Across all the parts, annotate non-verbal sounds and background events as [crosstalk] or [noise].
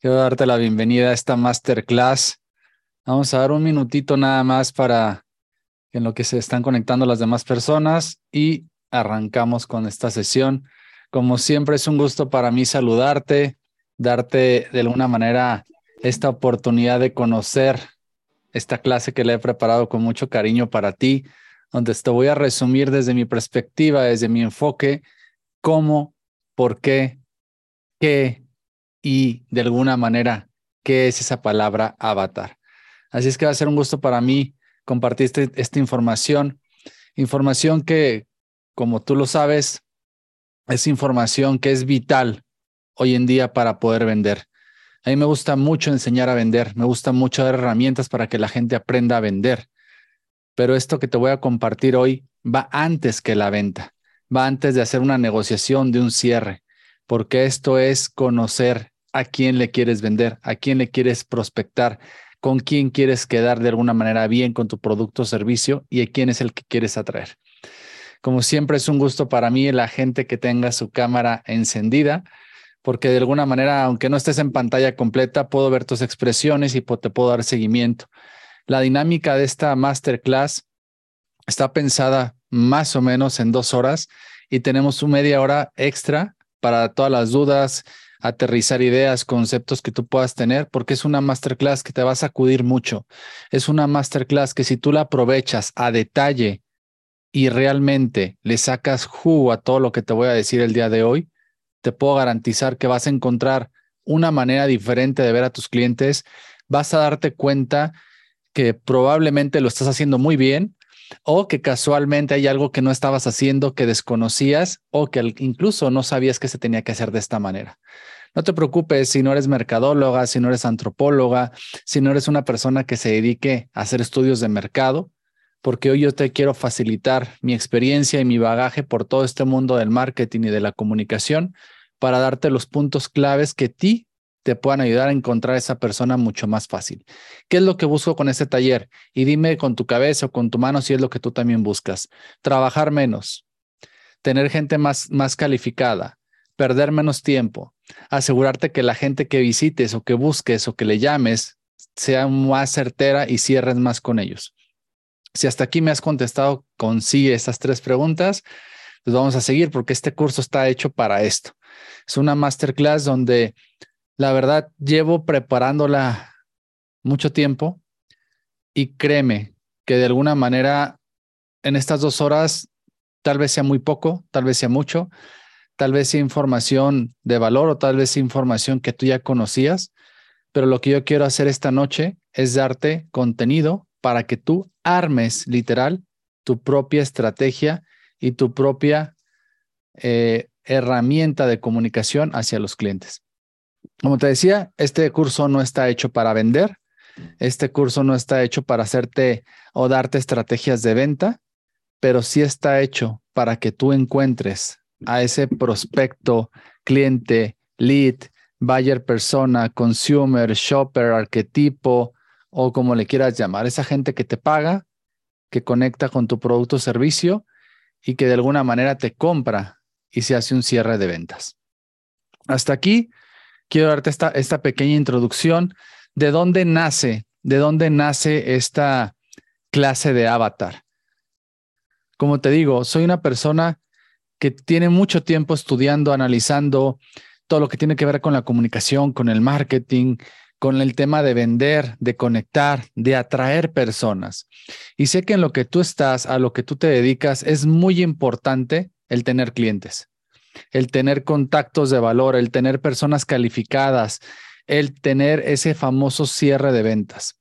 Quiero darte la bienvenida a esta masterclass. Vamos a dar un minutito nada más para en lo que se están conectando las demás personas y arrancamos con esta sesión. Como siempre es un gusto para mí saludarte, darte de alguna manera esta oportunidad de conocer esta clase que le he preparado con mucho cariño para ti, donde te voy a resumir desde mi perspectiva, desde mi enfoque, cómo, por qué, qué y de alguna manera qué es esa palabra avatar. Así es que va a ser un gusto para mí compartir este, esta información, información que, como tú lo sabes, es información que es vital hoy en día para poder vender. A mí me gusta mucho enseñar a vender, me gusta mucho dar herramientas para que la gente aprenda a vender. Pero esto que te voy a compartir hoy va antes que la venta, va antes de hacer una negociación, de un cierre, porque esto es conocer a quién le quieres vender, a quién le quieres prospectar, con quién quieres quedar de alguna manera bien con tu producto o servicio y a quién es el que quieres atraer. Como siempre es un gusto para mí la gente que tenga su cámara encendida porque de alguna manera, aunque no estés en pantalla completa, puedo ver tus expresiones y te puedo dar seguimiento. La dinámica de esta masterclass está pensada más o menos en dos horas y tenemos una media hora extra para todas las dudas, aterrizar ideas, conceptos que tú puedas tener, porque es una masterclass que te va a sacudir mucho. Es una masterclass que si tú la aprovechas a detalle y realmente le sacas jugo a todo lo que te voy a decir el día de hoy, te puedo garantizar que vas a encontrar una manera diferente de ver a tus clientes, vas a darte cuenta que probablemente lo estás haciendo muy bien o que casualmente hay algo que no estabas haciendo que desconocías o que incluso no sabías que se tenía que hacer de esta manera. No te preocupes si no eres mercadóloga, si no eres antropóloga, si no eres una persona que se dedique a hacer estudios de mercado, porque hoy yo te quiero facilitar mi experiencia y mi bagaje por todo este mundo del marketing y de la comunicación para darte los puntos claves que ti te puedan ayudar a encontrar a esa persona mucho más fácil. ¿Qué es lo que busco con este taller? Y dime con tu cabeza o con tu mano si es lo que tú también buscas. Trabajar menos, tener gente más, más calificada, perder menos tiempo, asegurarte que la gente que visites o que busques o que le llames sea más certera y cierres más con ellos. Si hasta aquí me has contestado con sí esas tres preguntas, pues vamos a seguir porque este curso está hecho para esto. Es una masterclass donde la verdad llevo preparándola mucho tiempo y créeme que de alguna manera en estas dos horas tal vez sea muy poco, tal vez sea mucho, tal vez sea información de valor o tal vez sea información que tú ya conocías, pero lo que yo quiero hacer esta noche es darte contenido para que tú armes literal tu propia estrategia y tu propia eh, herramienta de comunicación hacia los clientes. Como te decía, este curso no está hecho para vender, este curso no está hecho para hacerte o darte estrategias de venta, pero sí está hecho para que tú encuentres a ese prospecto, cliente, lead, buyer persona, consumer, shopper, arquetipo o como le quieras llamar, esa gente que te paga, que conecta con tu producto o servicio y que de alguna manera te compra y se hace un cierre de ventas. Hasta aquí quiero darte esta, pequeña introducción de dónde nace, de dónde nace esta clase de avatar. Como te digo, soy una persona que tiene mucho tiempo estudiando, analizando todo lo que tiene que ver con la comunicación, con el marketing, con el tema de vender, de conectar, de atraer personas. Y sé que en lo que tú estás, a lo que tú te dedicas, es muy importante el tener clientes el tener contactos de valor, el tener personas calificadas, el tener ese famoso cierre de ventas.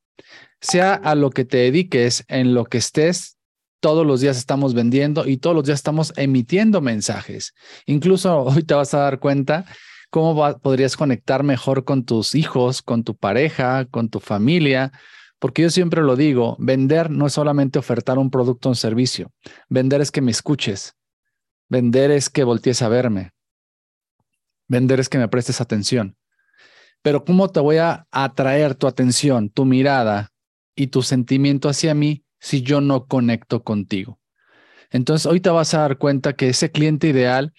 Sea a lo que te dediques, en lo que estés, todos los días estamos vendiendo y todos los días estamos emitiendo mensajes. Incluso [laughs] hoy te vas a dar cuenta cómo podrías conectar mejor con tus hijos, con tu pareja, con tu familia, porque yo siempre lo digo, vender no es solamente ofertar un producto o un servicio, vender es que me escuches, Vender es que voltees a verme. Vender es que me prestes atención. Pero ¿cómo te voy a atraer tu atención, tu mirada y tu sentimiento hacia mí si yo no conecto contigo? Entonces, hoy te vas a dar cuenta que ese cliente ideal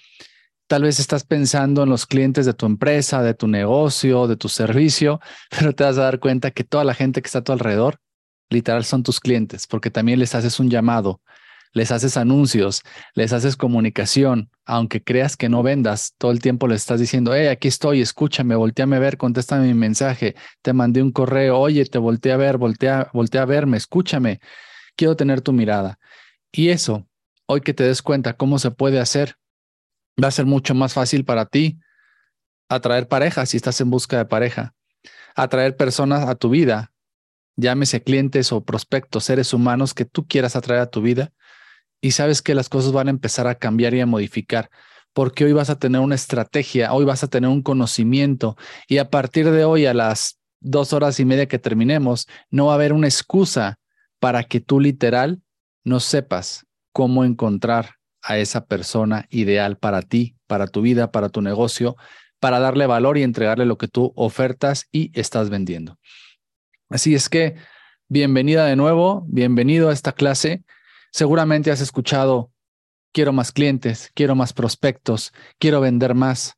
Tal vez estás pensando en los clientes de tu empresa, de tu negocio, de tu servicio, [laughs] pero te vas a dar cuenta que toda la gente que está a tu alrededor, literal, son tus clientes, porque también les haces un llamado, les haces anuncios, les haces comunicación, aunque creas que no vendas, todo el tiempo les estás diciendo, hey, aquí estoy, escúchame, volteame a ver, contéstame mi mensaje, te mandé un correo, oye, te volteé a ver, voltea, voltea a verme, escúchame, quiero tener tu mirada. Y eso, hoy que te des cuenta cómo se puede hacer, va a ser mucho más fácil para ti atraer pareja si estás en busca de pareja, atraer personas a tu vida, llámese clientes o prospectos, seres humanos que tú quieras atraer a tu vida y sabes que las cosas van a empezar a cambiar y a modificar, porque hoy vas a tener una estrategia, hoy vas a tener un conocimiento y a partir de hoy a las dos horas y media que terminemos, no va a haber una excusa para que tú literal no sepas cómo encontrar a esa persona ideal para ti, para tu vida, para tu negocio, para darle valor y entregarle lo que tú ofertas y estás vendiendo. Así es que, bienvenida de nuevo, bienvenido a esta clase. Seguramente has escuchado, quiero más clientes, quiero más prospectos, quiero vender más.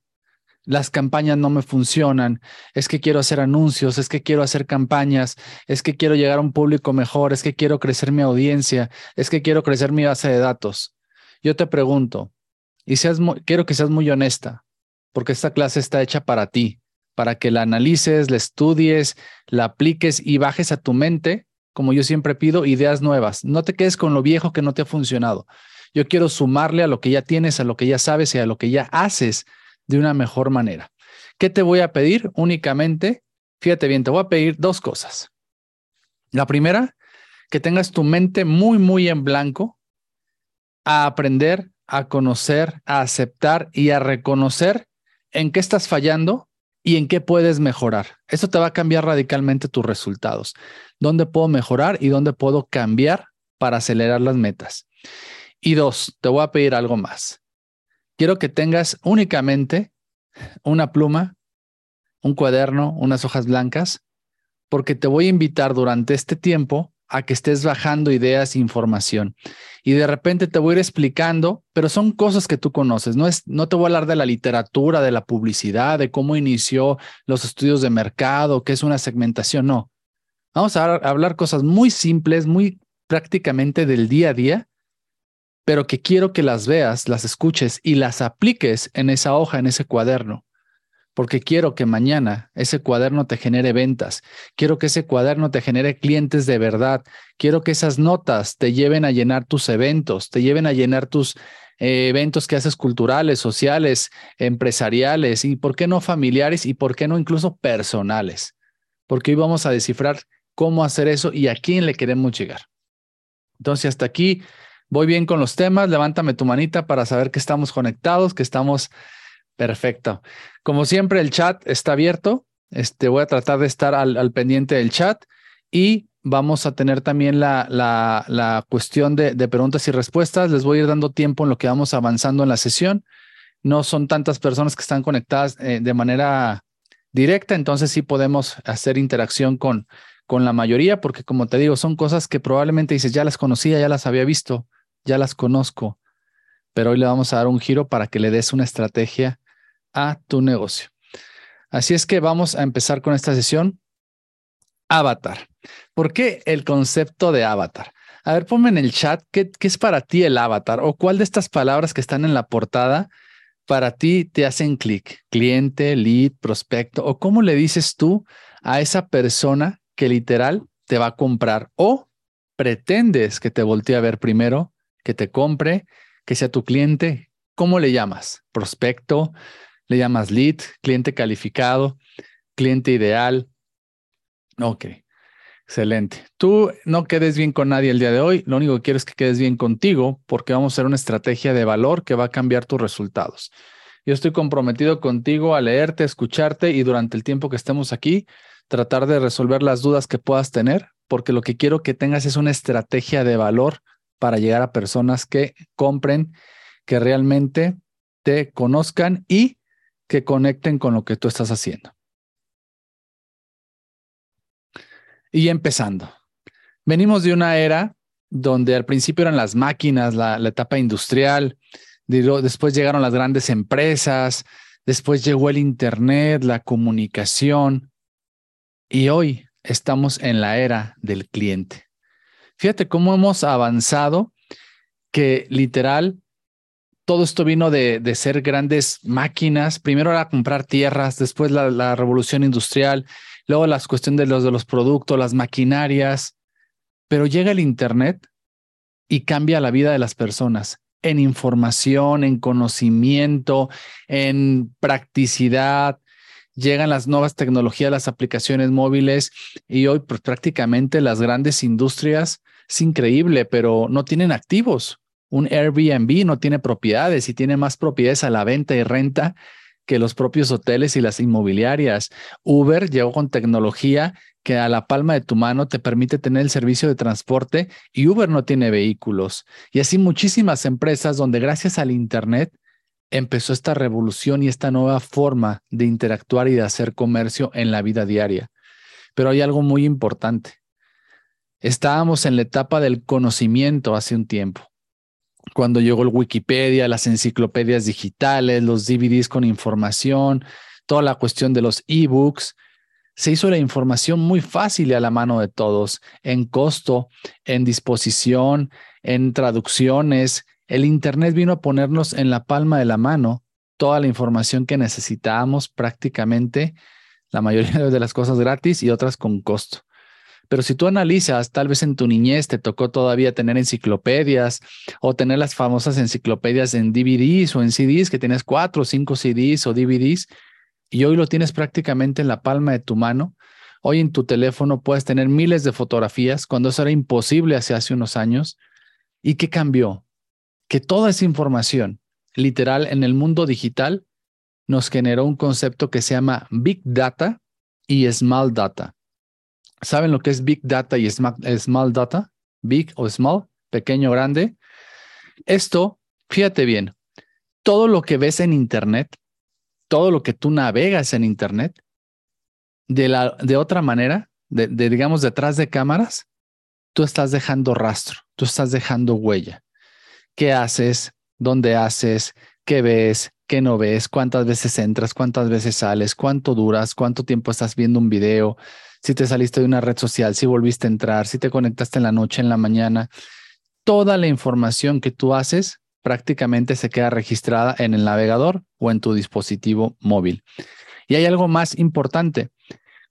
Las campañas no me funcionan, es que quiero hacer anuncios, es que quiero hacer campañas, es que quiero llegar a un público mejor, es que quiero crecer mi audiencia, es que quiero crecer mi base de datos. Yo te pregunto, y quiero que seas muy honesta, porque esta clase está hecha para ti, para que la analices, la estudies, la apliques y bajes a tu mente como yo siempre pido, ideas nuevas. No te quedes con lo viejo que no te ha funcionado. Yo quiero sumarle a lo que ya tienes, a lo que ya sabes y a lo que ya haces de una mejor manera. ¿Qué te voy a pedir? Únicamente, fíjate bien, te voy a pedir dos cosas. La primera, que tengas tu mente muy, muy en blanco a aprender, a conocer, a aceptar y a reconocer en qué estás fallando y en qué puedes mejorar. Eso te va a cambiar radicalmente tus resultados. ¿Dónde puedo mejorar y dónde puedo cambiar para acelerar las metas? Y dos, te voy a pedir algo más. Quiero que tengas únicamente una pluma, un cuaderno, unas hojas blancas, porque te voy a invitar durante este tiempo a que estés bajando ideas información. Y de repente te voy a ir explicando, pero son cosas que tú conoces. No, es, no te voy a hablar de la literatura, de la publicidad, de cómo inició los estudios de mercado, qué es una segmentación. No. Vamos a hablar cosas muy simples, muy prácticamente del día a día, pero que quiero que las veas, las escuches y las apliques en esa hoja, en ese cuaderno porque quiero que mañana ese cuaderno te genere ventas, quiero que ese cuaderno te genere clientes de verdad, quiero que esas notas te lleven a llenar tus eventos, te lleven a llenar tus eh, eventos que haces culturales, sociales, empresariales y por qué no familiares y por qué no incluso personales, porque hoy vamos a descifrar cómo hacer eso y a quién le queremos llegar. Entonces, hasta aquí voy bien con los temas, levántame tu manita para saber que estamos conectados, que estamos Perfecto. Como siempre, el chat está abierto. Este, voy a tratar de estar al, pendiente del chat y vamos a tener también la, la, cuestión de, preguntas y respuestas. Les voy a ir dando tiempo en lo que vamos avanzando en la sesión. No son tantas personas que están conectadas eh, de manera directa, entonces sí podemos hacer interacción con, con la mayoría, porque como te digo, son cosas que probablemente dices, ya las conocía, ya las había visto, ya las conozco, pero hoy le vamos a dar un giro para que le des una estrategia a tu negocio. Así es que vamos a empezar con esta sesión. Avatar. ¿Por qué el concepto de avatar? A ver, ponme en el chat qué, es para ti el avatar o cuál de estas palabras que están en la portada para ti te hacen clic. Cliente, lead, prospecto o cómo le dices tú a esa persona que literal te va a comprar o pretendes que te voltee a ver primero, que te compre, que sea tu cliente. ¿Cómo le llamas? Prospecto, le llamas lead, cliente calificado, cliente ideal. Ok, excelente. Tú no quedes bien con nadie el día de hoy, lo único que quiero es que quedes bien contigo porque vamos a hacer una estrategia de valor que va a cambiar tus resultados. Yo estoy comprometido contigo a leerte, escucharte y durante el tiempo que estemos aquí, tratar de resolver las dudas que puedas tener, porque lo que quiero que tengas es una estrategia de valor para llegar a personas que compren, que realmente te conozcan y que conecten con lo que tú estás haciendo. Y empezando, venimos de una era donde al principio eran las máquinas, la, etapa industrial, después llegaron las grandes empresas, después llegó el Internet, la comunicación, y hoy estamos en la era del cliente. Fíjate cómo hemos avanzado que literal todo esto vino de, ser grandes máquinas. Primero era comprar tierras, después la, revolución industrial, luego las cuestiones de los, de los productos, las maquinarias. Pero llega el Internet y cambia la vida de las personas en información, en conocimiento, en practicidad. Llegan las nuevas tecnologías, las aplicaciones móviles y hoy pues, prácticamente las grandes industrias, es increíble, pero no tienen activos un Airbnb no tiene propiedades y tiene más propiedades a la venta y renta que los propios hoteles y las inmobiliarias. Uber llegó con tecnología que a la palma de tu mano te permite tener el servicio de transporte y Uber no tiene vehículos. Y así muchísimas empresas donde gracias al Internet empezó esta revolución y esta nueva forma de interactuar y de hacer comercio en la vida diaria. Pero hay algo muy importante. Estábamos en la etapa del conocimiento hace un tiempo cuando llegó el Wikipedia, las enciclopedias digitales, los DVDs con información, toda la cuestión de los ebooks, se hizo la información muy fácil y a la mano de todos, en costo, en disposición, en traducciones. El Internet vino a ponernos en la palma de la mano toda la información que necesitábamos prácticamente, la mayoría [laughs] de las cosas gratis y otras con costo. Pero si tú analizas, tal vez en tu niñez te tocó todavía tener enciclopedias o tener las famosas enciclopedias en DVDs o en CDs, que tienes cuatro o cinco CDs o DVDs, y hoy lo tienes prácticamente en la palma de tu mano. Hoy en tu teléfono puedes tener miles de fotografías cuando eso era imposible hace, hace unos años. ¿Y qué cambió? Que toda esa información, literal, en el mundo digital, nos generó un concepto que se llama Big Data y Small Data. ¿Saben lo que es Big Data y Small Data? Big o Small, pequeño, grande. Esto, fíjate bien, todo lo que ves en Internet, todo lo que tú navegas en Internet, de, la, de otra manera, de, de, digamos detrás de cámaras, tú estás dejando rastro, tú estás dejando huella. ¿Qué haces? ¿Dónde haces? ¿Qué ves? ¿Qué no ves? ¿Cuántas veces entras? ¿Cuántas veces sales? ¿Cuánto duras? ¿Cuánto tiempo estás viendo un video? Si te saliste de una red social, si volviste a entrar, si te conectaste en la noche, en la mañana, toda la información que tú haces prácticamente se queda registrada en el navegador o en tu dispositivo móvil. Y hay algo más importante.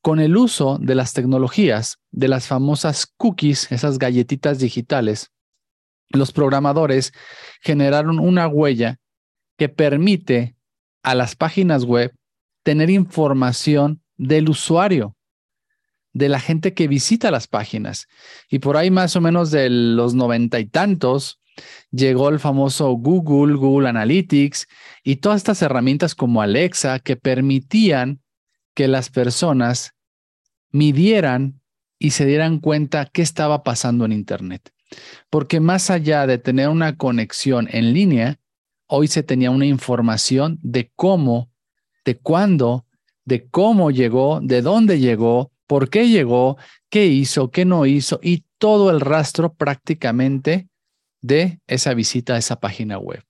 Con el uso de las tecnologías, de las famosas cookies, esas galletitas digitales, los programadores generaron una huella que permite a las páginas web tener información del usuario de la gente que visita las páginas. Y por ahí más o menos de los noventa y tantos, llegó el famoso Google, Google Analytics y todas estas herramientas como Alexa que permitían que las personas midieran y se dieran cuenta qué estaba pasando en Internet. Porque más allá de tener una conexión en línea, hoy se tenía una información de cómo, de cuándo, de cómo llegó, de dónde llegó, por qué llegó, qué hizo, qué no hizo y todo el rastro prácticamente de esa visita a esa página web.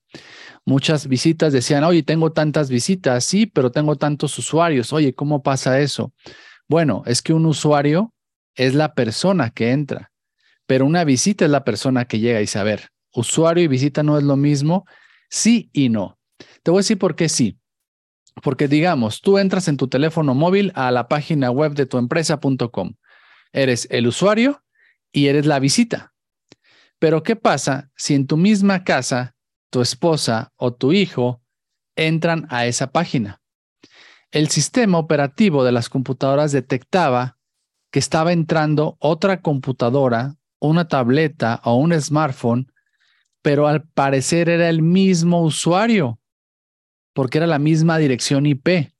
Muchas visitas decían, oye, tengo tantas visitas, sí, pero tengo tantos usuarios. Oye, ¿cómo pasa eso? Bueno, es que un usuario es la persona que entra, pero una visita es la persona que llega y saber, usuario y visita no es lo mismo, sí y no. Te voy a decir por qué sí. Porque digamos, tú entras en tu teléfono móvil a la página web de tu empresa.com. Eres el usuario y eres la visita. Pero ¿qué pasa si en tu misma casa tu esposa o tu hijo entran a esa página? El sistema operativo de las computadoras detectaba que estaba entrando otra computadora, una tableta o un smartphone, pero al parecer era el mismo usuario porque era la misma dirección IP,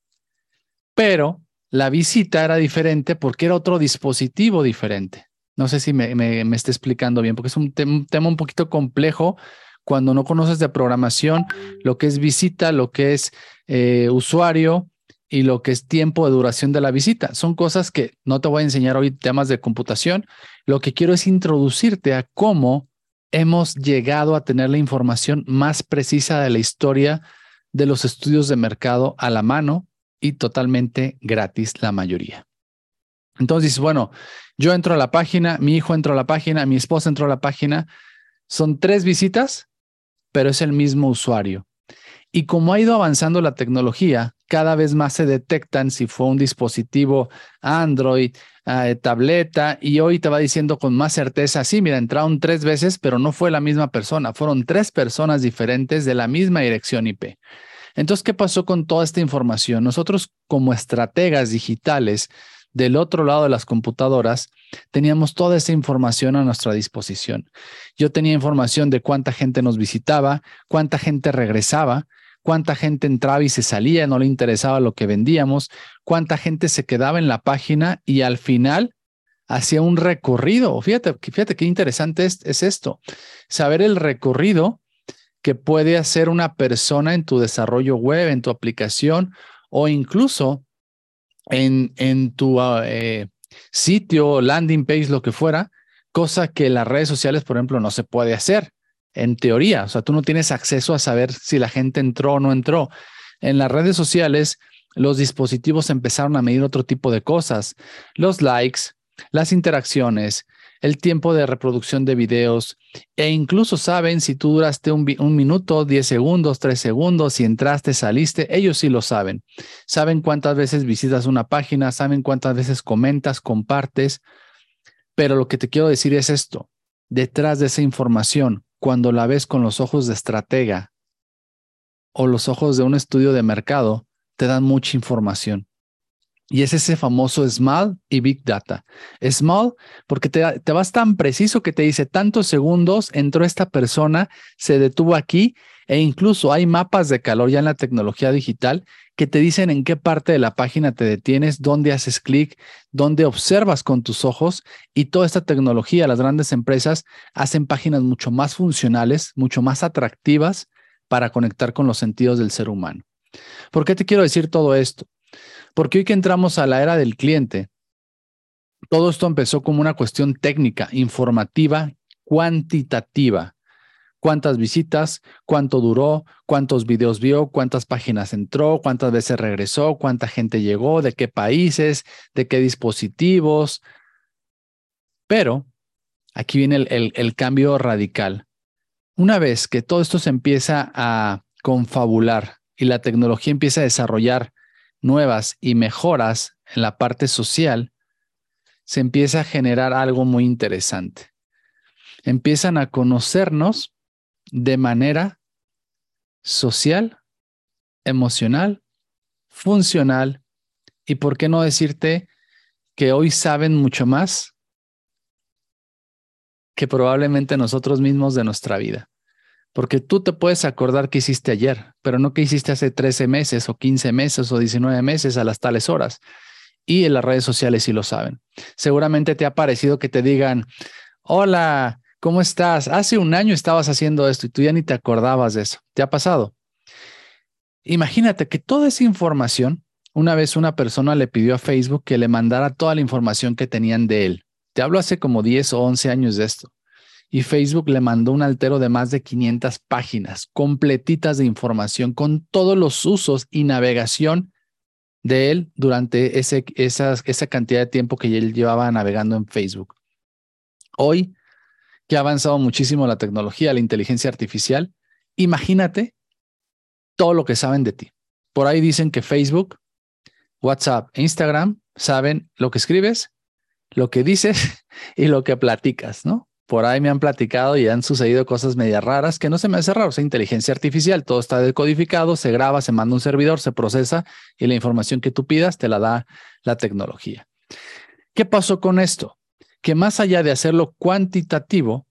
pero la visita era diferente porque era otro dispositivo diferente. No sé si me, me, esté explicando bien, porque es un, tema un poquito complejo cuando no conoces de programación, lo que es visita, lo que es eh, usuario y lo que es tiempo de duración de la visita. Son cosas que no te voy a enseñar hoy temas de computación. Lo que quiero es introducirte a cómo hemos llegado a tener la información más precisa de la historia de los estudios de mercado a la mano y totalmente gratis la mayoría. Entonces, bueno, yo entro a la página, mi hijo entró a la página, mi esposa entró a la página. Son tres visitas, pero es el mismo usuario. Y como ha ido avanzando la tecnología, cada vez más se detectan si fue un dispositivo Android, eh, tableta, y hoy te va diciendo con más certeza, sí, mira, entraron tres veces, pero no fue la misma persona, fueron tres personas diferentes de la misma dirección IP. Entonces, ¿qué pasó con toda esta información? Nosotros como estrategas digitales del otro lado de las computadoras, teníamos toda esa información a nuestra disposición. Yo tenía información de cuánta gente nos visitaba, cuánta gente regresaba, cuánta gente entraba y se salía, no le interesaba lo que vendíamos, cuánta gente se quedaba en la página y al final hacía un recorrido. Fíjate, fíjate qué interesante es, es esto, saber el recorrido que puede hacer una persona en tu desarrollo web, en tu aplicación o incluso en, en tu ah, eh, sitio, landing page, lo que fuera, cosa que las redes sociales, por ejemplo, no se puede hacer en teoría. O sea, tú no tienes acceso a saber si la gente entró o no entró. En las redes sociales, los dispositivos empezaron a medir otro tipo de cosas, los likes, las interacciones, el tiempo de reproducción de videos e incluso saben si tú duraste un, minuto, 10 segundos, 3 segundos, si entraste, saliste, ellos sí lo saben. Saben cuántas veces visitas una página, saben cuántas veces comentas, compartes, pero lo que te quiero decir es esto, detrás de esa información, cuando la ves con los ojos de estratega o los ojos de un estudio de mercado, te dan mucha información. Y es ese famoso small y big data. Small porque te, vas tan preciso que te dice tantos segundos entró esta persona, se detuvo aquí e incluso hay mapas de calor ya en la tecnología digital que te dicen en qué parte de la página te detienes, dónde haces clic, dónde observas con tus ojos y toda esta tecnología, las grandes empresas hacen páginas mucho más funcionales, mucho más atractivas para conectar con los sentidos del ser humano. ¿Por qué te quiero decir todo esto? Porque hoy que entramos a la era del cliente, todo esto empezó como una cuestión técnica, informativa, cuantitativa. ¿Cuántas visitas? ¿Cuánto duró? ¿Cuántos videos vio? ¿Cuántas páginas entró? ¿Cuántas veces regresó? ¿Cuánta gente llegó? ¿De qué países? ¿De qué dispositivos? Pero aquí viene el, cambio radical. Una vez que todo esto se empieza a confabular y la tecnología empieza a desarrollar nuevas y mejoras en la parte social, se empieza a generar algo muy interesante. Empiezan a conocernos de manera social, emocional, funcional y, ¿por qué no decirte que hoy saben mucho más que probablemente nosotros mismos de nuestra vida? Porque tú te puedes acordar que hiciste ayer, pero no que hiciste hace 13 meses o 15 meses o 19 meses a las tales horas. Y en las redes sociales sí lo saben. Seguramente te ha parecido que te digan, hola, ¿cómo estás? Hace un año estabas haciendo esto y tú ya ni te acordabas de eso. ¿Te ha pasado? Imagínate que toda esa información, una vez una persona le pidió a Facebook que le mandara toda la información que tenían de él. Te hablo hace como 10 o 11 años de esto y Facebook le mandó un altero de más de 500 páginas completitas de información con todos los usos y navegación de él durante esa cantidad de tiempo que él llevaba navegando en Facebook. Hoy, que ha avanzado muchísimo la tecnología, la inteligencia artificial, imagínate todo lo que saben de ti. Por ahí dicen que Facebook, WhatsApp e Instagram saben lo que escribes, lo que dices [laughs] y lo que platicas, ¿no? por ahí me han platicado y han sucedido cosas medias raras que no se me hace raro. O sea, inteligencia artificial, todo está decodificado, se graba, se manda un servidor, se procesa y la información que tú pidas te la da la tecnología. ¿Qué pasó con esto? Que más allá de hacerlo cuantitativo,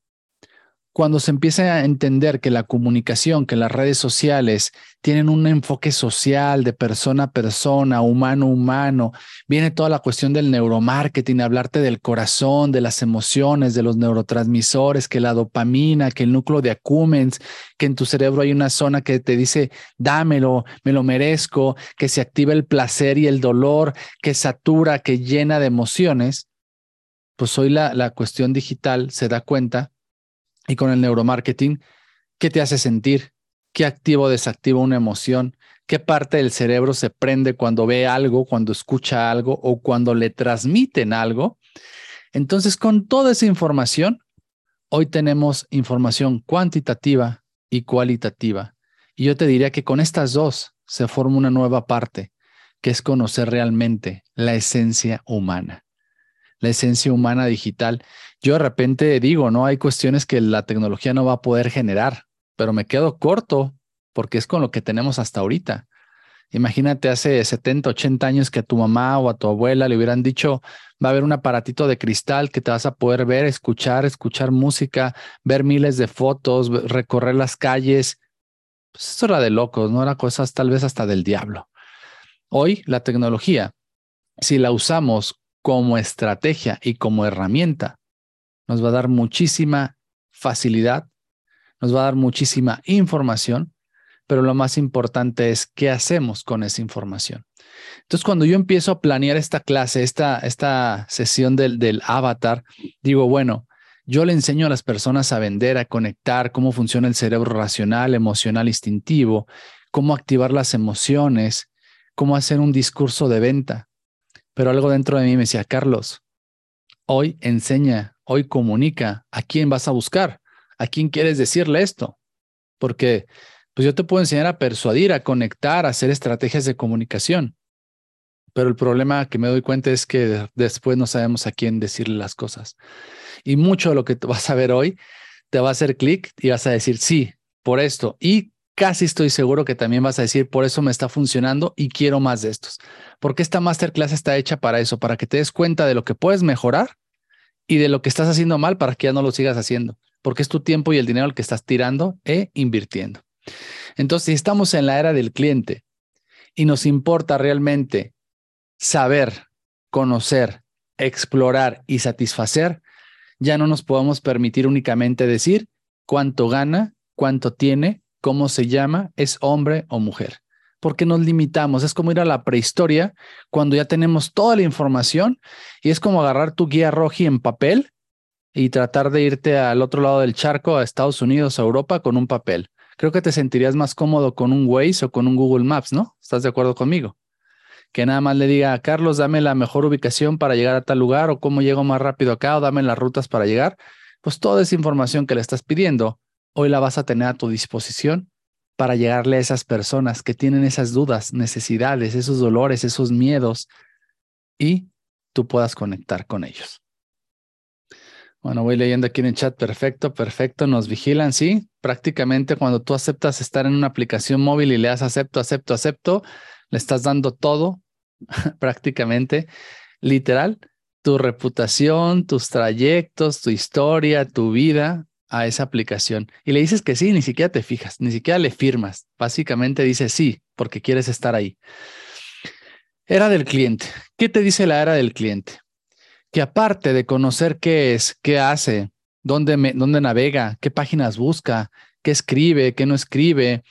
cuando se empieza a entender que la comunicación, que las redes sociales tienen un enfoque social de persona a persona, humano a humano, viene toda la cuestión del neuromarketing, hablarte del corazón, de las emociones, de los neurotransmisores, que la dopamina, que el núcleo de Acumens, que en tu cerebro hay una zona que te dice, dámelo, me lo merezco, que se activa el placer y el dolor, que satura, que llena de emociones, pues hoy la, la cuestión digital se da cuenta y con el neuromarketing, qué te hace sentir, qué activo o desactiva una emoción, qué parte del cerebro se prende cuando ve algo, cuando escucha algo o cuando le transmiten algo. Entonces, con toda esa información, hoy tenemos información cuantitativa y cualitativa. Y yo te diría que con estas dos se forma una nueva parte, que es conocer realmente la esencia humana, la esencia humana digital. Yo de repente digo, no hay cuestiones que la tecnología no va a poder generar, pero me quedo corto porque es con lo que tenemos hasta ahorita. Imagínate hace 70, 80 años que a tu mamá o a tu abuela le hubieran dicho, va a haber un aparatito de cristal que te vas a poder ver, escuchar, escuchar música, ver miles de fotos, recorrer las calles. Pues eso era de locos, no era cosas tal vez hasta del diablo. Hoy la tecnología, si la usamos como estrategia y como herramienta, nos va a dar muchísima facilidad, nos va a dar muchísima información pero lo más importante es qué hacemos con esa información. Entonces, cuando yo empiezo a planear esta clase, esta, esta sesión del, del avatar, digo, bueno, yo le enseño a las personas a vender, a conectar, cómo funciona el cerebro racional, emocional, instintivo, cómo activar las emociones, cómo hacer un discurso de venta. Pero algo dentro de mí me decía, Carlos, hoy enseña, hoy comunica, ¿a quién vas a buscar? ¿A quién quieres decirle esto? Porque pues yo te puedo enseñar a persuadir, a conectar, a hacer estrategias de comunicación. Pero el problema que me doy cuenta es que después no sabemos a quién decirle las cosas. Y mucho de lo que vas a ver hoy te va a hacer clic y vas a decir, sí, por esto. Y casi estoy seguro que también vas a decir, por eso me está funcionando y quiero más de estos. Porque esta masterclass está hecha para eso, para que te des cuenta de lo que puedes mejorar y de lo que estás haciendo mal para que ya no lo sigas haciendo. Porque es tu tiempo y el dinero el que estás tirando e invirtiendo. Entonces, si estamos en la era del cliente y nos importa realmente saber, conocer, explorar y satisfacer, ya no nos podemos permitir únicamente decir cuánto gana, cuánto tiene, cómo se llama, es hombre o mujer, porque nos limitamos. Es como ir a la prehistoria cuando ya tenemos toda la información y es como agarrar tu guía roji en papel y tratar de irte al otro lado del charco, a Estados Unidos, a Europa, con un papel creo que te sentirías más cómodo con un Waze o con un Google Maps, ¿no? ¿Estás de acuerdo conmigo? Que nada más le diga Carlos, dame la mejor ubicación para llegar a tal lugar o cómo llego más rápido acá o dame las rutas para llegar. Pues toda esa información que le estás pidiendo, hoy la vas a tener a tu disposición para llegarle a esas personas que tienen esas dudas, necesidades, esos dolores, esos miedos y tú puedas conectar con ellos. Bueno, voy leyendo aquí en el chat. Perfecto, perfecto. Nos vigilan, sí. Prácticamente cuando tú aceptas estar en una aplicación móvil y le das acepto, acepto, acepto, le estás dando todo, [laughs] prácticamente, literal, tu reputación, tus trayectos, tu historia, tu vida a esa aplicación. Y le dices que sí, ni siquiera te fijas, ni siquiera le firmas. Básicamente dice sí, porque quieres estar ahí. Era del cliente. ¿Qué te dice la era del cliente? que aparte de conocer qué es, qué hace, dónde, dónde navega, qué páginas busca, qué escribe, qué no escribe,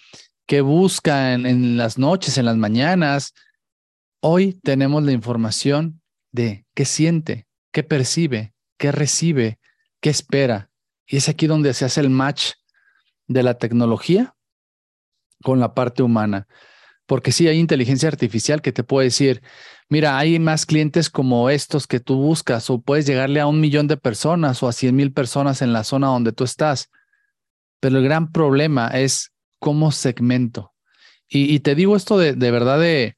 qué busca en las noches, en las mañanas, hoy tenemos la información de qué siente, qué percibe, qué recibe, qué espera. Y es aquí donde se hace el match de la tecnología con la parte humana. Porque sí hay inteligencia artificial que te puede decir, mira, hay más clientes como estos que tú buscas o puedes llegarle a un millón de personas o a cien mil personas en la zona donde tú estás. Pero el gran problema es cómo segmento. Y, te digo esto de, verdad de,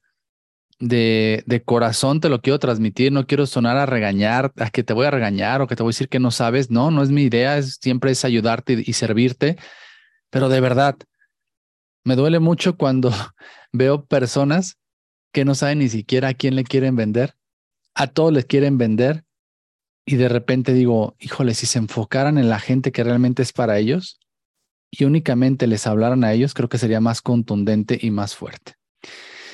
de, de, corazón, te lo quiero transmitir, no quiero sonar a regañar, a que te voy a regañar o que te voy a decir que no sabes. No, no es mi idea, es, siempre es ayudarte y servirte. Pero de verdad, me duele mucho [laughs] cuando [laughs] veo personas que no saben ni siquiera a quién le quieren vender. A todos les quieren vender. Y de repente digo, híjole, si se enfocaran en la gente que realmente es para ellos y únicamente les hablaran a ellos, creo que sería más contundente y más fuerte.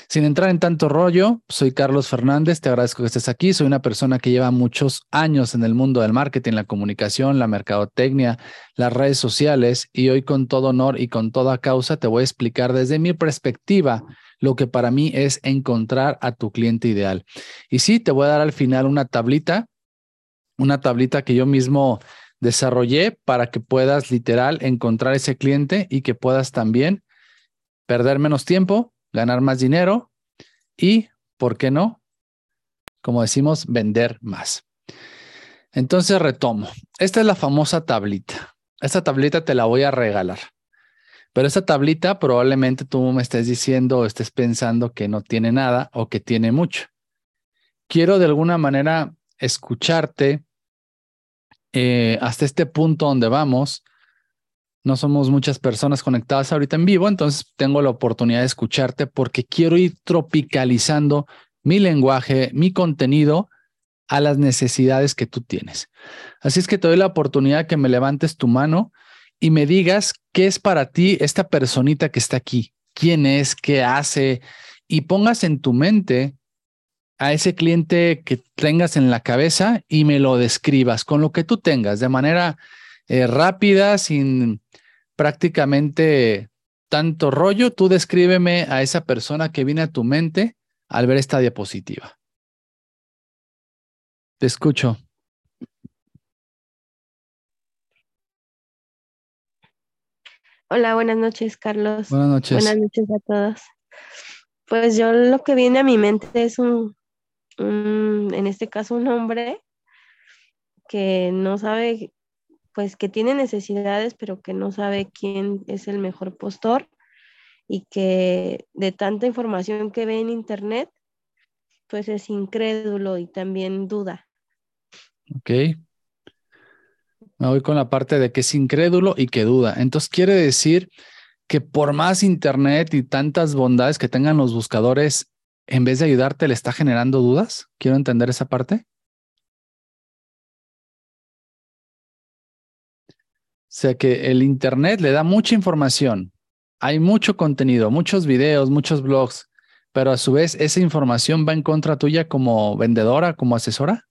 Sin entrar en tanto rollo, soy Carlos Fernández, te agradezco que estés aquí. Soy una persona que lleva muchos años en el mundo del marketing, la comunicación, la mercadotecnia, las redes sociales y hoy con todo honor y con toda causa te voy a explicar desde mi perspectiva lo que para mí es encontrar a tu cliente ideal. Y sí, te voy a dar al final una tablita, una tablita que yo mismo desarrollé para que puedas literal encontrar ese cliente y que puedas también perder menos tiempo, ganar más dinero y, ¿por qué no? Como decimos, vender más. Entonces retomo. Esta es la famosa tablita. Esta tablita te la voy a regalar. Pero esta tablita probablemente tú me estés diciendo o estés pensando que no tiene nada o que tiene mucho. Quiero de alguna manera escucharte eh, hasta este punto donde vamos. No somos muchas personas conectadas ahorita en vivo, entonces tengo la oportunidad de escucharte porque quiero ir tropicalizando mi lenguaje, mi contenido a las necesidades que tú tienes. Así es que te doy la oportunidad que me levantes tu mano y me digas qué es para ti esta personita que está aquí, quién es, qué hace, y pongas en tu mente a ese cliente que tengas en la cabeza y me lo describas con lo que tú tengas, de manera eh, rápida, sin prácticamente tanto rollo. Tú descríbeme a esa persona que viene a tu mente al ver esta diapositiva. Te escucho. Hola, buenas noches, Carlos. Buenas noches. Buenas noches a todos. Pues yo lo que viene a mi mente es un, en este caso, un hombre que no sabe, pues que tiene necesidades, pero que no sabe quién es el mejor postor y que de tanta información que ve en internet, pues es incrédulo y también duda. Ok. Me voy con la parte de que es incrédulo y que duda. Entonces quiere decir que por más internet y tantas bondades que tengan los buscadores, en vez de ayudarte, le está generando dudas. Quiero entender esa parte. Sea que el internet le da mucha información. Hay mucho contenido, muchos videos, muchos blogs, pero a su vez esa información va en contra tuya como vendedora, como asesora.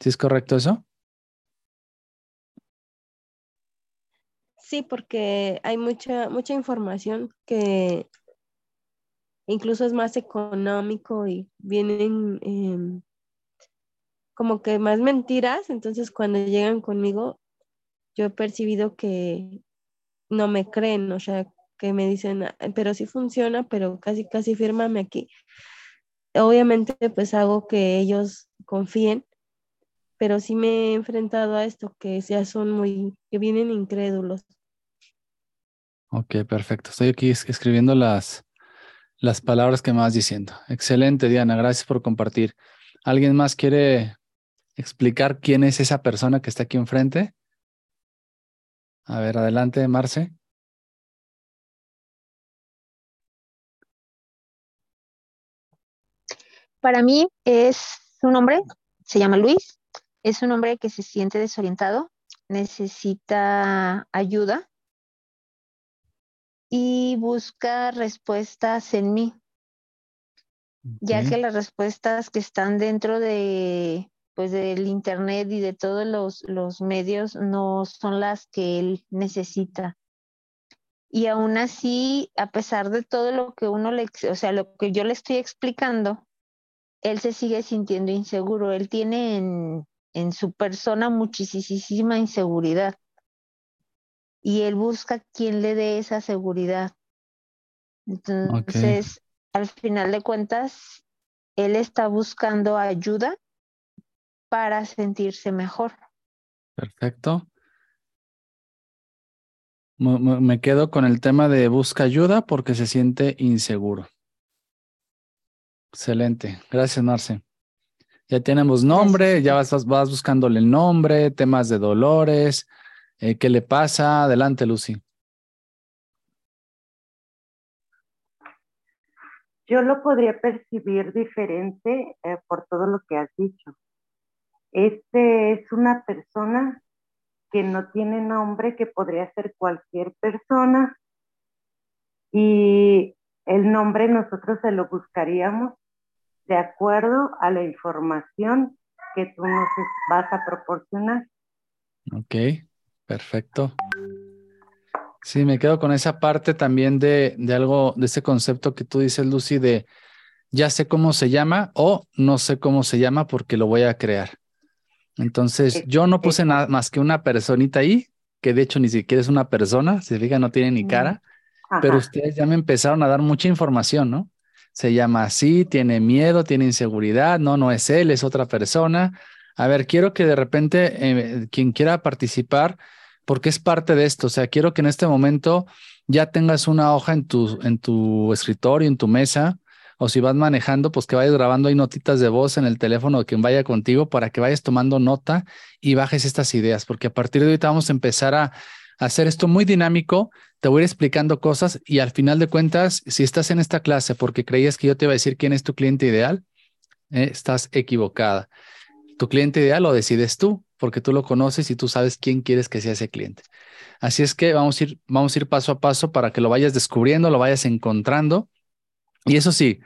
¿Sí es correcto eso? Sí, porque hay mucha, mucha información que incluso es más económico y vienen em, como que más mentiras. Entonces, cuando llegan conmigo, yo he percibido que no me creen, o sea, que me dicen, ah, pero sí funciona, pero casi, casi fírmame aquí. Obviamente, pues hago que ellos confíen pero sí me he enfrentado a esto, que ya son muy, que vienen incrédulos. Ok, perfecto. Estoy aquí escribiendo las, las palabras que me vas diciendo. Excelente, Diana. Gracias por compartir. ¿Alguien más quiere explicar quién es esa persona que está aquí enfrente? A ver, adelante, Marce. Para mí es un hombre, se llama Luis, es un hombre que se siente desorientado, necesita ayuda y busca respuestas en mí, ya que las respuestas que están dentro de pues del internet y de todos los, los medios no son las que él necesita. Y aún así, a pesar de todo lo que uno le, o sea, lo que yo le estoy explicando, él se sigue sintiendo inseguro. Él tiene en, en su persona muchísima inseguridad. Y él busca quien le dé esa seguridad. Entonces, al final de cuentas, él está buscando ayuda para sentirse mejor. Perfecto. Me quedo con el tema de busca ayuda porque se siente inseguro. Excelente. Gracias, Marce. Ya tenemos nombre, ya vas, vas buscándole el nombre, temas de dolores, eh, ¿qué le pasa? Adelante, Lucy. Yo lo podría percibir diferente eh, por todo lo que has dicho. Este es una persona que no tiene nombre, que podría ser cualquier persona y el nombre nosotros se lo buscaríamos de acuerdo a la información que tú nos vas a proporcionar. Ok, perfecto. Sí, me quedo con esa parte también de, de algo, de ese concepto que tú dices, Lucy, de ya sé cómo se llama o no sé cómo se llama porque lo voy a crear. Entonces, yo no puse nada más que una personita ahí, que de hecho ni siquiera es una persona, se fija, no tiene ni cara, pero ustedes ya me empezaron a dar mucha información, ¿no? Se llama así, tiene miedo, tiene inseguridad, no, no es él, es otra persona. A ver, quiero que de repente eh, quien quiera participar, porque es parte de esto, o sea, quiero que en este momento ya tengas una hoja en tu, en tu escritorio, en tu mesa, o si vas manejando, pues que vayas grabando ahí notitas de voz en el teléfono de quien vaya contigo para que vayas tomando nota y bajes estas ideas, porque a partir de ahorita vamos a empezar a hacer esto muy dinámico, te voy a ir explicando cosas y al final de cuentas, si estás en esta clase porque creías que yo te iba a decir quién es tu cliente ideal, eh, estás equivocada. Tu cliente ideal lo decides tú, porque tú lo conoces y tú sabes quién quieres que sea ese cliente. Así es que vamos a ir, vamos a ir paso a paso para que lo vayas descubriendo, lo vayas encontrando. Y eso sí,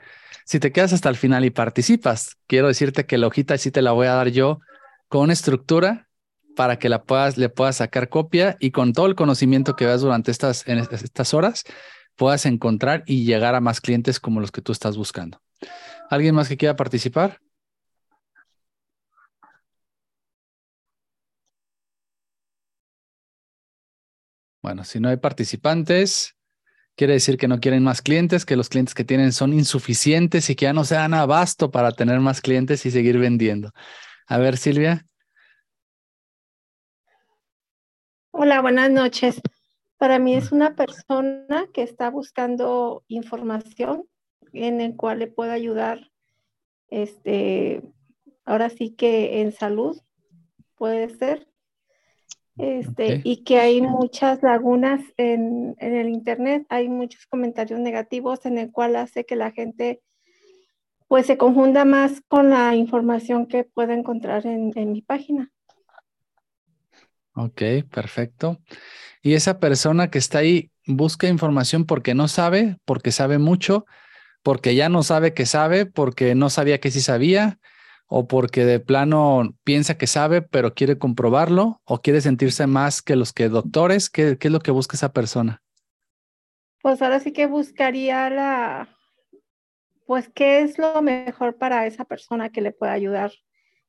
si te quedas hasta el final y participas, quiero decirte que la hojita sí te la voy a dar yo con estructura para que la puedas, le puedas sacar copia y con todo el conocimiento que veas durante estas, estas horas, puedas encontrar y llegar a más clientes como los que tú estás buscando. ¿Alguien más que quiera participar? Bueno, si no hay participantes, quiere decir que no quieren más clientes, que los clientes que tienen son insuficientes y que ya no se dan abasto para tener más clientes y seguir vendiendo. A ver, Silvia. Hola, buenas noches. Para mí es una persona que está buscando información en el cual le pueda ayudar, este, ahora sí que en salud puede ser, este, y que hay muchas lagunas en, el Internet, hay muchos comentarios negativos en el cual hace que la gente pues se confunda más con la información que puede encontrar en, en mi página. Ok, perfecto. Y esa persona que está ahí busca información porque no sabe, porque sabe mucho, porque ya no sabe que sabe, porque no sabía que sí sabía, o porque de plano piensa que sabe, pero quiere comprobarlo, o quiere sentirse más que los que doctores? ¿Qué, es lo que busca esa persona? Pues ahora sí que buscaría la, pues, ¿qué es lo mejor para esa persona que le pueda ayudar?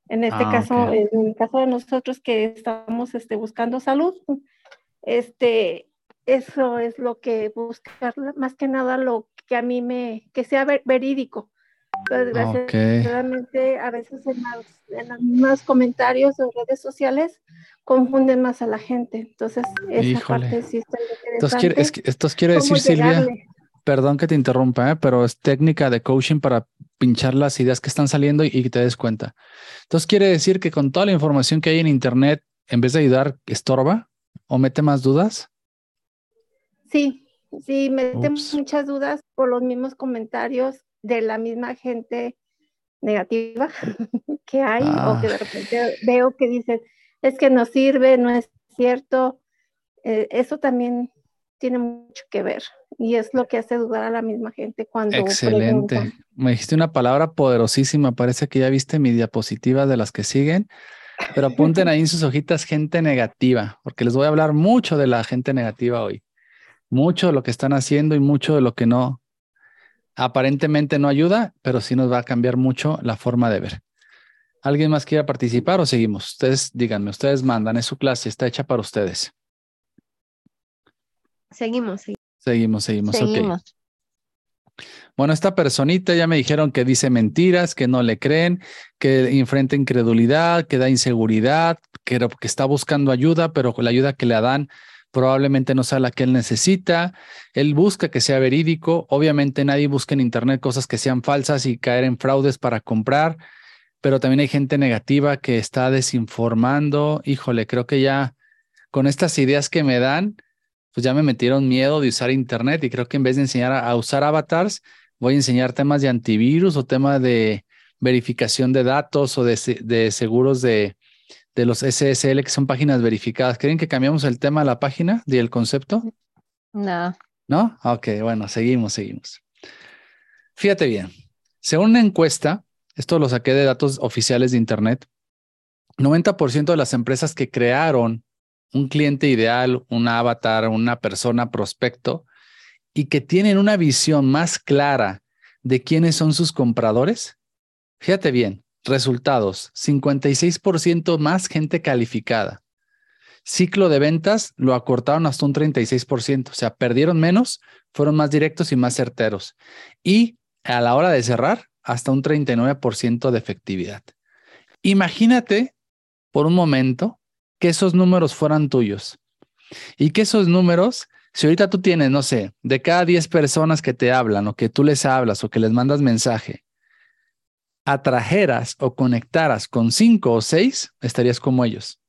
En este ah, caso, en el caso de nosotros que estamos este, buscando salud, este, eso es lo que buscar, más que nada lo que a mí me, que sea verídico desgraciadamente a veces en, los mismos comentarios o redes sociales confunden más a la gente. Entonces, esa parte sí está interesante. Esto quiere, decir, Silvia, perdón que te interrumpa, ¿eh? pero es técnica de coaching para pinchar las ideas que están saliendo y, y te des cuenta. Entonces, quiere decir que con toda la información que hay en Internet, en vez de ayudar, estorba o mete más dudas. Sí, sí, mete muchas dudas por los mismos comentarios de la misma gente negativa [laughs] que hay o que de ah. repente veo que dicen, es que no sirve, no es cierto. Eh, eso también tiene mucho que ver y es lo que hace dudar a la misma gente cuando Excelente. Me dijiste una palabra poderosísima, parece que ya viste mi diapositiva de las que siguen, pero apunten ahí en sus hojitas gente negativa, porque les voy a hablar mucho de la gente negativa hoy. Mucho de lo que están haciendo y mucho de lo que no aparentemente no ayuda, pero sí nos va a cambiar mucho la forma de ver. ¿Alguien más quiere participar o seguimos? Ustedes díganme, ustedes mandan, es su clase, está hecha para ustedes. Seguimos, seguimos. Seguimos, seguimos, Bueno, esta personita ya me dijeron que dice mentiras, que no le creen, que enfrenta incredulidad, que da inseguridad, que, que está buscando ayuda, pero con la ayuda que le dan probablemente no sea la que él necesita. Él busca que sea verídico. Obviamente nadie busca en Internet cosas que sean falsas y caer en fraudes para comprar, pero también hay gente negativa que está desinformando. Híjole, creo que ya con estas ideas que me dan, pues ya me metieron miedo de usar Internet y creo que en vez de enseñar a, usar avatars, voy a enseñar temas de antivirus o temas de verificación de datos o de, de seguros de, de los SSL, que son páginas verificadas. ¿Creen que cambiamos el tema de la página y el concepto? No. ¿No? Ok, bueno, seguimos, seguimos. Fíjate bien, según una encuesta, esto lo saqué de datos oficiales de Internet, 90% de las empresas que crearon un cliente ideal, un avatar, una persona prospecto, y que tienen una visión más clara de quiénes son sus compradores, fíjate bien, resultados, 56% más gente calificada. Ciclo de ventas lo acortaron hasta un 36%, o sea, perdieron menos, fueron más directos y más certeros. Y a la hora de cerrar, hasta un 39% de efectividad. Imagínate por un momento que esos números fueran tuyos y que esos números, si ahorita tú tienes, no sé, de cada 10 personas que te hablan o que tú les hablas o que les mandas mensaje, atrajeras o conectaras con 5 o 6, estarías como ellos.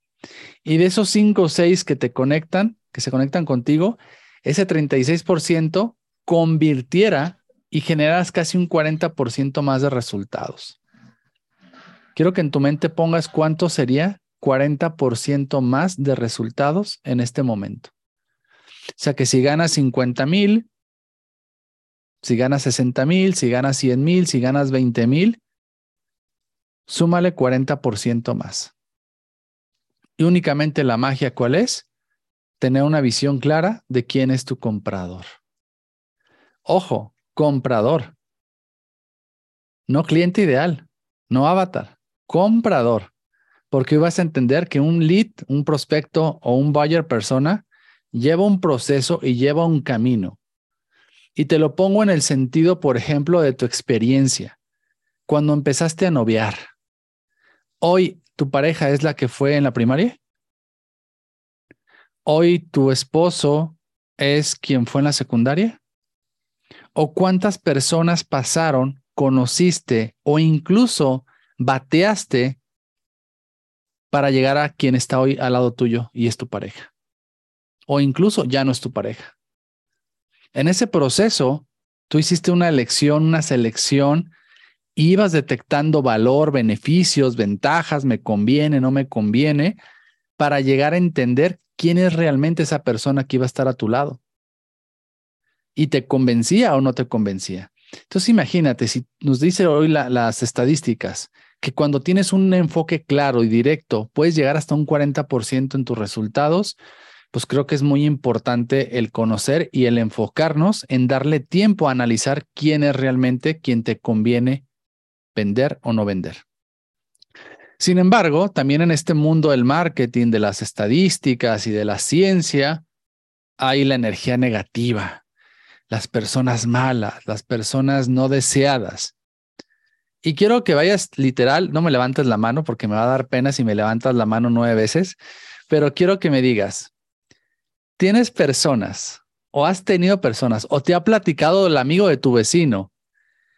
Y de esos 5 o 6 que te conectan, que se conectan contigo, ese 36% convirtiera y generas casi un 40% más de resultados. Quiero que en tu mente pongas cuánto sería 40% más de resultados en este momento. O sea que si ganas 50 mil, si ganas 60 mil, si ganas 100 mil, si ganas 20 mil, súmale 40% más. Y únicamente la magia, ¿cuál es? Tener una visión clara de quién es tu comprador. Ojo, comprador. No cliente ideal, no avatar, comprador. Porque vas a entender que un lead, un prospecto o un buyer persona lleva un proceso y lleva un camino. Y te lo pongo en el sentido, por ejemplo, de tu experiencia. Cuando empezaste a noviar, hoy tu pareja es la que fue en la primaria. Hoy tu esposo es quien fue en la secundaria. ¿O cuántas personas pasaron, conociste o incluso bateaste para llegar a quien está hoy al lado tuyo y es tu pareja? O incluso ya no es tu pareja. En ese proceso, tú hiciste una elección, una selección, ibas detectando valor, beneficios, ventajas, me conviene, no me conviene, para llegar a entender quién es realmente esa persona que iba a estar a tu lado y te convencía o no te convencía. Entonces imagínate, si nos dice hoy las estadísticas que cuando tienes un enfoque claro y directo puedes llegar hasta un 40% en tus resultados, pues creo que es muy importante el conocer y el enfocarnos en darle tiempo a analizar quién es realmente quien te conviene vender o no vender. Sin embargo, también en este mundo del marketing, de las estadísticas y de la ciencia, hay la energía negativa, las personas malas, las personas no deseadas. Y quiero que vayas literal, no me levantes la mano porque me va a dar pena si me levantas la mano nueve veces, pero quiero que me digas, ¿tienes personas o has tenido personas o te ha platicado el amigo de tu vecino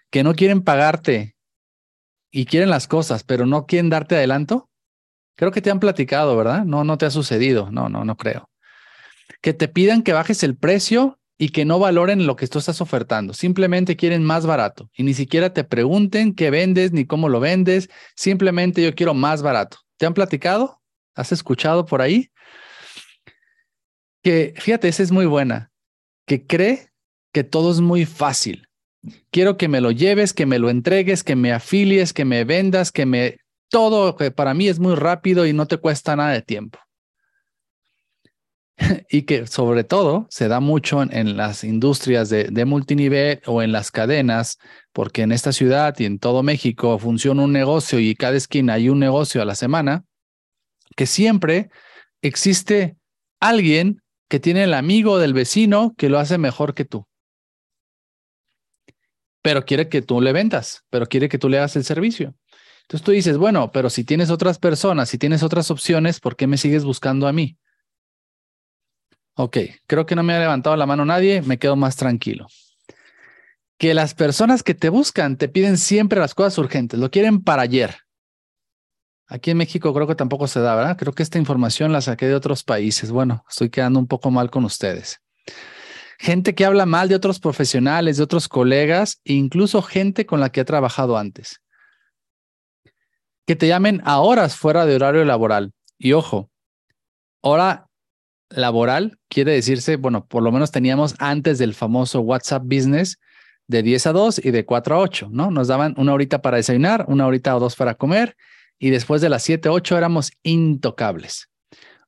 que no quieren pagarte y quieren las cosas, pero no quieren darte adelanto? Creo que te han platicado, ¿verdad? No, no te ha sucedido. No, no, no creo. Que te pidan que bajes el precio y que no valoren lo que tú estás ofertando. Simplemente quieren más barato y ni siquiera te pregunten qué vendes ni cómo lo vendes. Simplemente yo quiero más barato. ¿Te han platicado? ¿Has escuchado por ahí? Que fíjate, esa es muy buena. Que cree que todo es muy fácil. Quiero que me lo lleves, que me lo entregues, que me afilies, que me vendas, que me... Todo que para mí es muy rápido y no te cuesta nada de tiempo. [laughs] y que sobre todo se da mucho en, las industrias de, de, multinivel o en las cadenas, porque en esta ciudad y en todo México funciona un negocio y cada esquina hay un negocio a la semana, que siempre existe alguien que tiene el amigo del vecino que lo hace mejor que tú. Pero quiere que tú le vendas, pero quiere que tú le hagas el servicio. Entonces tú dices, bueno, pero si tienes otras personas, si tienes otras opciones, ¿por qué me sigues buscando a mí? Ok, creo que no me ha levantado la mano nadie, me quedo más tranquilo. Que las personas que te buscan te piden siempre las cosas urgentes, lo quieren para ayer. Aquí en México creo que tampoco se da, ¿verdad? Creo que esta información la saqué de otros países. Bueno, estoy quedando un poco mal con ustedes. Gente que habla mal de otros profesionales, de otros colegas, e incluso gente con la que he trabajado antes. Que te llamen a horas fuera de horario laboral. Y ojo, hora laboral quiere decirse, bueno, por lo menos teníamos antes del famoso WhatsApp Business de 10 a 2 y de 4 a 8, ¿no? Nos daban una horita para desayunar, una horita o dos para comer y después de las 7, 8 éramos intocables.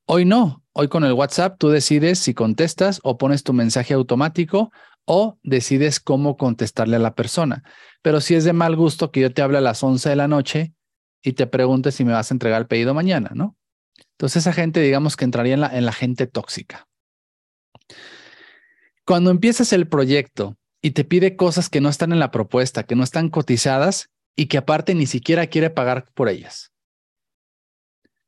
Hoy no, hoy con el WhatsApp tú decides si contestas o pones tu mensaje automático o decides cómo contestarle a la persona. Pero si es de mal gusto que yo te hable a las 11 de la noche, y te pregunte si me vas a entregar el pedido mañana, ¿no? Entonces esa gente, digamos que entraría en la, en la gente tóxica. Cuando empiezas el proyecto y te pide cosas que no están en la propuesta, que no están cotizadas y que aparte ni siquiera quiere pagar por ellas.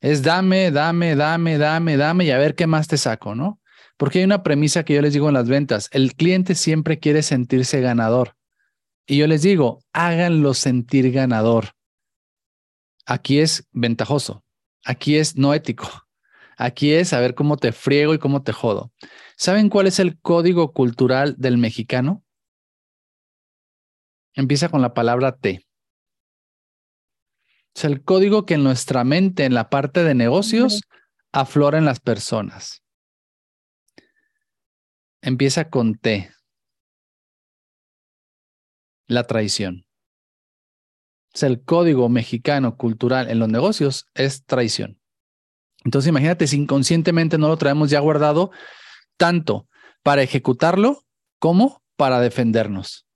Es dame, dame, dame, dame, dame y a ver qué más te saco, ¿no? Porque hay una premisa que yo les digo en las ventas, el cliente siempre quiere sentirse ganador. Y yo les digo, háganlo sentir ganador. Aquí es ventajoso, aquí es no ético, aquí es saber cómo te friego y cómo te jodo. ¿Saben cuál es el código cultural del mexicano? Empieza con la palabra T. Es el código que en nuestra mente, en la parte de negocios, aflora en las personas. Empieza con T. La traición. Es el código mexicano cultural en los negocios es traición. Entonces imagínate si inconscientemente no lo traemos ya guardado tanto para ejecutarlo como para defendernos.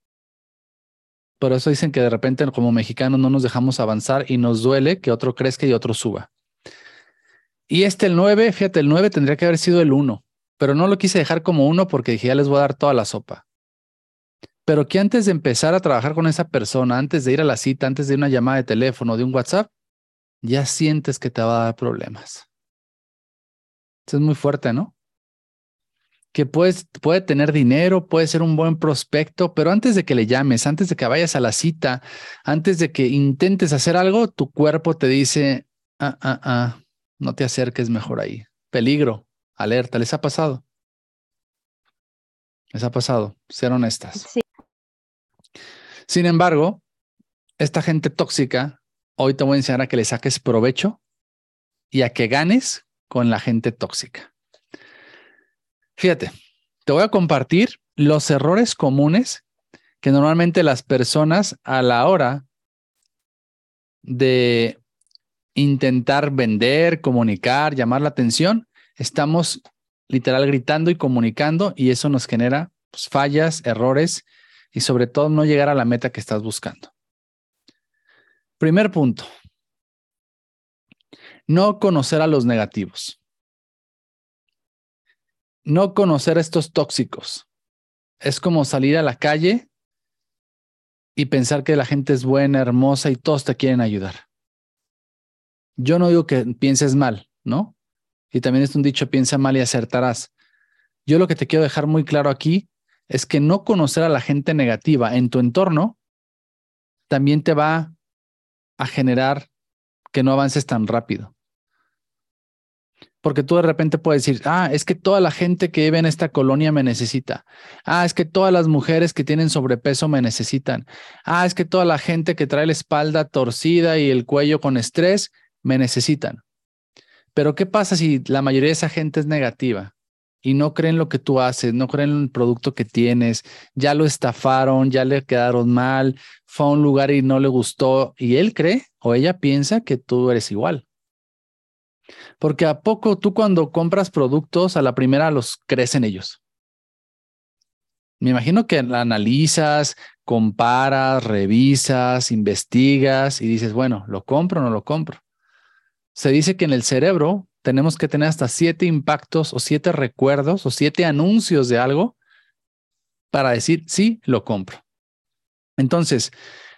Por eso dicen que de repente como mexicanos no nos dejamos avanzar y nos duele que otro crezca y otro suba. Y este, el 9, fíjate, el 9 tendría que haber sido el 1, pero no lo quise dejar como 1 porque dije, ya les voy a dar toda la sopa. Pero que antes de empezar a trabajar con esa persona, antes de ir a la cita, antes de una llamada de teléfono, de un WhatsApp, ya sientes que te va a dar problemas. Eso es muy fuerte, ¿no? Que puedes, puede tener dinero, puede ser un buen prospecto, pero antes de que le llames, antes de que vayas a la cita, antes de que intentes hacer algo, tu cuerpo te dice, ah, ah, ah, no te acerques mejor ahí. Peligro, alerta, ¿les ha pasado? ¿Les ha pasado? Ser honestas. Sí. Sin embargo, esta gente tóxica, hoy te voy a enseñar a que le saques provecho y a que ganes con la gente tóxica. Fíjate, te voy a compartir los errores comunes que normalmente las personas a la hora de intentar vender, comunicar, llamar la atención, estamos literal gritando y comunicando y eso nos genera pues, fallas, errores y sobre todo no llegar a la meta que estás buscando. Primer punto, no conocer a los negativos no conocer estos tóxicos. Es como salir a la calle y pensar que la gente es buena, hermosa y todos te quieren ayudar. Yo no digo que pienses mal, ¿no? Y también es un dicho, piensa mal y acertarás. Yo lo que te quiero dejar muy claro aquí es que no conocer a la gente negativa en tu entorno también te va a generar que no avances tan rápido. Porque tú de repente puedes decir, ah, es que toda la gente que vive en esta colonia me necesita. Ah, es que todas las mujeres que tienen sobrepeso me necesitan. Ah, es que toda la gente que trae la espalda torcida y el cuello con estrés me necesitan. Pero ¿qué pasa si la mayoría de esa gente es negativa y no creen lo que tú haces, no creen en el producto que tienes, ya lo estafaron, ya le quedaron mal, fue a un lugar y no le gustó y él cree o ella piensa que tú eres igual? Porque a poco tú cuando compras productos, a la primera los crees en ellos. Me imagino que analizas, comparas, revisas, investigas y dices, bueno, ¿lo compro o no lo compro? Se dice que en el cerebro tenemos que tener hasta siete impactos o siete recuerdos o siete anuncios de algo para decir, sí, lo compro. Entonces,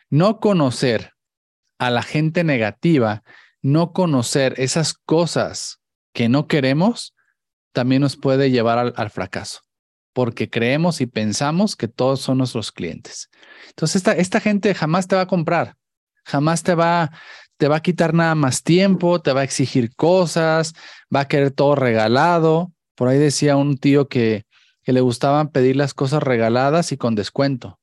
no conocer a la gente negativa no conocer esas cosas que no queremos también nos puede llevar al, fracaso, porque creemos y pensamos que todos son nuestros clientes. Entonces, esta, esta gente jamás te va a comprar, jamás te va, te va a quitar nada más tiempo, te va a exigir cosas, va a querer todo regalado. Por ahí decía un tío que, que le gustaban pedir las cosas regaladas y con descuento.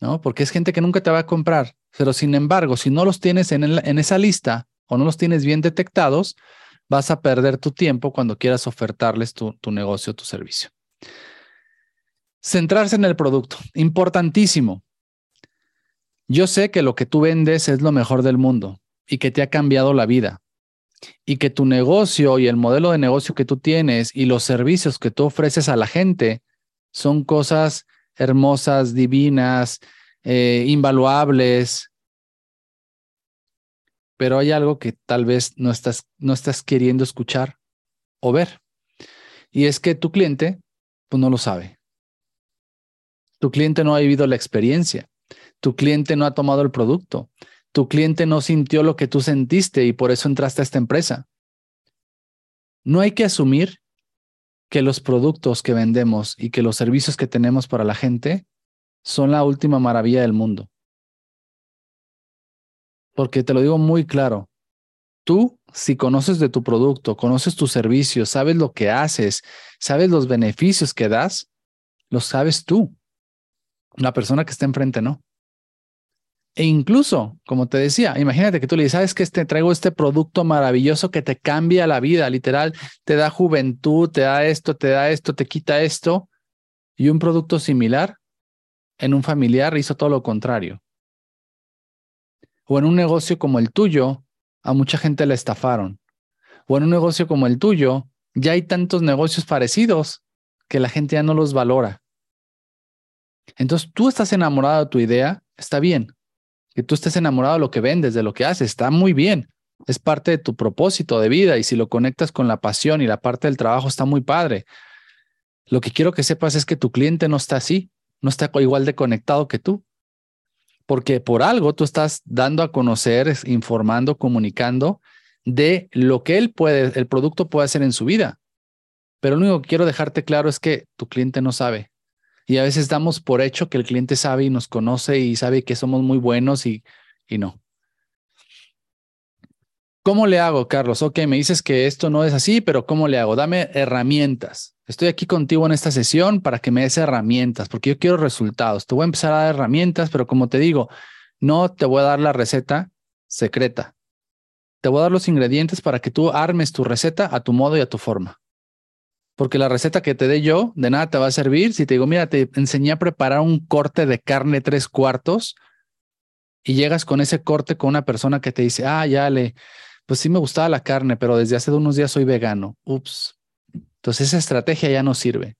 ¿no? Porque es gente que nunca te va a comprar. Pero sin embargo, si no los tienes en, en esa lista o no los tienes bien detectados, vas a perder tu tiempo cuando quieras ofertarles tu, tu negocio, tu servicio. Centrarse en el producto, importantísimo. Yo sé que lo que tú vendes es lo mejor del mundo y que te ha cambiado la vida y que tu negocio y el modelo de negocio que tú tienes y los servicios que tú ofreces a la gente son cosas hermosas, divinas, eh, invaluables. Pero hay algo que tal vez no estás, no estás queriendo escuchar o ver. Y es que tu cliente, pues no lo sabe. Tu cliente no ha vivido la experiencia. Tu cliente no ha tomado el producto. Tu cliente no sintió lo que tú sentiste y por eso entraste a esta empresa. No hay que asumir que los productos que vendemos y que los servicios que tenemos para la gente son la última maravilla del mundo. Porque te lo digo muy claro, tú si conoces de tu producto, conoces tus servicios, sabes lo que haces, sabes los beneficios que das, los sabes tú. La persona que está enfrente no. E incluso, como te decía, imagínate que tú le dices, sabes que este, traigo este producto maravilloso que te cambia la vida, literal, te da juventud, te da esto, te da esto, te quita esto. Y un producto similar en un familiar hizo todo lo contrario. O en un negocio como el tuyo, a mucha gente le estafaron. O en un negocio como el tuyo, ya hay tantos negocios parecidos que la gente ya no los valora. Entonces, tú estás enamorado de tu idea, está bien. Que tú estés enamorado de lo que vendes, de lo que haces, está muy bien. Es parte de tu propósito de vida y si lo conectas con la pasión y la parte del trabajo está muy padre. Lo que quiero que sepas es que tu cliente no está así, no está igual de conectado que tú. Porque por algo tú estás dando a conocer, informando, comunicando de lo que él puede, el producto puede hacer en su vida. Pero lo único que quiero dejarte claro es que tu cliente no sabe. Y a veces damos por hecho que el cliente sabe y nos conoce y sabe que somos muy buenos y, y no. ¿Cómo le hago, Carlos? Ok, me dices que esto no es así, pero ¿cómo le hago? Dame herramientas. Estoy aquí contigo en esta sesión para que me des herramientas, porque yo quiero resultados. Te voy a empezar a dar herramientas, pero como te digo, no te voy a dar la receta secreta. Te voy a dar los ingredientes para que tú armes tu receta a tu modo y a tu forma. Porque la receta que te dé yo, de nada te va a servir si te digo, mira, te enseñé a preparar un corte de carne tres cuartos y llegas con ese corte con una persona que te dice, ah, ya le, pues sí me gustaba la carne, pero desde hace unos días soy vegano. Ups. Entonces esa estrategia ya no sirve.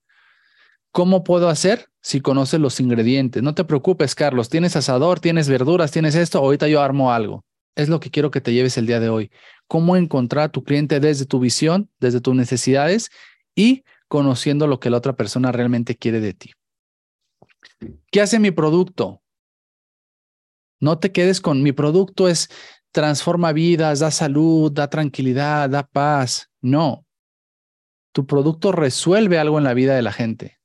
¿Cómo puedo hacer si conoces los ingredientes? No te preocupes, Carlos. Tienes asador, tienes verduras, tienes esto. Ahorita yo armo algo. Es lo que quiero que te lleves el día de hoy. Cómo encontrar a tu cliente desde tu visión, desde tus necesidades y conociendo lo que la otra persona realmente quiere de ti. ¿Qué hace mi producto? No te quedes con mi producto es transforma vidas, da salud, da tranquilidad, da paz. No. Tu producto resuelve algo en la vida de la gente.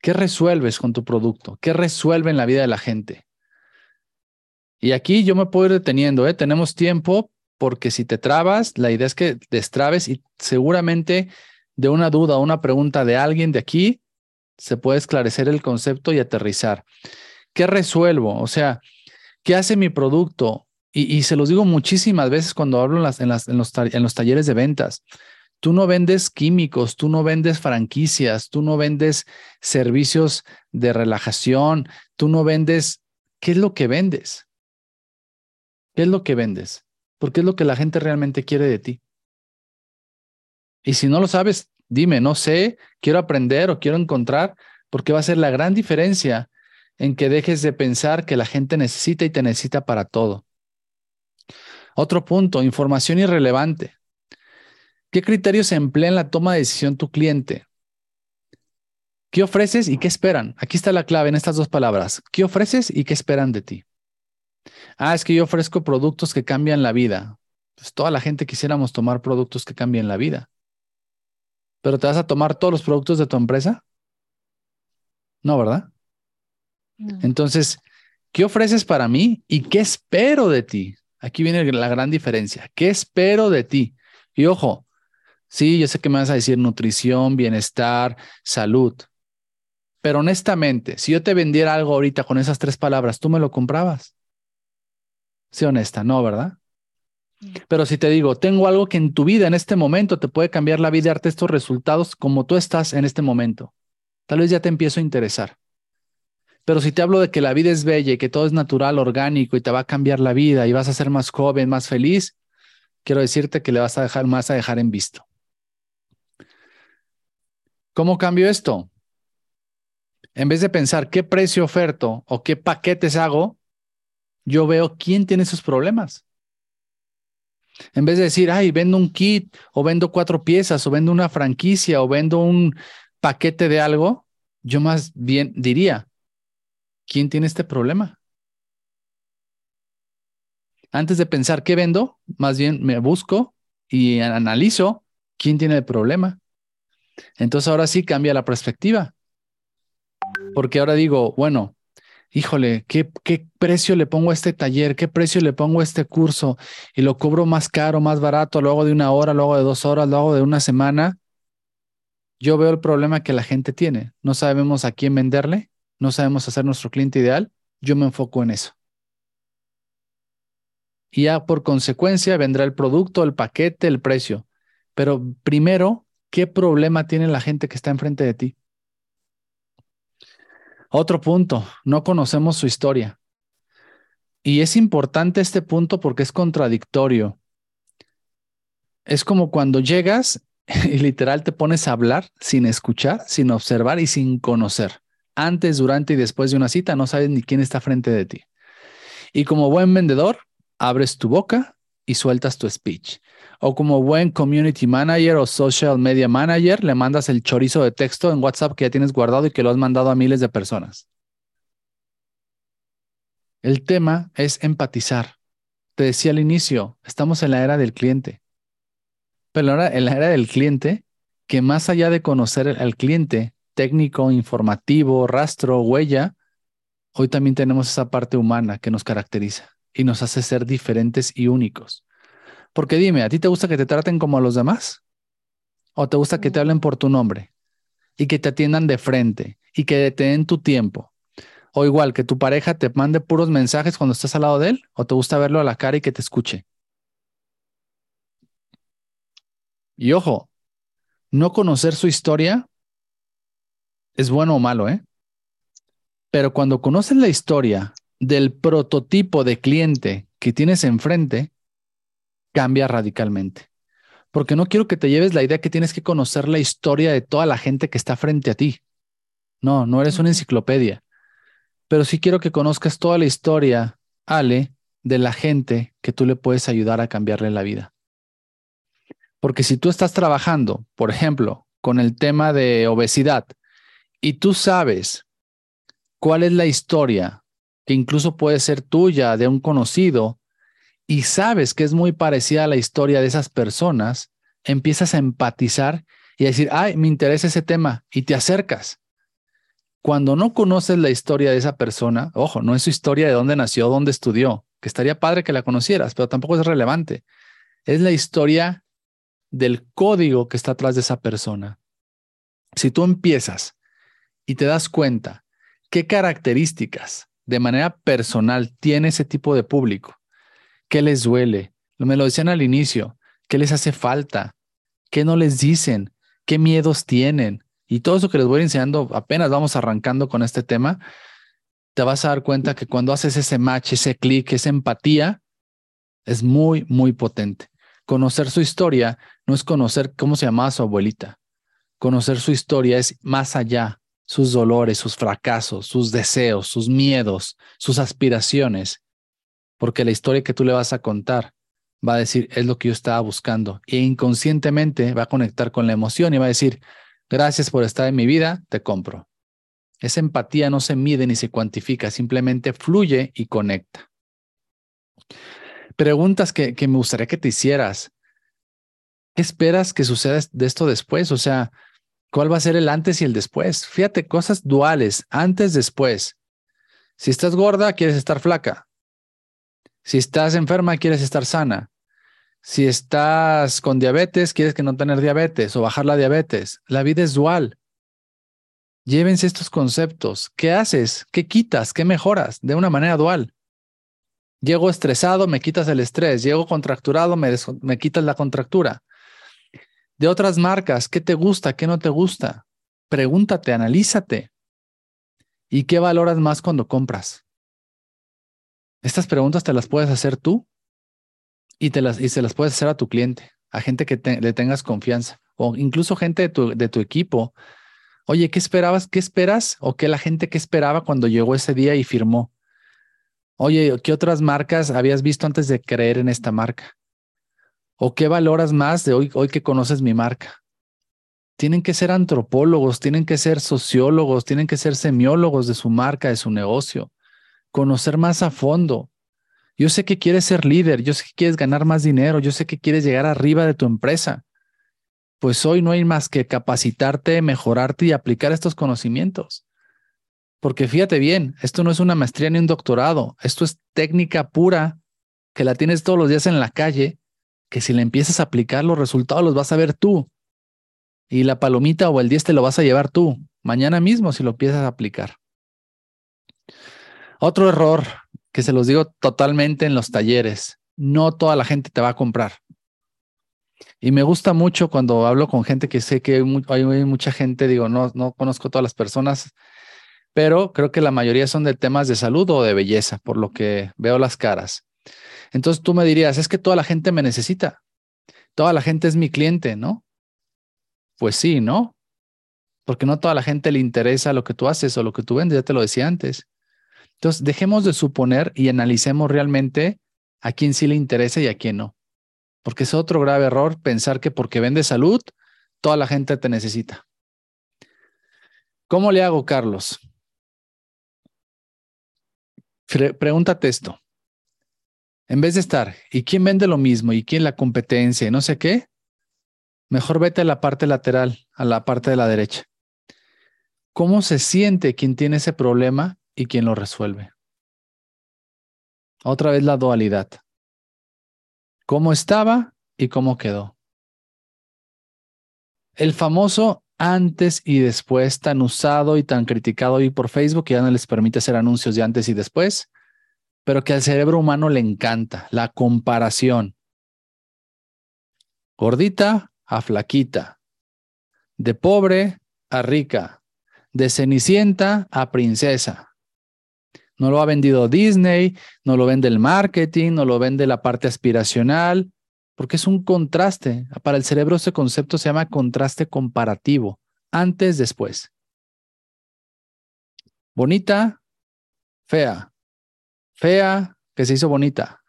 ¿Qué resuelves con tu producto? ¿Qué resuelve en la vida de la gente? Y aquí yo me puedo ir deteniendo, ¿eh? Tenemos tiempo porque si te trabas, la idea es que destrabes y seguramente de una duda o una pregunta de alguien de aquí se puede esclarecer el concepto y aterrizar. ¿Qué resuelvo? O sea, ¿Qué hace mi producto? Y, se los digo muchísimas veces cuando hablo en, los talleres de ventas. Tú no vendes químicos, tú no vendes franquicias, tú no vendes servicios de relajación, tú no vendes. ¿Qué es lo que vendes? ¿Qué es lo que vendes? Porque es lo que la gente realmente quiere de ti. Y si no lo sabes, dime, no sé, quiero aprender o quiero encontrar, porque va a ser la gran diferencia en que dejes de pensar que la gente necesita y te necesita para todo. Otro punto, información irrelevante. ¿Qué criterios se emplea en la toma de decisión tu cliente? ¿Qué ofreces y qué esperan? Aquí está la clave en estas dos palabras. ¿Qué ofreces y qué esperan de ti? Ah, es que yo ofrezco productos que cambian la vida. Pues toda la gente quisiéramos tomar productos que cambien la vida. ¿Pero te vas a tomar todos los productos de tu empresa? No, ¿verdad? Entonces, ¿qué ofreces para mí y qué espero de ti? Aquí viene la gran diferencia. ¿Qué espero de ti? Y ojo, sí, yo sé que me vas a decir nutrición, bienestar, salud. Pero honestamente, si yo te vendiera algo ahorita con esas tres palabras, ¿tú me lo comprabas? Sí, honesta, no, ¿verdad? Pero si te digo, tengo algo que en tu vida en este momento te puede cambiar la vida y darte estos resultados como tú estás en este momento, tal vez ya te empiezo a interesar. Pero si te hablo de que la vida es bella y que todo es natural, orgánico y te va a cambiar la vida y vas a ser más joven, más feliz, quiero decirte que le vas a dejar más a dejar en visto. ¿Cómo cambio esto? En vez de pensar qué precio oferto o qué paquetes hago, Yo veo quién tiene esos problemas. En vez de decir, ay, vendo un kit o vendo cuatro piezas o vendo una franquicia o vendo un paquete de algo, yo más bien diría, ¿quién tiene este problema? Antes de pensar qué vendo, más bien me busco y analizo quién tiene el problema. Entonces ahora sí cambia la perspectiva. Porque ahora digo, bueno, híjole, ¿qué, ¿qué, precio le pongo a este taller? ¿Qué precio le pongo a este curso? Y lo cobro más caro, más barato, lo hago de una hora, lo hago de dos horas, lo hago de una semana. Yo veo el problema que la gente tiene. No sabemos a quién venderle, no sabemos hacer nuestro cliente ideal. Yo me enfoco en eso. Y ya por consecuencia vendrá el producto, el paquete, el precio. Pero primero, ¿qué problema tiene la gente que está enfrente de ti? Otro punto, no conocemos su historia. Y es importante este punto porque es contradictorio. Es como cuando llegas [laughs] y literal te pones a hablar sin escuchar, sin observar y sin conocer. Antes, durante y después de una cita no sabes ni quién está frente de ti. Y como buen vendedor, abres tu boca y sueltas tu speech. O como buen community manager o social media manager, le mandas el chorizo de texto en WhatsApp que ya tienes guardado y que lo has mandado a miles de personas. El tema es empatizar. Te decía al inicio, estamos en la era del cliente. Pero ahora en la era del cliente, que más allá de conocer al cliente, técnico, informativo, rastro, huella, hoy también tenemos esa parte humana que nos caracteriza y nos hace ser diferentes y únicos. Porque dime, ¿a ti te gusta que te traten como a los demás? ¿O te gusta que te hablen por tu nombre y que te atiendan de frente y que te den tu tiempo? O igual que tu pareja te mande puros mensajes cuando estás al lado de él, o te gusta verlo a la cara y que te escuche. Y ojo, no conocer su historia es bueno o malo, ¿eh? Pero cuando conoces la historia del prototipo de cliente que tienes enfrente, cambia radicalmente. Porque no quiero que te lleves la idea que tienes que conocer la historia de toda la gente que está frente a ti. No, no eres una enciclopedia. Pero sí quiero que conozcas toda la historia, Ale, de la gente que tú le puedes ayudar a cambiarle la vida. Porque si tú estás trabajando, por ejemplo, con el tema de obesidad y tú sabes cuál es la historia que incluso puede ser tuya, de un conocido, y sabes que es muy parecida a la historia de esas personas, empiezas a empatizar y a decir, ay, me interesa ese tema, y te acercas. Cuando no conoces la historia de esa persona, ojo, no es su historia de dónde nació, dónde estudió, que estaría padre que la conocieras, pero tampoco es relevante. Es la historia del código que está atrás de esa persona. Si tú empiezas y te das cuenta qué características de manera personal tiene ese tipo de público, ¿Qué les duele? Me lo decían al inicio. ¿Qué les hace falta? ¿Qué no les dicen? ¿Qué miedos tienen? Y todo eso que les voy enseñando, apenas vamos arrancando con este tema, te vas a dar cuenta que cuando haces ese match, ese clic, esa empatía, es muy, muy potente. Conocer su historia no es conocer cómo se llamaba su abuelita. Conocer su historia es más allá, sus dolores, sus fracasos, sus deseos, sus miedos, sus aspiraciones porque la historia que tú le vas a contar va a decir, es lo que yo estaba buscando. E inconscientemente va a conectar con la emoción y va a decir, gracias por estar en mi vida, te compro. Esa empatía no se mide ni se cuantifica, simplemente fluye y conecta. Preguntas que, que me gustaría que te hicieras. ¿Qué esperas que suceda de esto después? O sea, ¿cuál va a ser el antes y el después? Fíjate, cosas duales, antes, después. Si estás gorda, quieres estar flaca. Si estás enferma, quieres estar sana. Si estás con diabetes, quieres que no tener diabetes o bajar la diabetes. La vida es dual. Llévense estos conceptos. ¿Qué haces? ¿Qué quitas? ¿Qué mejoras? De una manera dual. Llego estresado, me quitas el estrés. Llego contracturado, me, me quitas la contractura. De otras marcas, ¿qué te gusta? ¿Qué no te gusta? Pregúntate, analízate. ¿Y qué valoras más cuando compras? Estas preguntas te las puedes hacer tú y, te las, y se las puedes hacer a tu cliente, a gente que le tengas confianza o incluso gente de tu, de tu equipo. Oye, ¿qué esperabas? ¿Qué esperas? ¿O qué la gente que esperaba cuando llegó ese día y firmó? Oye, ¿qué otras marcas habías visto antes de creer en esta marca? ¿O qué valoras más de hoy, hoy que conoces mi marca? Tienen que ser antropólogos, tienen que ser sociólogos, tienen que ser semiólogos de su marca, de su negocio, conocer más a fondo. Yo sé que quieres ser líder, yo sé que quieres ganar más dinero, yo sé que quieres llegar arriba de tu empresa. Pues hoy no hay más que capacitarte, mejorarte y aplicar estos conocimientos. Porque fíjate bien, esto no es una maestría ni un doctorado, esto es técnica pura que la tienes todos los días en la calle, que si le empiezas a aplicar los resultados los vas a ver tú. Y la palomita o el 10 te lo vas a llevar tú, mañana mismo si lo empiezas a aplicar. Otro error que se los digo totalmente en los talleres, no toda la gente te va a comprar. Y me gusta mucho cuando hablo con gente que sé que hay, mucha gente, digo, no, no conozco todas las personas, pero creo que la mayoría son de temas de salud o de belleza, por lo que veo las caras. Entonces tú me dirías, es que toda la gente me necesita, toda la gente es mi cliente, ¿no? Pues sí, ¿no? Porque no toda la gente le interesa lo que tú haces o lo que tú vendes, ya te lo decía antes. Entonces, dejemos de suponer y analicemos realmente a quién sí le interesa y a quién no. Porque es otro grave error pensar que porque vende salud, toda la gente te necesita. ¿Cómo le hago, Carlos? pregúntate esto. En vez de estar, ¿y quién vende lo mismo? ¿Y quién la competencia? Y no sé qué. Mejor vete a la parte lateral, a la parte de la derecha. ¿Cómo se siente quien tiene ese problema y quien lo resuelve? Otra vez la dualidad. ¿Cómo estaba y cómo quedó? El famoso antes y después tan usado y tan criticado hoy por Facebook que ya no les permite hacer anuncios de antes y después, pero que al cerebro humano le encanta, la comparación. Gordita a flaquita, de pobre a rica, de cenicienta a princesa. No lo ha vendido Disney, no lo vende el marketing, no lo vende la parte aspiracional, porque es un contraste. Para el cerebro ese concepto se llama contraste comparativo, antes, después. Bonita, fea. Fea, que se hizo bonita.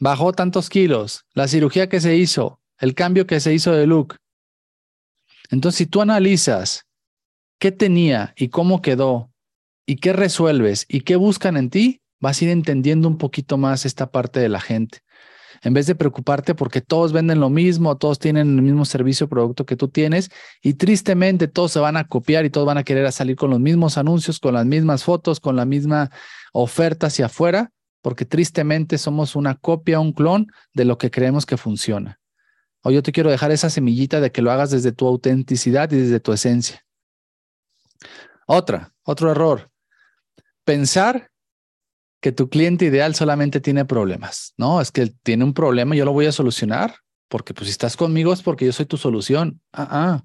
Bajó tantos kilos. La cirugía que se hizo el cambio que se hizo de look. Entonces, si tú analizas qué tenía y cómo quedó y qué resuelves y qué buscan en ti, vas a ir entendiendo un poquito más esta parte de la gente. En vez de preocuparte porque todos venden lo mismo, todos tienen el mismo servicio o producto que tú tienes y tristemente todos se van a copiar y todos van a querer salir con los mismos anuncios, con las mismas fotos, con la misma oferta hacia afuera, porque tristemente somos una copia, un clon de lo que creemos que funciona. O yo te quiero dejar esa semillita de que lo hagas desde tu autenticidad y desde tu esencia. Otra, otro error. Pensar que tu cliente ideal solamente tiene problemas. No, es que tiene un problema, yo lo voy a solucionar, porque pues si estás conmigo es porque yo soy tu solución. Ah, ah.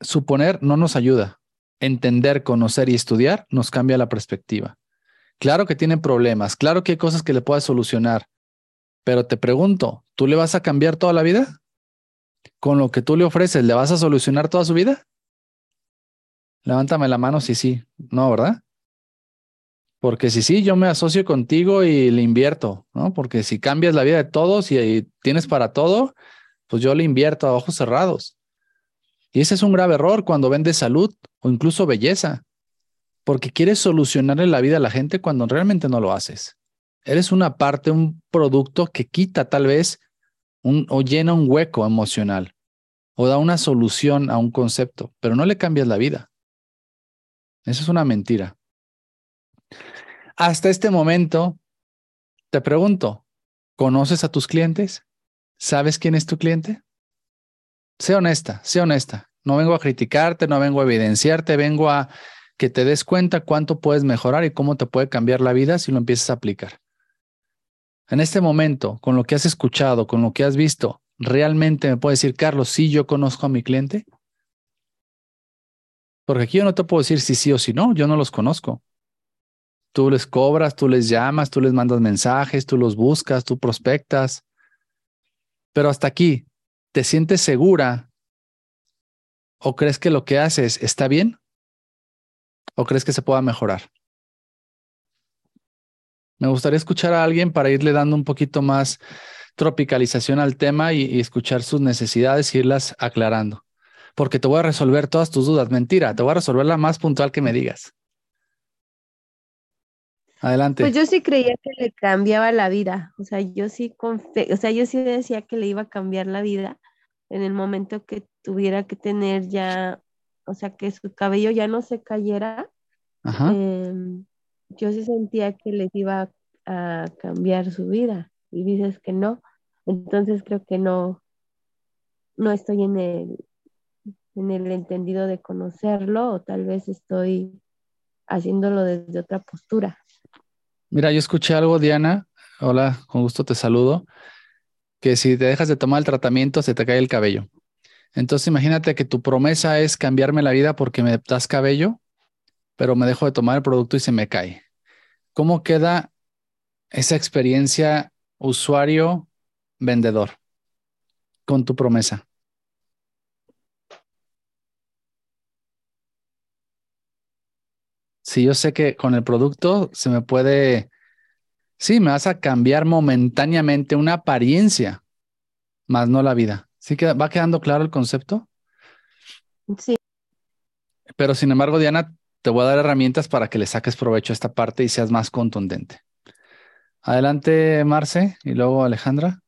Suponer no nos ayuda. Entender, conocer y estudiar nos cambia la perspectiva. Claro que tiene problemas, claro que hay cosas que le puedas solucionar, pero te pregunto, ¿tú le vas a cambiar toda la vida? ¿Con lo que tú le ofreces, le vas a solucionar toda su vida? Levántame la mano si sí. No, ¿verdad? Porque si sí, yo me asocio contigo y le invierto, ¿no? Porque si cambias la vida de todos y, tienes para todo, pues yo le invierto a ojos cerrados. Y ese es un grave error cuando vendes salud o incluso belleza, porque quieres solucionarle la vida a la gente cuando realmente no lo haces. Eres una parte, un producto que quita tal vez un, o llena un hueco emocional o da una solución a un concepto, pero no le cambias la vida. Eso es una mentira. Hasta este momento, te pregunto, ¿conoces a tus clientes? ¿Sabes quién es tu cliente? Sé honesta, sé honesta. No vengo a criticarte, no vengo a evidenciarte, vengo a que te des cuenta cuánto puedes mejorar y cómo te puede cambiar la vida si lo empiezas a aplicar. En este momento, con lo que has escuchado, con lo que has visto, ¿realmente me puedes decir, Carlos, sí, yo conozco a mi cliente? Porque aquí yo no te puedo decir si sí o si no, yo no los conozco. Tú les cobras, tú les llamas, tú les mandas mensajes, tú los buscas, tú prospectas. Pero hasta aquí, ¿te sientes segura o crees que lo que haces está bien? ¿O crees que se pueda mejorar? Me gustaría escuchar a alguien para irle dando un poquito más tropicalización al tema y, escuchar sus necesidades y irlas aclarando. Porque te voy a resolver todas tus dudas. Mentira, te voy a resolver la más puntual que me digas. Adelante. Pues yo sí creía que le cambiaba la vida. O sea, yo sí o sea, yo sí decía que le iba a cambiar la vida en el momento que tuviera que tener ya, o sea, que su cabello ya no se cayera. Ajá. Em, yo sí sentía que les iba a cambiar su vida y dices que no, entonces creo que no, no estoy en el, en el entendido de conocerlo o tal vez estoy haciéndolo desde otra postura. Mira, yo escuché algo, Diana. Hola, con gusto te saludo. Que si te dejas de tomar el tratamiento, se te cae el cabello. Entonces, imagínate que tu promesa es cambiarme la vida porque me das cabello pero me dejo de tomar el producto y se me cae. ¿Cómo queda esa experiencia usuario-vendedor con tu promesa? Si yo sé que con el producto se me puede, sí, me vas a cambiar momentáneamente una apariencia, más no la vida. ¿Sí que va quedando claro el concepto? Sí. Pero sin embargo, Diana, te voy a dar herramientas para que le saques provecho a esta parte y seas más contundente. Adelante, Marce, y luego Alejandra.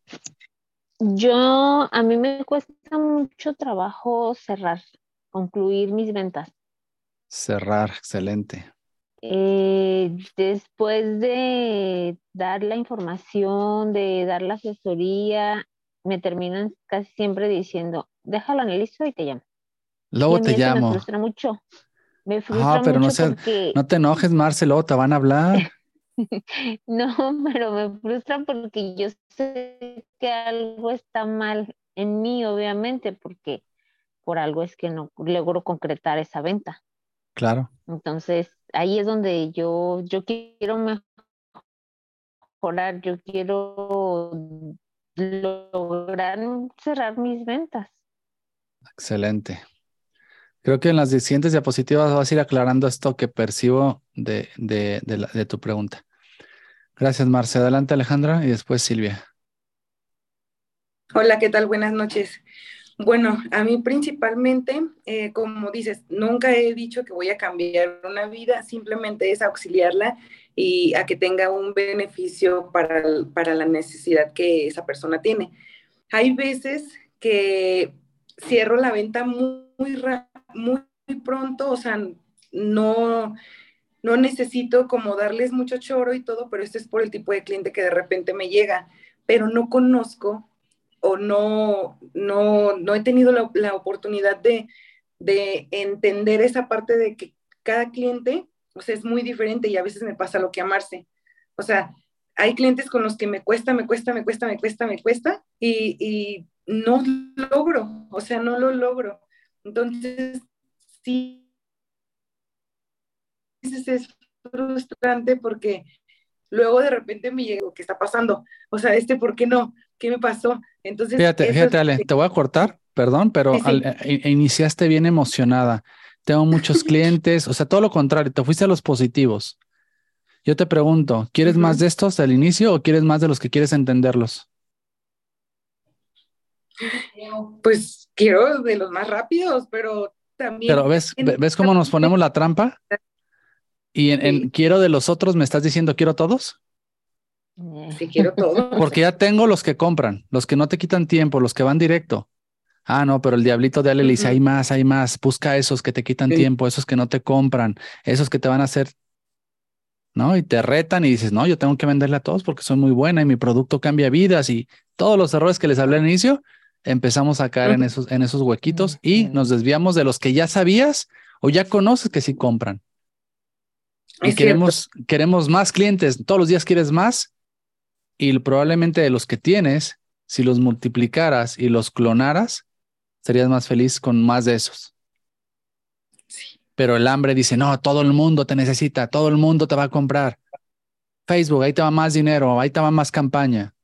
Yo, a mí me cuesta mucho trabajo cerrar, concluir mis ventas. Cerrar, excelente. Eh, después de dar la información, de dar la asesoría, me terminan casi siempre diciendo, déjalo analizo y te llamo. Luego te llamo. Me frustra mucho. Me ah, pero no, no te enojes, Marcelo, te van a hablar. [laughs] no, pero me frustra porque yo sé que algo está mal en mí, obviamente, porque por algo es que no logro concretar esa venta. Claro. Entonces, ahí es donde yo, yo quiero mejorar, yo quiero lograr cerrar mis ventas. Excelente. Creo que en las siguientes diapositivas vas a ir aclarando esto que percibo de, de, tu pregunta. Gracias, Marce. Adelante, Alejandra, y después Silvia. Hola, ¿qué tal? Buenas noches. Bueno, a mí principalmente, eh, como dices, nunca he dicho que voy a cambiar una vida, simplemente es auxiliarla y a que tenga un beneficio para, para la necesidad que esa persona tiene. Hay veces que cierro la venta muy, muy pronto, o sea, no, no necesito como darles mucho choro y todo, pero este es por el tipo de cliente que de repente me llega, pero no conozco o no, no, no he tenido la, oportunidad de, de, entender esa parte de que cada cliente, o sea, es muy diferente y a veces me pasa lo que amarse. O sea, hay clientes con los que me cuesta, me cuesta, me cuesta, me cuesta, me cuesta y, y no logro, o sea, no lo logro. Entonces, sí, es frustrante porque luego de repente me llega, ¿qué está pasando? O sea, este, ¿por qué no? ¿Qué me pasó? Entonces, fíjate, fíjate, Ale, te voy a cortar, perdón, pero eh, iniciaste bien emocionada. Tengo muchos [laughs] clientes, o sea, todo lo contrario, te fuiste a los positivos. Yo te pregunto, ¿quieres más de estos al inicio o quieres más de los que quieres entenderlos? Pues quiero de los más rápidos, pero también. Pero ves, ¿ves cómo nos ponemos la trampa? Y en, quiero de los otros, ¿me estás diciendo quiero todos? Sí, quiero todos. [laughs] Porque ya tengo los que compran, los que no te quitan tiempo, los que van directo. Ah, no, pero el diablito de Ale le dice, hay más, hay más, busca esos que te quitan tiempo, esos que no te compran, esos que te van a hacer, ¿no? Y te retan y dices, no, yo tengo que venderle a todos porque soy muy buena y mi producto cambia vidas y todos los errores que les hablé al inicio, empezamos a caer en esos, en esos huequitos y nos desviamos de los que ya sabías o ya conoces que sí compran. Y queremos, queremos más clientes, todos los días quieres más y probablemente de los que tienes, si los multiplicaras y los clonaras, serías más feliz con más de esos. Pero el hambre dice, no, todo el mundo te necesita, todo el mundo te va a comprar. Facebook, ahí te va más dinero, ahí te va más campaña.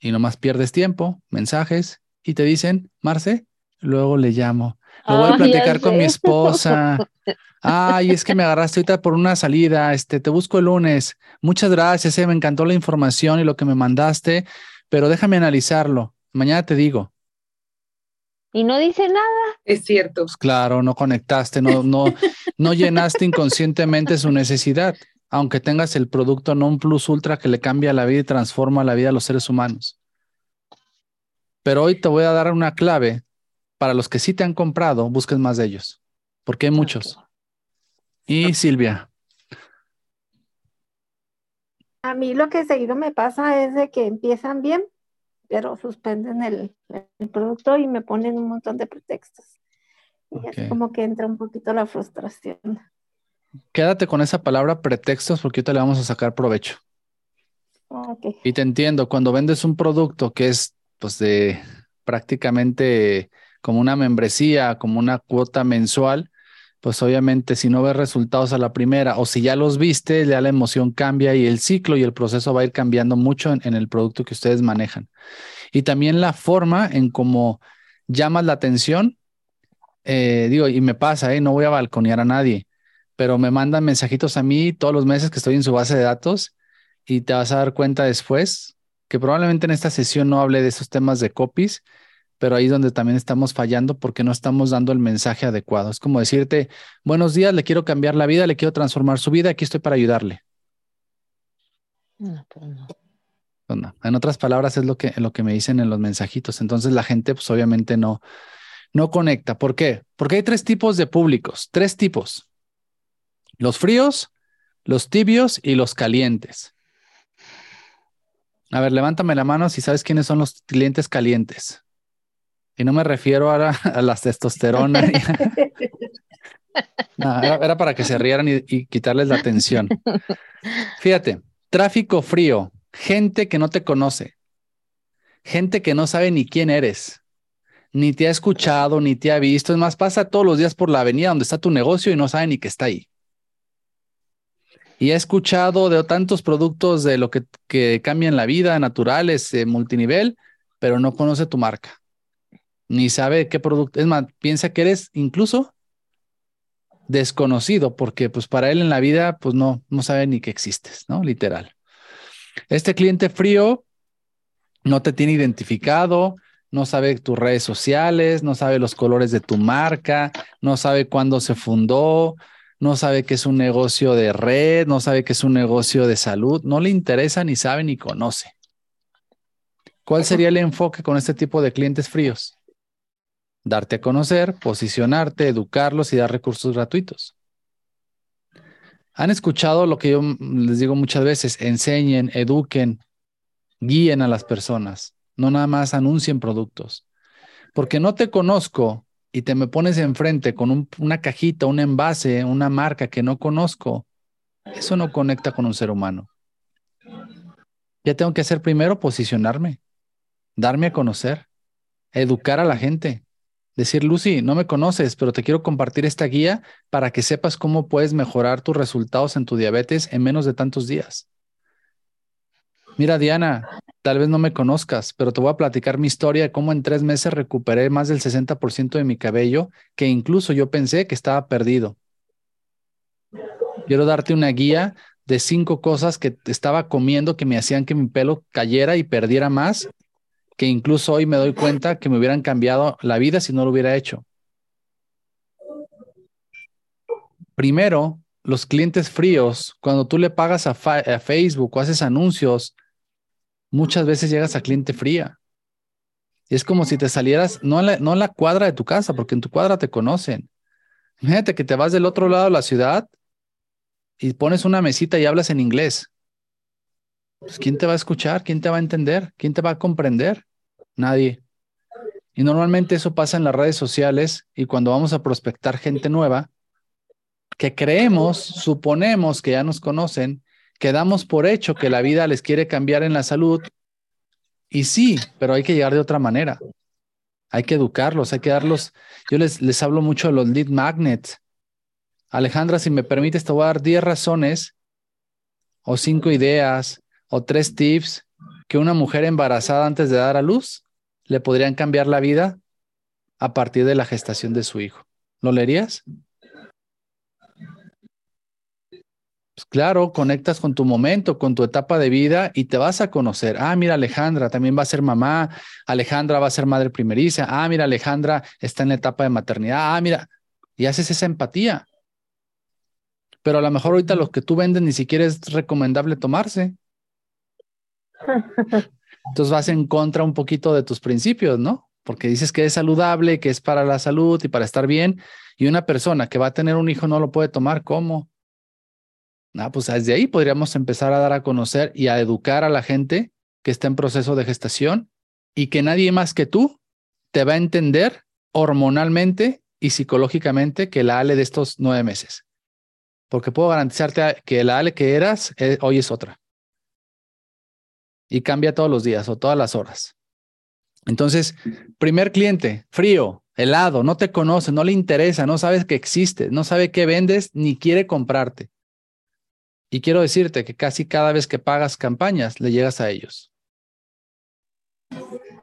Y nomás pierdes tiempo, mensajes y te dicen, Marce, luego le llamo. Lo voy a platicar con mi esposa. [laughs] Ay, es que me agarraste ahorita por una salida, este, te busco el lunes. Muchas gracias, eh, me encantó la información y lo que me mandaste, pero déjame analizarlo. Mañana te digo. Y no dice nada. Es cierto. Pues claro, no conectaste, no, no, no llenaste inconscientemente su necesidad, aunque tengas el producto non plus ultra que le cambia la vida y transforma la vida a los seres humanos. Pero hoy te voy a dar una clave para los que sí te han comprado, busques más de ellos, porque hay muchos. Y Silvia. A mí lo que seguido me pasa es de que empiezan bien, pero suspenden el, el producto y me ponen un montón de pretextos. Y así como que entra un poquito la frustración. Quédate con esa palabra pretextos porque ahorita le vamos a sacar provecho. Y te entiendo, cuando vendes un producto que es pues de prácticamente como una membresía, como una cuota mensual, pues obviamente si no ves resultados a la primera o si ya los viste, ya la emoción cambia y el ciclo y el proceso va a ir cambiando mucho en, el producto que ustedes manejan. Y también la forma en cómo llamas la atención, eh, digo, y me pasa, eh, no voy a balconear a nadie, pero me mandan mensajitos a mí todos los meses que estoy en su base de datos y te vas a dar cuenta después que probablemente en esta sesión no hable de esos temas de copies, pero ahí es donde también estamos fallando porque no estamos dando el mensaje adecuado. Es como decirte, buenos días, le quiero cambiar la vida, le quiero transformar su vida, aquí estoy para ayudarle. No, pues no. Pues no. En otras palabras, es lo que, lo que me dicen en los mensajitos. Entonces la gente, pues obviamente no, no conecta. ¿Por qué? Porque hay tres tipos de públicos, tres tipos. Los fríos, los tibios y los calientes. A ver, levántame la mano si sabes quiénes son los clientes calientes. Y no me refiero ahora a las testosterona. [laughs] No, era, era para que se rieran y, y quitarles la atención. Fíjate, tráfico frío, gente que no te conoce, gente que no sabe ni quién eres, ni te ha escuchado, ni te ha visto. Es más, pasa todos los días por la avenida donde está tu negocio y no sabe ni que está ahí. Y ha escuchado de tantos productos de lo que, que cambian la vida, naturales, eh, multinivel, pero no conoce tu marca, ni sabe qué producto. Es más, piensa que eres incluso desconocido, porque pues para él en la vida pues no, no sabe ni que existes, ¿no? Literal. Este cliente frío no te tiene identificado, no sabe tus redes sociales, no sabe los colores de tu marca, no sabe cuándo se fundó, no sabe que es un negocio de red, no sabe que es un negocio de salud, no le interesa ni sabe ni conoce. ¿Cuál sería el enfoque con este tipo de clientes fríos? Darte a conocer, posicionarte, educarlos y dar recursos gratuitos. Han escuchado lo que yo les digo muchas veces, enseñen, eduquen, guíen a las personas, no nada más anuncien productos. Porque no te conozco y te me pones enfrente con un, una cajita, un envase, una marca que no conozco, eso no conecta con un ser humano. Ya tengo que hacer primero posicionarme, darme a conocer, educar a la gente, decir, Lucy, no me conoces, pero te quiero compartir esta guía para que sepas cómo puedes mejorar tus resultados en tu diabetes en menos de tantos días. Mira, Diana, tal vez no me conozcas, pero te voy a platicar mi historia de cómo en tres meses recuperé más del 60% de mi cabello, que incluso yo pensé que estaba perdido. Quiero darte una guía de cinco cosas que estaba comiendo que me hacían que mi pelo cayera y perdiera más, que incluso hoy me doy cuenta que me hubieran cambiado la vida si no lo hubiera hecho. Primero, los clientes fríos, cuando tú le pagas a, Facebook o haces anuncios, muchas veces llegas a cliente fría. Y es como si te salieras, no en, la, no en la cuadra de tu casa, porque en tu cuadra te conocen. Imagínate que te vas del otro lado de la ciudad y pones una mesita y hablas en inglés. Pues, ¿quién te va a escuchar? ¿Quién te va a entender? ¿Quién te va a comprender? Nadie. Y normalmente eso pasa en las redes sociales y cuando vamos a prospectar gente nueva, que creemos, suponemos que ya nos conocen, que damos por hecho que la vida les quiere cambiar en la salud. Y sí, pero hay que llegar de otra manera. Hay que educarlos, hay que darlos. Yo les, les hablo mucho de los lead magnets. Alejandra, si me permites, te voy a dar 10 razones o 5 ideas o 3 tips que una mujer embarazada antes de dar a luz le podrían cambiar la vida a partir de la gestación de su hijo. ¿Lo leerías? Pues claro, conectas con tu momento, con tu etapa de vida y te vas a conocer. Ah, mira, Alejandra también va a ser mamá. Alejandra va a ser madre primeriza. Ah, mira, Alejandra está en la etapa de maternidad. Ah, mira, y haces esa empatía. Pero a lo mejor ahorita lo que tú vendes ni siquiera es recomendable tomarse. Entonces vas en contra un poquito de tus principios, ¿no? Porque dices que es saludable, que es para la salud y para estar bien. Y una persona que va a tener un hijo no lo puede tomar, ¿cómo? Ah, pues desde ahí podríamos empezar a dar a conocer y a educar a la gente que está en proceso de gestación y que nadie más que tú te va a entender hormonalmente y psicológicamente que la Ale de estos nueve meses. Porque puedo garantizarte que la Ale que eras eh, hoy es otra. Y cambia todos los días o todas las horas. Entonces, primer cliente, frío, helado, no te conoce, no le interesa, no sabes que existe, no sabe qué vendes ni quiere comprarte. Y quiero decirte que casi cada vez que pagas campañas, le llegas a ellos.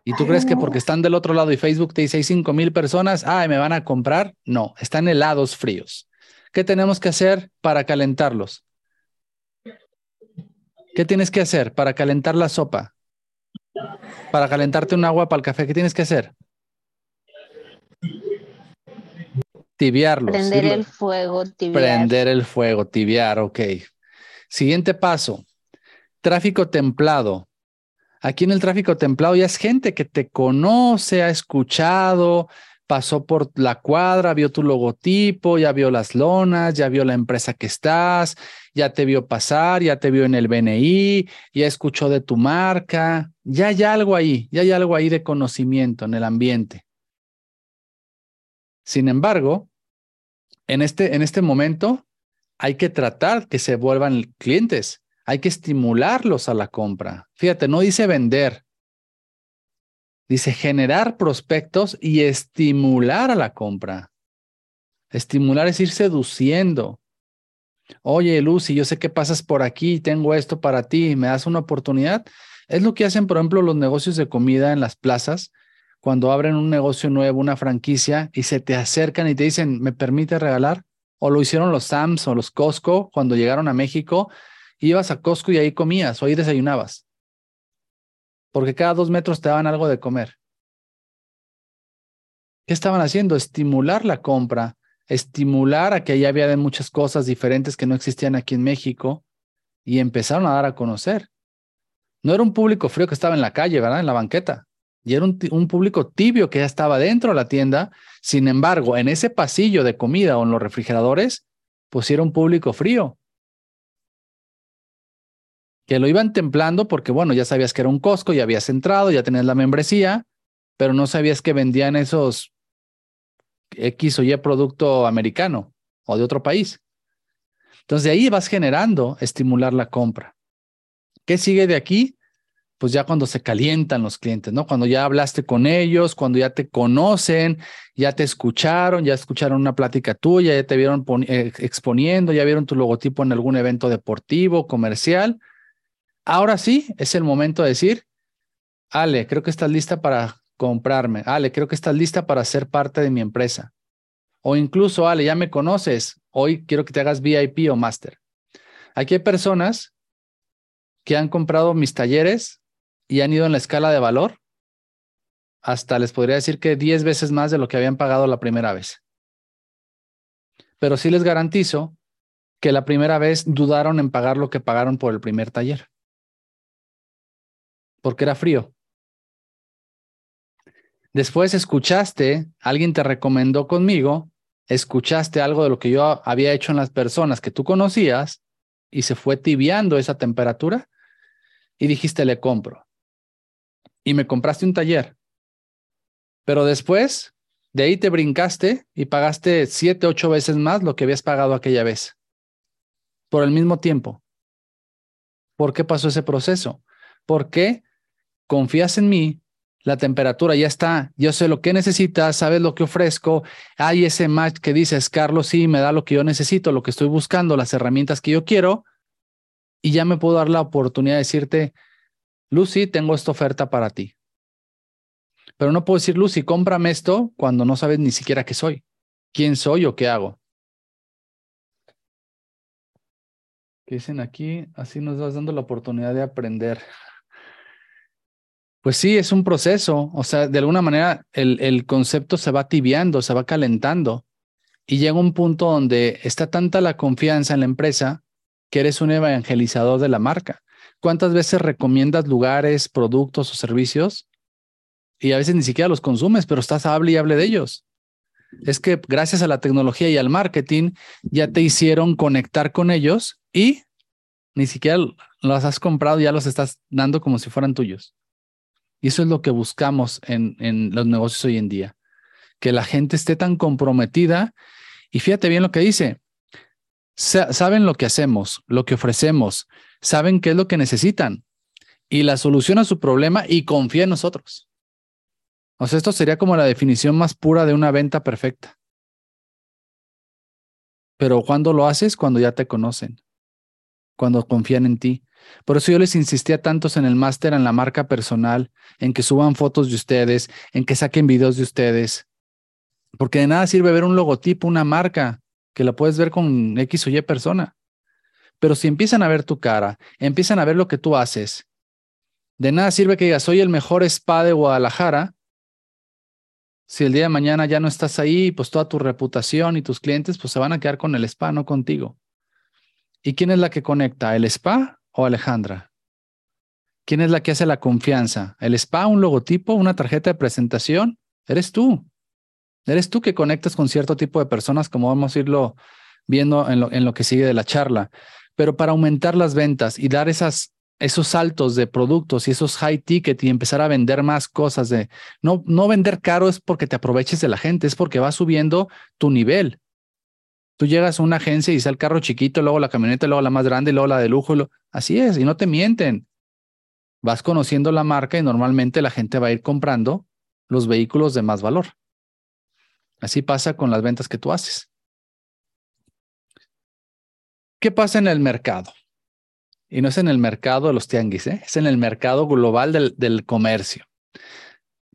¿Y tú crees que porque están del otro lado y Facebook te dice hay 5 mil personas, ay, me van a comprar? No, están helados fríos. ¿Qué tenemos que hacer para calentarlos? ¿Qué tienes que hacer para calentar la sopa? Para calentarte un agua para el café, ¿qué tienes que hacer? Tibiarlos. Prender el fuego, tibiar. Prender el fuego, tibiar, ok. Siguiente paso, tráfico templado. Aquí en el tráfico templado ya es gente que te conoce, ha escuchado, pasó por la cuadra, vio tu logotipo, ya vio las lonas, ya vio la empresa que estás, ya te vio pasar, ya te vio en el BNI, ya escuchó de tu marca, ya hay algo ahí, ya hay algo ahí de conocimiento en el ambiente. Sin embargo, en este, en este momento hay que tratar que se vuelvan clientes, hay que estimularlos a la compra. Fíjate, no dice vender, dice generar prospectos y estimular a la compra. Estimular es ir seduciendo. Oye, Lucy, yo sé que pasas por aquí, tengo esto para ti, ¿me das una oportunidad? Es lo que hacen, por ejemplo, los negocios de comida en las plazas, cuando abren un negocio nuevo, una franquicia, y se te acercan y te dicen, ¿me permite regalar? o lo hicieron los Sams o los Costco cuando llegaron a México. Ibas a Costco y ahí comías o ahí desayunabas. Porque cada dos metros te daban algo de comer. ¿Qué estaban haciendo? Estimular la compra, estimular a que allá había muchas cosas diferentes que no existían aquí en México y empezaron a dar a conocer. No era un público frío que estaba en la calle, ¿verdad? En la banqueta. Y era un, un público tibio que ya estaba dentro de la tienda sin embargo, en ese pasillo de comida o en los refrigeradores, pusieron un público frío. Que lo iban templando porque, bueno, ya sabías que era un Costco, ya habías entrado, ya tenías la membresía, pero no sabías que vendían esos X o Y producto americano o de otro país. Entonces, de ahí vas generando estimular la compra. ¿Qué sigue de aquí? pues ya cuando se calientan los clientes, ¿no? Cuando ya hablaste con ellos, cuando ya te conocen, ya te escucharon, ya escucharon una plática tuya, ya te vieron eh, exponiendo, ya vieron tu logotipo en algún evento deportivo, comercial. Ahora sí, es el momento de decir, Ale, creo que estás lista para comprarme. Ale, creo que estás lista para ser parte de mi empresa. O incluso, Ale, ya me conoces, hoy quiero que te hagas VIP o Master. Aquí hay personas que han comprado mis talleres y han ido en la escala de valor hasta les podría decir que 10 veces más de lo que habían pagado la primera vez. Pero sí les garantizo que la primera vez dudaron en pagar lo que pagaron por el primer taller. Porque era frío. Después escuchaste, alguien te recomendó conmigo, escuchaste algo de lo que yo había hecho en las personas que tú conocías y se fue tibiando esa temperatura y dijiste, le compro y me compraste un taller. Pero después de ahí te brincaste y pagaste siete, ocho veces más lo que habías pagado aquella vez. Por el mismo tiempo. ¿Por qué pasó ese proceso? Porque confías en mí, la temperatura ya está, yo sé lo que necesitas, sabes lo que ofrezco, hay ese match que dices, Carlos, sí, me da lo que yo necesito, lo que estoy buscando, las herramientas que yo quiero, y ya me puedo dar la oportunidad de decirte, Lucy, tengo esta oferta para ti. Pero no puedo decir, Lucy, cómprame esto cuando no sabes ni siquiera qué soy, quién soy o qué hago. ¿Qué dicen aquí? Así nos vas dando la oportunidad de aprender. Pues sí, es un proceso. O sea, de alguna manera el, el concepto se va tibiando, se va calentando y llega un punto donde está tanta la confianza en la empresa que eres un evangelizador de la marca. ¿Cuántas veces recomiendas lugares, productos o servicios? Y a veces ni siquiera los consumes, pero estás hable y hable de ellos. Es que gracias a la tecnología y al marketing ya te hicieron conectar con ellos y ni siquiera los has comprado, ya los estás dando como si fueran tuyos. Y eso es lo que buscamos en, en los negocios hoy en día, que la gente esté tan comprometida. Y fíjate bien lo que dice, saben lo que hacemos, lo que ofrecemos, saben qué es lo que necesitan y la solución a su problema y confía en nosotros. O sea, esto sería como la definición más pura de una venta perfecta. Pero cuando lo haces? Cuando ya te conocen, cuando confían en ti. Por eso yo les insistía tantos en el máster, en la marca personal, en que suban fotos de ustedes, en que saquen videos de ustedes. Porque de nada sirve ver un logotipo, una marca, que la puedes ver con X o Y persona. Pero si empiezan a ver tu cara, empiezan a ver lo que tú haces, de nada sirve que digas, soy el mejor spa de Guadalajara. Si el día de mañana ya no estás ahí, pues toda tu reputación y tus clientes pues se van a quedar con el spa, no contigo. ¿Y quién es la que conecta? ¿El spa o Alejandra? ¿Quién es la que hace la confianza? ¿El spa, un logotipo, una tarjeta de presentación? Eres tú. Eres tú que conectas con cierto tipo de personas, como vamos a irlo viendo en lo, que sigue de la charla. Pero para aumentar las ventas y dar esas, esos saltos de productos y esos high ticket y empezar a vender más cosas de no, no vender caro es porque te aproveches de la gente, es porque va subiendo tu nivel. Tú llegas a una agencia y es el carro chiquito, luego la camioneta, luego la más grande, luego la de lujo. Así es, y no te mienten. Vas conociendo la marca y normalmente la gente va a ir comprando los vehículos de más valor. Así pasa con las ventas que tú haces. ¿Qué pasa en el mercado? Y no es en el mercado de los tianguis, ¿eh? es en el mercado global del, del comercio.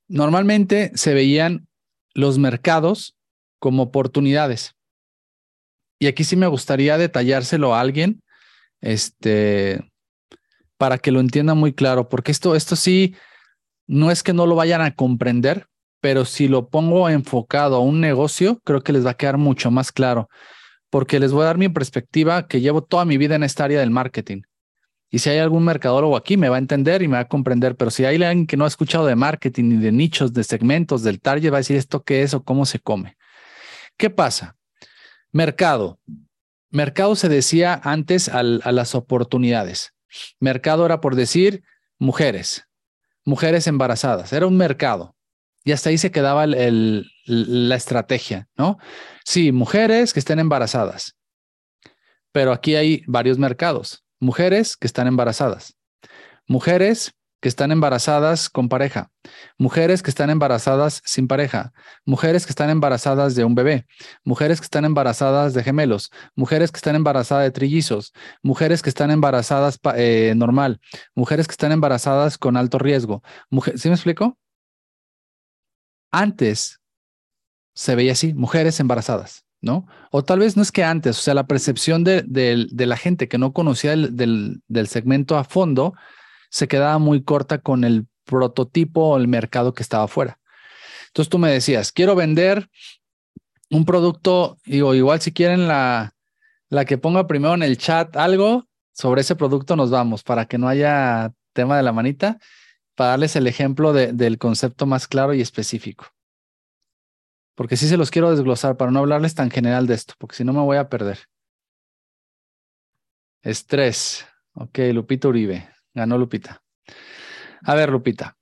Normalmente se veían los mercados como oportunidades. Y aquí sí me gustaría detallárselo a alguien, este, para que lo entienda muy claro, porque esto, esto sí, no es que no lo vayan a comprender, pero si lo pongo enfocado a un negocio, creo que les va a quedar mucho más claro, porque les voy a dar mi perspectiva que llevo toda mi vida en esta área del marketing. Y si hay algún mercadólogo aquí, me va a entender y me va a comprender, pero si hay alguien que no ha escuchado de marketing ni de nichos, de segmentos, del target, va a decir esto qué es o cómo se come. ¿Qué pasa? Mercado. Mercado se decía antes a las oportunidades. Mercado era por decir mujeres, mujeres embarazadas. Era un mercado. Y hasta ahí se quedaba la estrategia, ¿no? Sí, mujeres que estén embarazadas. Pero aquí hay varios mercados. Mujeres que están embarazadas. Mujeres que están embarazadas con pareja, mujeres que están embarazadas sin pareja, mujeres que están embarazadas de un bebé, mujeres que están embarazadas de gemelos, mujeres que están embarazadas de trillizos, mujeres que están embarazadas eh, normal, mujeres que están embarazadas con alto riesgo. ¿Sí me explico? antes se veía así, mujeres embarazadas, ¿no? O tal vez no es que antes, o sea, la percepción de, la gente que no conocía el, del, del segmento a fondo se quedaba muy corta con el prototipo o el mercado que estaba afuera. Entonces tú me decías, quiero vender un producto, digo, igual si quieren la, la que ponga primero en el chat algo sobre ese producto, nos vamos para que no haya tema de la manita para darles el ejemplo del concepto más claro y específico. Porque sí se los quiero desglosar para no hablarles tan general de esto, porque si no me voy a perder. Estrés. Ok, Lupita Uribe. Ganó Lupita. A ver, Lupita.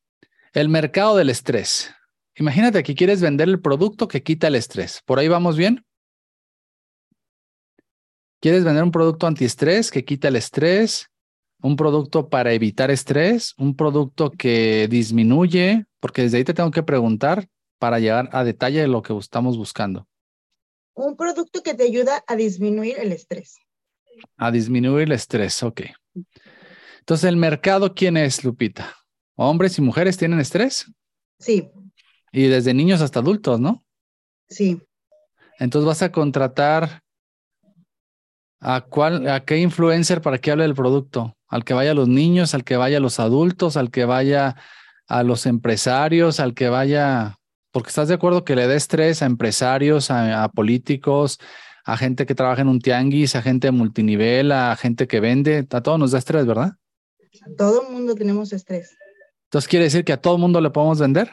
El mercado del estrés. Imagínate que quieres vender el producto que quita el estrés. ¿Por ahí vamos bien? ¿Quieres vender un producto antiestrés que quita el estrés, un producto para evitar estrés, un producto que disminuye, porque desde ahí te tengo que preguntar para llegar a detalle de lo que estamos buscando. Un producto que te ayuda a disminuir el estrés. A disminuir el estrés, ok. Entonces, ¿el mercado quién es, Lupita? ¿Hombres y mujeres tienen estrés? Sí. Y desde niños hasta adultos, ¿no? Sí. Entonces vas a contratar ¿A cuál, a qué influencer para que hable del producto? ¿Al que vaya a los niños, al que vaya a los adultos, al que vaya a los empresarios, al que vaya, porque estás de acuerdo que le dé estrés a empresarios, a, políticos, a gente que trabaja en un tianguis, a gente de multinivel, a gente que vende, a todos nos da estrés, ¿verdad? Todo el mundo tenemos estrés. Entonces, ¿quiere decir que a todo el mundo le podemos vender?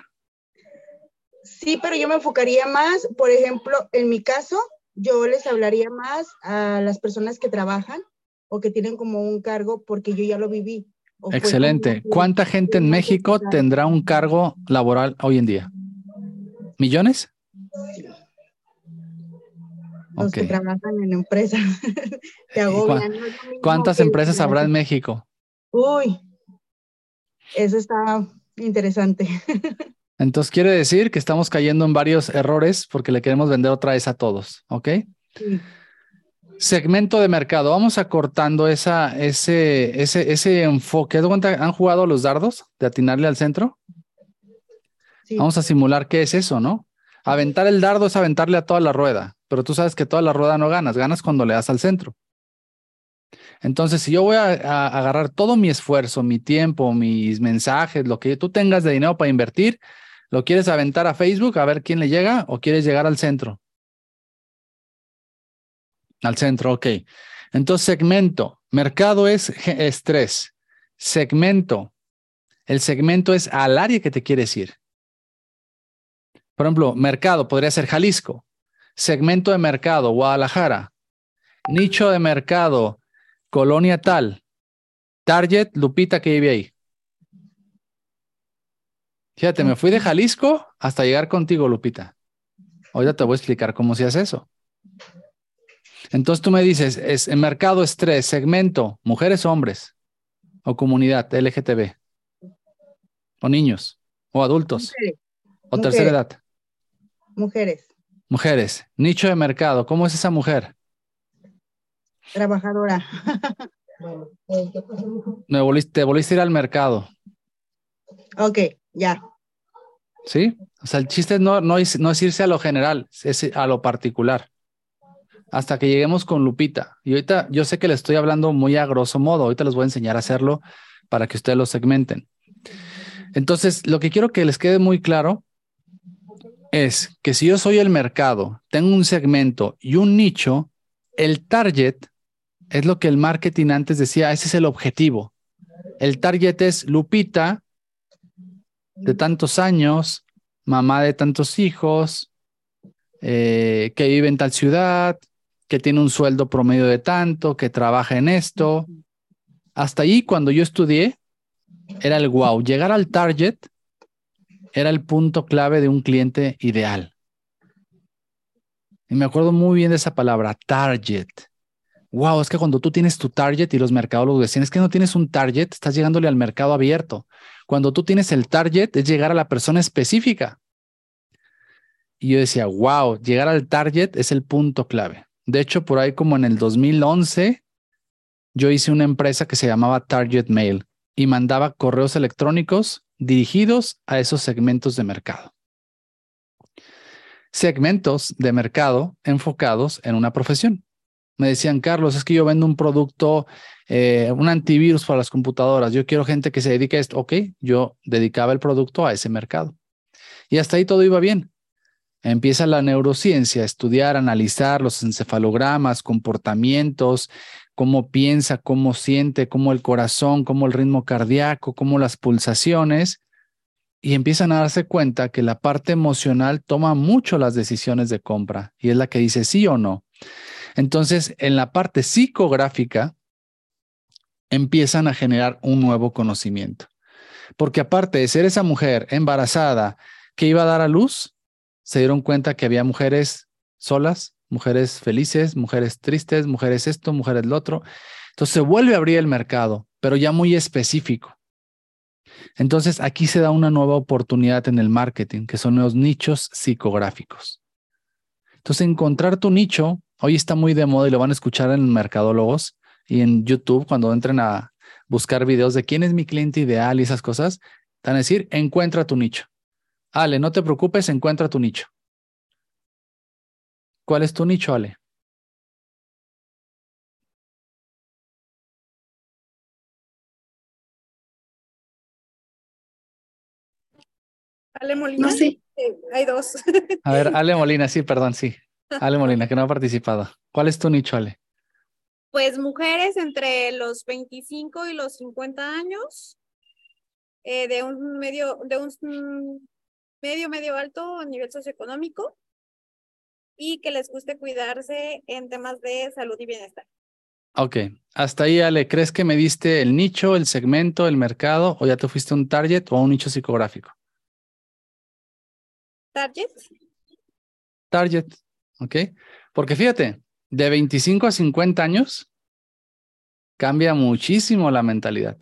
Sí, pero yo me enfocaría más, por ejemplo, en mi caso, yo les hablaría más a las personas que trabajan o que tienen como un cargo porque yo ya lo viví. Excelente. ¿Cuánta gente en México tendrá un cargo laboral hoy en día? ¿Millones? Los que trabajan en empresas. [laughs] ¿Cuántas empresas habrá en México? Uy, eso está interesante. [laughs] Entonces quiere decir que estamos cayendo en varios errores porque le queremos vender otra vez a todos, ¿ok? Segmento de mercado. Vamos acortando esa, ese, ese, ese enfoque. ¿Han jugado los dardos de atinarle al centro? Vamos a simular qué es eso, ¿no? Aventar el dardo es aventarle a toda la rueda, pero tú sabes que toda la rueda no ganas, ganas cuando le das al centro. Entonces, si yo voy a, agarrar todo mi esfuerzo, mi tiempo, mis mensajes, lo que tú tengas de dinero para invertir, ¿Lo quieres aventar a Facebook a ver quién le llega o quieres llegar al centro? Al centro, ok. Entonces, segmento. Mercado es estrés. Segmento. El segmento es al área que te quieres ir. Por ejemplo, mercado podría ser Jalisco. Segmento de mercado, Guadalajara. Nicho de mercado, colonia tal. Target, Lupita que vive ahí. Fíjate, me fui de Jalisco hasta llegar contigo, Lupita. Ahorita te voy a explicar cómo se hace eso. Entonces tú me dices, es el mercado estrés, segmento, mujeres o hombres, o comunidad LGTB, o niños, o adultos, o tercera edad. Mujeres. Mujeres. Nicho de mercado, ¿cómo es esa mujer? Trabajadora. Me volviste, te volviste a ir al mercado. Ok, ya. ¿Sí? O sea, el chiste no, no, es, no es irse a lo general, es a lo particular. Hasta que lleguemos con Lupita. Y ahorita yo sé que le estoy hablando muy a grosso modo, ahorita les voy a enseñar a hacerlo para que ustedes lo segmenten. Entonces, lo que quiero que les quede muy claro es que si yo soy el mercado, tengo un segmento y un nicho, el target es lo que el marketing antes decía, ese es el objetivo. El target es Lupita, de tantos años, mamá de tantos hijos, eh, que vive en tal ciudad, que tiene un sueldo promedio de tanto, que trabaja en esto. Hasta ahí, cuando yo estudié, era el wow. Llegar al target era el punto clave de un cliente ideal. Y me acuerdo muy bien de esa palabra, target. Wow, es que cuando tú tienes tu target y los mercadólogos decían, es que no tienes un target, estás llegándole al mercado abierto. Cuando tú tienes el target es llegar a la persona específica. Y yo decía, wow, llegar al target es el punto clave. De hecho, por ahí como en el 2011, yo hice una empresa que se llamaba Target Mail y mandaba correos electrónicos dirigidos a esos segmentos de mercado. Segmentos de mercado enfocados en una profesión me decían, Carlos, es que yo vendo un producto, eh, un antivirus para las computadoras, yo quiero gente que se dedique a esto. Ok, yo dedicaba el producto a ese mercado. Y hasta ahí todo iba bien. Empieza la neurociencia, estudiar, analizar los encefalogramas, comportamientos, cómo piensa, cómo siente, cómo el corazón, cómo el ritmo cardíaco, cómo las pulsaciones. Y empiezan a darse cuenta que la parte emocional toma mucho las decisiones de compra y es la que dice sí o no. Entonces, en la parte psicográfica, empiezan a generar un nuevo conocimiento. Porque aparte de ser esa mujer embarazada que iba a dar a luz, se dieron cuenta que había mujeres solas, mujeres felices, mujeres tristes, mujeres esto, mujeres lo otro. Entonces se vuelve a abrir el mercado, pero ya muy específico. Entonces aquí se da una nueva oportunidad en el marketing, que son los nichos psicográficos. Entonces encontrar tu nicho hoy está muy de moda y lo van a escuchar en mercadólogos y en YouTube cuando entren a buscar videos de quién es mi cliente ideal y esas cosas, van a decir, encuentra tu nicho. Ale, no te preocupes, encuentra tu nicho. ¿Cuál es tu nicho, Ale? Ale Molina. No, sí. Eh, hay dos. A ver, [laughs] Ale Molina, sí, perdón, sí. Ale Molina, que no ha participado. ¿Cuál es tu nicho, Ale? Pues mujeres entre los 25 y los 50 años, eh, de un medio, de un medio, medio alto a nivel socioeconómico y que les guste cuidarse en temas de salud y bienestar. Ok, hasta ahí, Ale, ¿crees que me diste el nicho, el segmento, el mercado o ya te fuiste un target o a un nicho psicográfico? Target. Target, ok. Porque fíjate, de 25 a 50 años cambia muchísimo la mentalidad.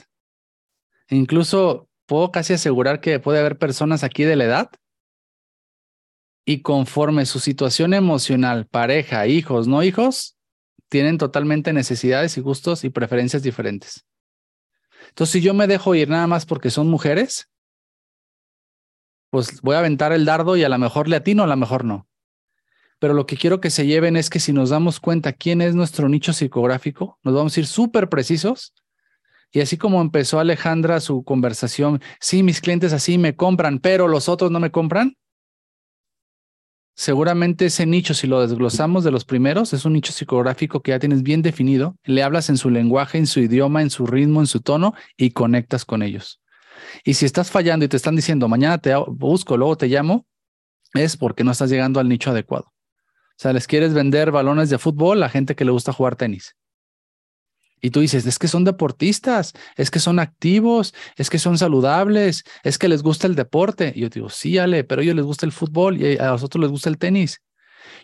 Incluso puedo casi asegurar que puede haber personas aquí de la edad y conforme su situación emocional, pareja, hijos, no hijos, tienen totalmente necesidades y gustos y preferencias diferentes. Entonces, si yo me dejo ir nada más porque son mujeres, pues voy a aventar el dardo y a lo mejor le atino, a lo mejor no. Pero lo que quiero que se lleven es que si nos damos cuenta quién es nuestro nicho psicográfico, nos vamos a ir súper precisos. Y así como empezó Alejandra su conversación, sí, mis clientes así me compran, pero los otros no me compran, seguramente ese nicho, si lo desglosamos de los primeros, es un nicho psicográfico que ya tienes bien definido, le hablas en su lenguaje, en su idioma, en su ritmo, en su tono y conectas con ellos. Y si estás fallando y te están diciendo, mañana te busco, luego te llamo, es porque no estás llegando al nicho adecuado. Sea, les quieres vender balones de fútbol a gente que le gusta jugar tenis. Y tú dices, es que son deportistas, es que son activos, es que son saludables, es que les gusta el deporte. Y yo digo, sí, Ale, pero a ellos les gusta el fútbol y a nosotros les gusta el tenis.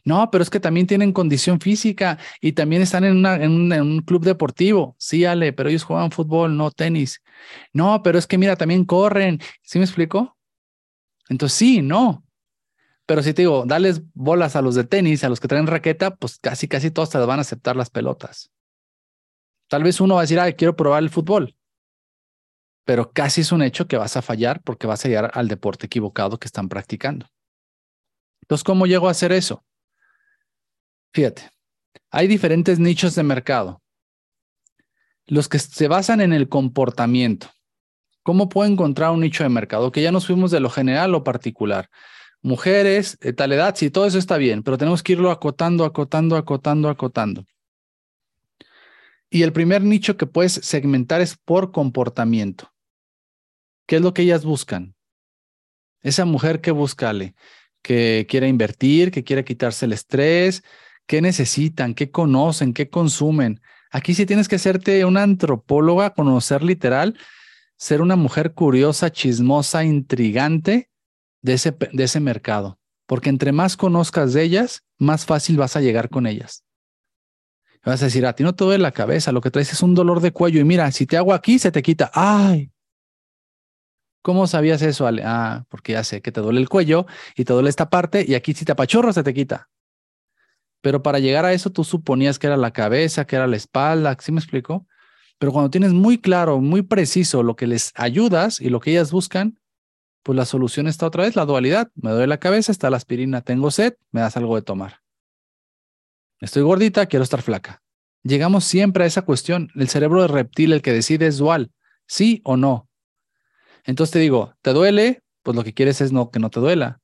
No, pero es que también tienen condición física y también están en, en, un, club deportivo. Sí, Ale, pero ellos juegan fútbol, no tenis. No, pero es que mira, también corren. ¿Sí me explico? Entonces, sí, no. Pero si te digo, dales bolas a los de tenis, a los que traen raqueta, pues casi, casi todos te van a aceptar las pelotas. Tal vez uno va a decir, ay, quiero probar el fútbol. Pero casi es un hecho que vas a fallar porque vas a llegar al deporte equivocado que están practicando. Entonces, ¿cómo llego a hacer eso? Fíjate, hay diferentes nichos de mercado. Los que se basan en el comportamiento. ¿Cómo puedo encontrar un nicho de mercado? Que ya nos fuimos de lo general lo particular. Mujeres, de tal edad, sí, todo eso está bien, pero tenemos que irlo acotando, acotando, acotando, acotando. Y el primer nicho que puedes segmentar es por comportamiento. ¿Qué es lo que ellas buscan? Esa mujer que busca, que quiere invertir, que quiere quitarse el estrés, qué necesitan, qué conocen, qué consumen. Aquí sí tienes que hacerte una antropóloga, conocer literal, ser una mujer curiosa, chismosa, intrigante de ese, de ese mercado. Porque entre más conozcas de ellas, más fácil vas a llegar con ellas vas a decir, a ti no te duele la cabeza, lo que traes es un dolor de cuello y mira, si te hago aquí, se te quita. ¡Ay! ¿Cómo sabías eso? Ah, porque ya sé que te duele el cuello y te duele esta parte y aquí si te apachorro se te quita. Pero para llegar a eso tú suponías que era la cabeza, que era la espalda, ¿sí me explico? Pero cuando tienes muy claro, muy preciso lo que les ayudas y lo que ellas buscan, pues la solución está otra vez, la dualidad. Me duele la cabeza, está la aspirina, tengo sed, me das algo de tomar. Estoy gordita, quiero estar flaca. Llegamos siempre a esa cuestión. El cerebro de reptil, el que decide es dual, sí o no. Entonces te digo, ¿te duele? Pues lo que quieres es no, que no te duela.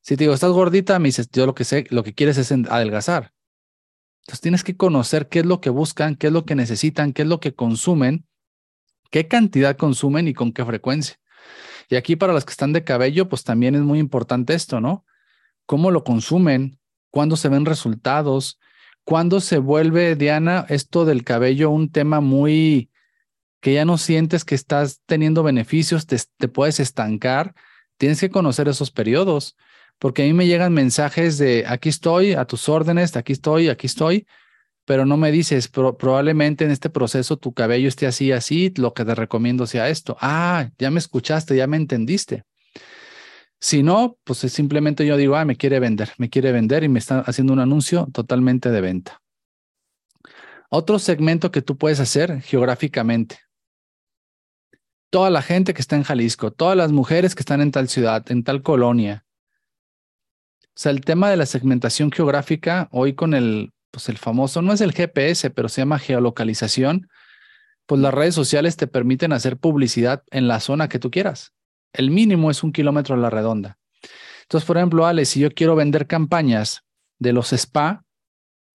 Si te digo, estás gordita, me dices, yo lo que sé, lo que quieres es adelgazar. Entonces tienes que conocer qué es lo que buscan, qué es lo que necesitan, qué es lo que consumen, qué cantidad consumen y con qué frecuencia. Y aquí para las que están de cabello, pues también es muy importante esto, ¿no? ¿Cómo lo consumen? cuándo se ven resultados, cuándo se vuelve, Diana, esto del cabello un tema muy que ya no sientes que estás teniendo beneficios, te, puedes estancar, tienes que conocer esos periodos, porque a mí me llegan mensajes de aquí estoy, a tus órdenes, aquí estoy, aquí estoy, pero no me dices, probablemente en este proceso tu cabello esté así, así, lo que te recomiendo sea esto. Ah, ya me escuchaste, ya me entendiste. Si no, pues simplemente yo digo, ah, me quiere vender, me quiere vender y me está haciendo un anuncio totalmente de venta. Otro segmento que tú puedes hacer geográficamente. Toda la gente que está en Jalisco, todas las mujeres que están en tal ciudad, en tal colonia. O sea, el tema de la segmentación geográfica, hoy con el, pues el famoso, no es el GPS, pero se llama geolocalización, pues las redes sociales te permiten hacer publicidad en la zona que tú quieras. El mínimo es un kilómetro a la redonda. Entonces, por ejemplo, Ale, si yo quiero vender campañas de los spa,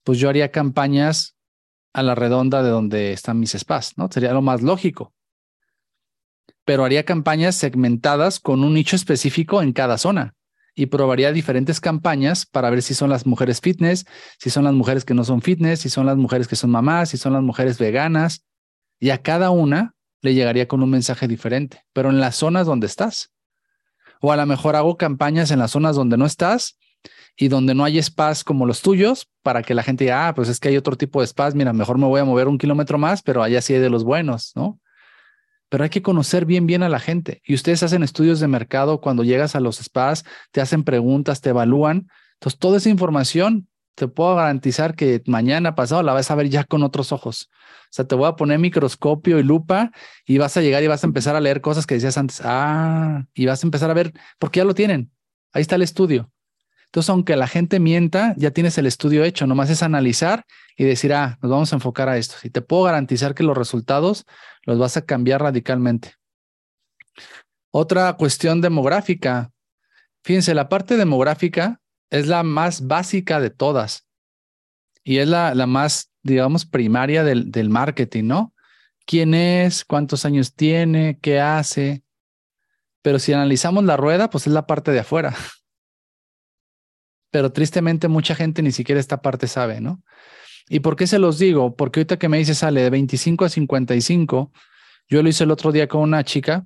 pues yo haría campañas a la redonda de donde están mis spas, ¿no? Sería lo más lógico. Pero haría campañas segmentadas con un nicho específico en cada zona y probaría diferentes campañas para ver si son las mujeres fitness, si son las mujeres que no son fitness, si son las mujeres que son mamás, si son las mujeres veganas. Y a cada una le llegaría con un mensaje diferente, pero en las zonas donde estás. O a lo mejor hago campañas en las zonas donde no estás y donde no hay spas como los tuyos para que la gente diga, ah, pues es que hay otro tipo de spas, mira, mejor me voy a mover un kilómetro más, pero allá sí hay de los buenos, ¿no? Pero hay que conocer bien, bien a la gente. Y ustedes hacen estudios de mercado cuando llegas a los spas, te hacen preguntas, te evalúan. Entonces, toda esa información te puedo garantizar que mañana pasado la vas a ver ya con otros ojos. O sea, te voy a poner microscopio y lupa y vas a llegar y vas a empezar a leer cosas que decías antes. Ah, y vas a empezar a ver, porque ya lo tienen. Ahí está el estudio. Entonces, aunque la gente mienta, ya tienes el estudio hecho, nomás es analizar y decir, ah, nos vamos a enfocar a esto. Y te puedo garantizar que los resultados los vas a cambiar radicalmente. Otra cuestión demográfica. Fíjense, la parte demográfica es la más básica de todas y es la, la más, digamos, primaria del, del marketing, ¿no? ¿Quién es? ¿Cuántos años tiene? ¿Qué hace? Pero si analizamos la rueda, pues es la parte de afuera [laughs] pero tristemente mucha gente ni siquiera esta parte sabe, ¿no? ¿Y por qué se los digo? Porque ahorita que me dice sale de 25 a 55, yo lo hice el otro día con una chica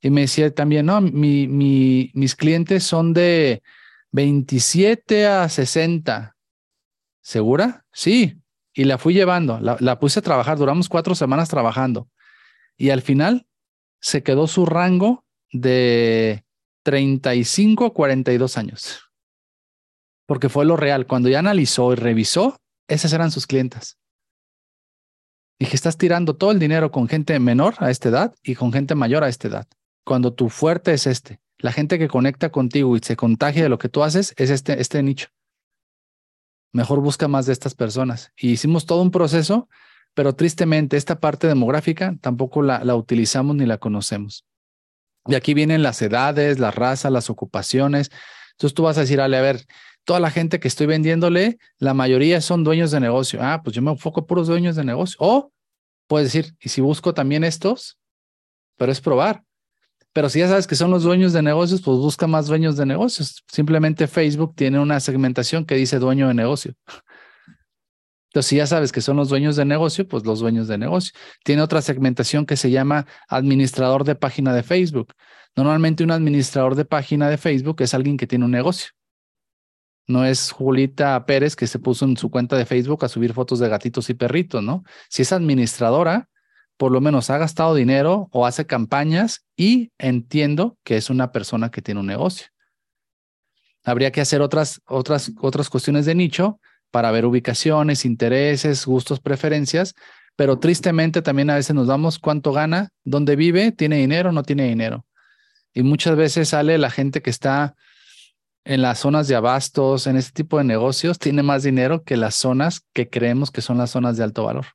y me decía también, no, mi, mi, mis clientes son de 27 a 60. ¿Segura? Sí. Y la fui llevando, la, la puse a trabajar, duramos cuatro semanas trabajando. Y al final se quedó su rango de 35 a 42 años porque fue lo real. Cuando ya analizó y revisó, esas eran sus clientas. Y que estás tirando todo el dinero con gente menor a esta edad y con gente mayor a esta edad. Cuando tu fuerte es este, la gente que conecta contigo y se contagia de lo que tú haces es este, este nicho. Mejor busca más de estas personas. Y hicimos todo un proceso, pero tristemente esta parte demográfica tampoco la, la utilizamos ni la conocemos. Y aquí vienen las edades, las razas, las ocupaciones. Entonces tú vas a decir, Ale, a ver, toda la gente que estoy vendiéndole, la mayoría son dueños de negocio. Ah, pues yo me enfoco puros dueños de negocio. O puedes decir, y si busco también estos, pero es probar. Pero si ya sabes que son los dueños de negocios, pues busca más dueños de negocios. Simplemente Facebook tiene una segmentación que dice dueño de negocio. Entonces, si ya sabes que son los dueños de negocio, pues los dueños de negocio. Tiene otra segmentación que se llama administrador de página de Facebook. Normalmente un administrador de página de Facebook es alguien que tiene un negocio. No es Julita Pérez que se puso en su cuenta de Facebook a subir fotos de gatitos y perritos, ¿no? Si es administradora, por lo menos ha gastado dinero o hace campañas y entiendo que es una persona que tiene un negocio. Habría que hacer otras, otras, otras cuestiones de nicho para ver ubicaciones, intereses, gustos, preferencias, pero tristemente también a veces nos damos cuánto gana, dónde vive, tiene dinero, no tiene dinero. Y muchas veces sale la gente que está en las zonas de abastos, en este tipo de negocios, tiene más dinero que las zonas que creemos que son las zonas de alto valor.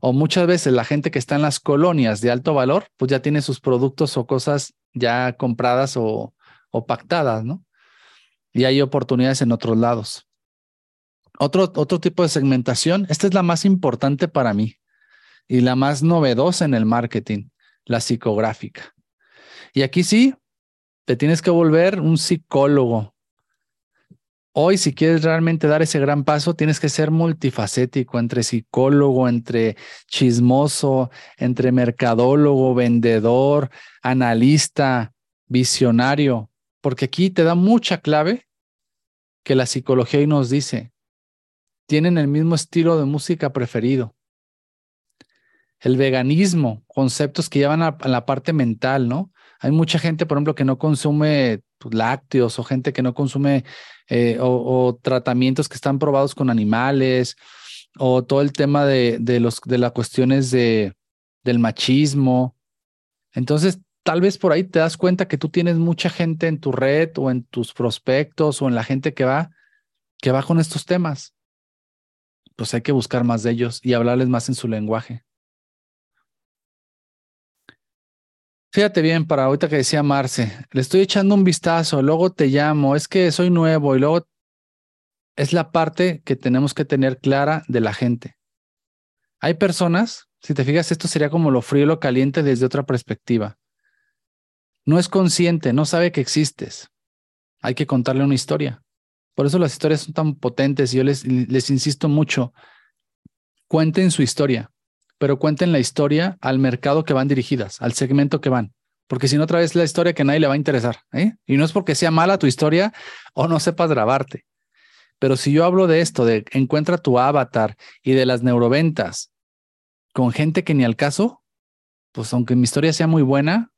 O muchas veces la gente que está en las colonias de alto valor, pues ya tiene sus productos o cosas ya compradas o, o pactadas, ¿no? Y hay oportunidades en otros lados. Otro, otro tipo de segmentación, esta es la más importante para mí y la más novedosa en el marketing, la psicográfica. Y aquí sí, te tienes que volver un psicólogo. Hoy, si quieres realmente dar ese gran paso, tienes que ser multifacético, entre psicólogo, entre chismoso, entre mercadólogo, vendedor, analista, visionario, porque aquí te da mucha clave que la psicología y nos dice, tienen el mismo estilo de música preferido. El veganismo, conceptos que llevan a, la parte mental, ¿no? Hay mucha gente, por ejemplo, que no consume pues, lácteos o gente que no consume eh, o, tratamientos que están probados con animales o todo el tema de, de, los, de las cuestiones de, del machismo. Entonces, tal vez por ahí te das cuenta que tú tienes mucha gente en tu red o en tus prospectos o en la gente que va, que va con estos temas. Pues hay que buscar más de ellos y hablarles más en su lenguaje. Fíjate bien, para ahorita que decía Marce, le estoy echando un vistazo, luego te llamo, es que soy nuevo y luego es la parte que tenemos que tener clara de la gente. Hay personas, si te fijas, esto sería como lo frío y lo caliente desde otra perspectiva. No es consciente, no sabe que existes. Hay que contarle una historia. Por eso las historias son tan potentes y yo les, les insisto mucho. Cuenten su historia pero cuenten la historia al mercado que van dirigidas, al segmento que van. Porque si no, otra vez la historia que nadie le va a interesar. ¿eh? Y no es porque sea mala tu historia o no sepas grabarte. Pero si yo hablo de esto, de encuentra tu avatar y de las neuroventas con gente que ni al caso, pues aunque mi historia sea muy buena,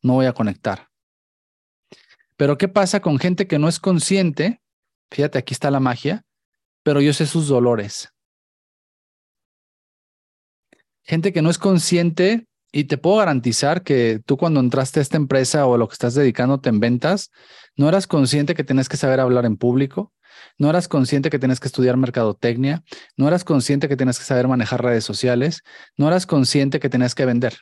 no voy a conectar. Pero ¿qué pasa con gente que no es consciente? Fíjate, aquí está la magia, pero yo sé sus dolores gente que no es consciente y te puedo garantizar que tú cuando entraste a esta empresa o lo que estás dedicándote en ventas, no eras consciente que tienes que saber hablar en público, no eras consciente que tienes que estudiar mercadotecnia, no eras consciente que tienes que saber manejar redes sociales, no eras consciente que tenías que vender.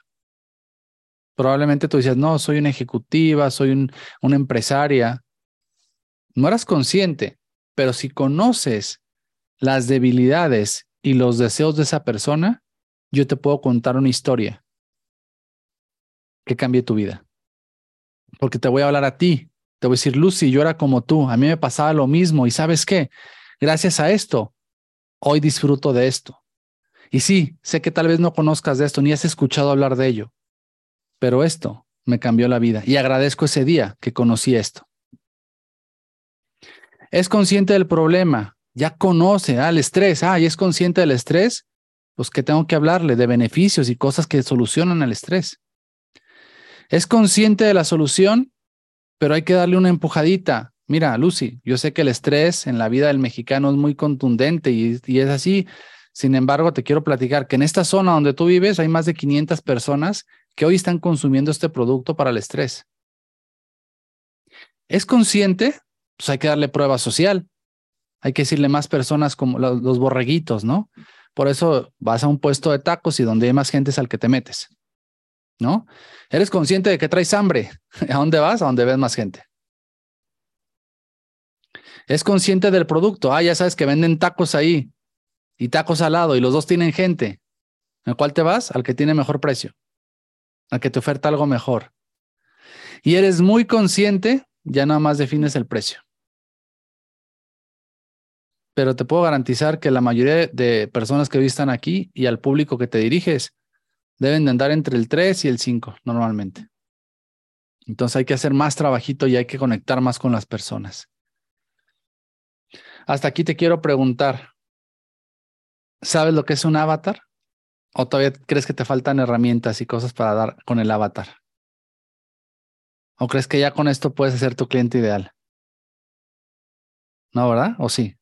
Probablemente tú decías, no, soy una ejecutiva, soy una empresaria. No eras consciente, pero si conoces las debilidades y los deseos de esa persona, yo te puedo contar una historia que cambie tu vida. Porque te voy a hablar a ti. Te voy a decir, Lucy, yo era como tú. A mí me pasaba lo mismo. Y sabes qué? Gracias a esto, hoy disfruto de esto. Y sí, sé que tal vez no conozcas de esto ni has escuchado hablar de ello. Pero esto me cambió la vida y agradezco ese día que conocí esto. Es consciente del problema, ya conoce al ah, estrés, ah, y es consciente del estrés, pues que tengo que hablarle de beneficios y cosas que solucionan el estrés. Es consciente de la solución, pero hay que darle una empujadita. Mira, Lucy, yo sé que el estrés en la vida del mexicano es muy contundente y, y es así. Sin embargo, te quiero platicar que en esta zona donde tú vives hay más de 500 personas que hoy están consumiendo este producto para el estrés. ¿Es consciente? Pues hay que darle prueba social. Hay que decirle más personas como los, los borreguitos, ¿no? Por eso vas a un puesto de tacos y donde hay más gente es al que te metes. ¿No? Eres consciente de que traes hambre. [laughs] ¿A dónde vas? A donde ves más gente. Es consciente del producto. Ah, ya sabes que venden tacos ahí y tacos al lado y los dos tienen gente. ¿A cuál te vas? Al que tiene mejor precio. Al que te oferta algo mejor. Y eres muy consciente, ya nada más defines el precio pero te puedo garantizar que la mayoría de personas que hoy aquí y al público que te diriges deben de andar entre el 3 y el 5 normalmente. Entonces hay que hacer más trabajito y hay que conectar más con las personas. Hasta aquí te quiero preguntar, ¿sabes lo que es un avatar? ¿O todavía crees que te faltan herramientas y cosas para dar con el avatar? ¿O crees que ya con esto puedes ser tu cliente ideal? ¿No, verdad? ¿O sí?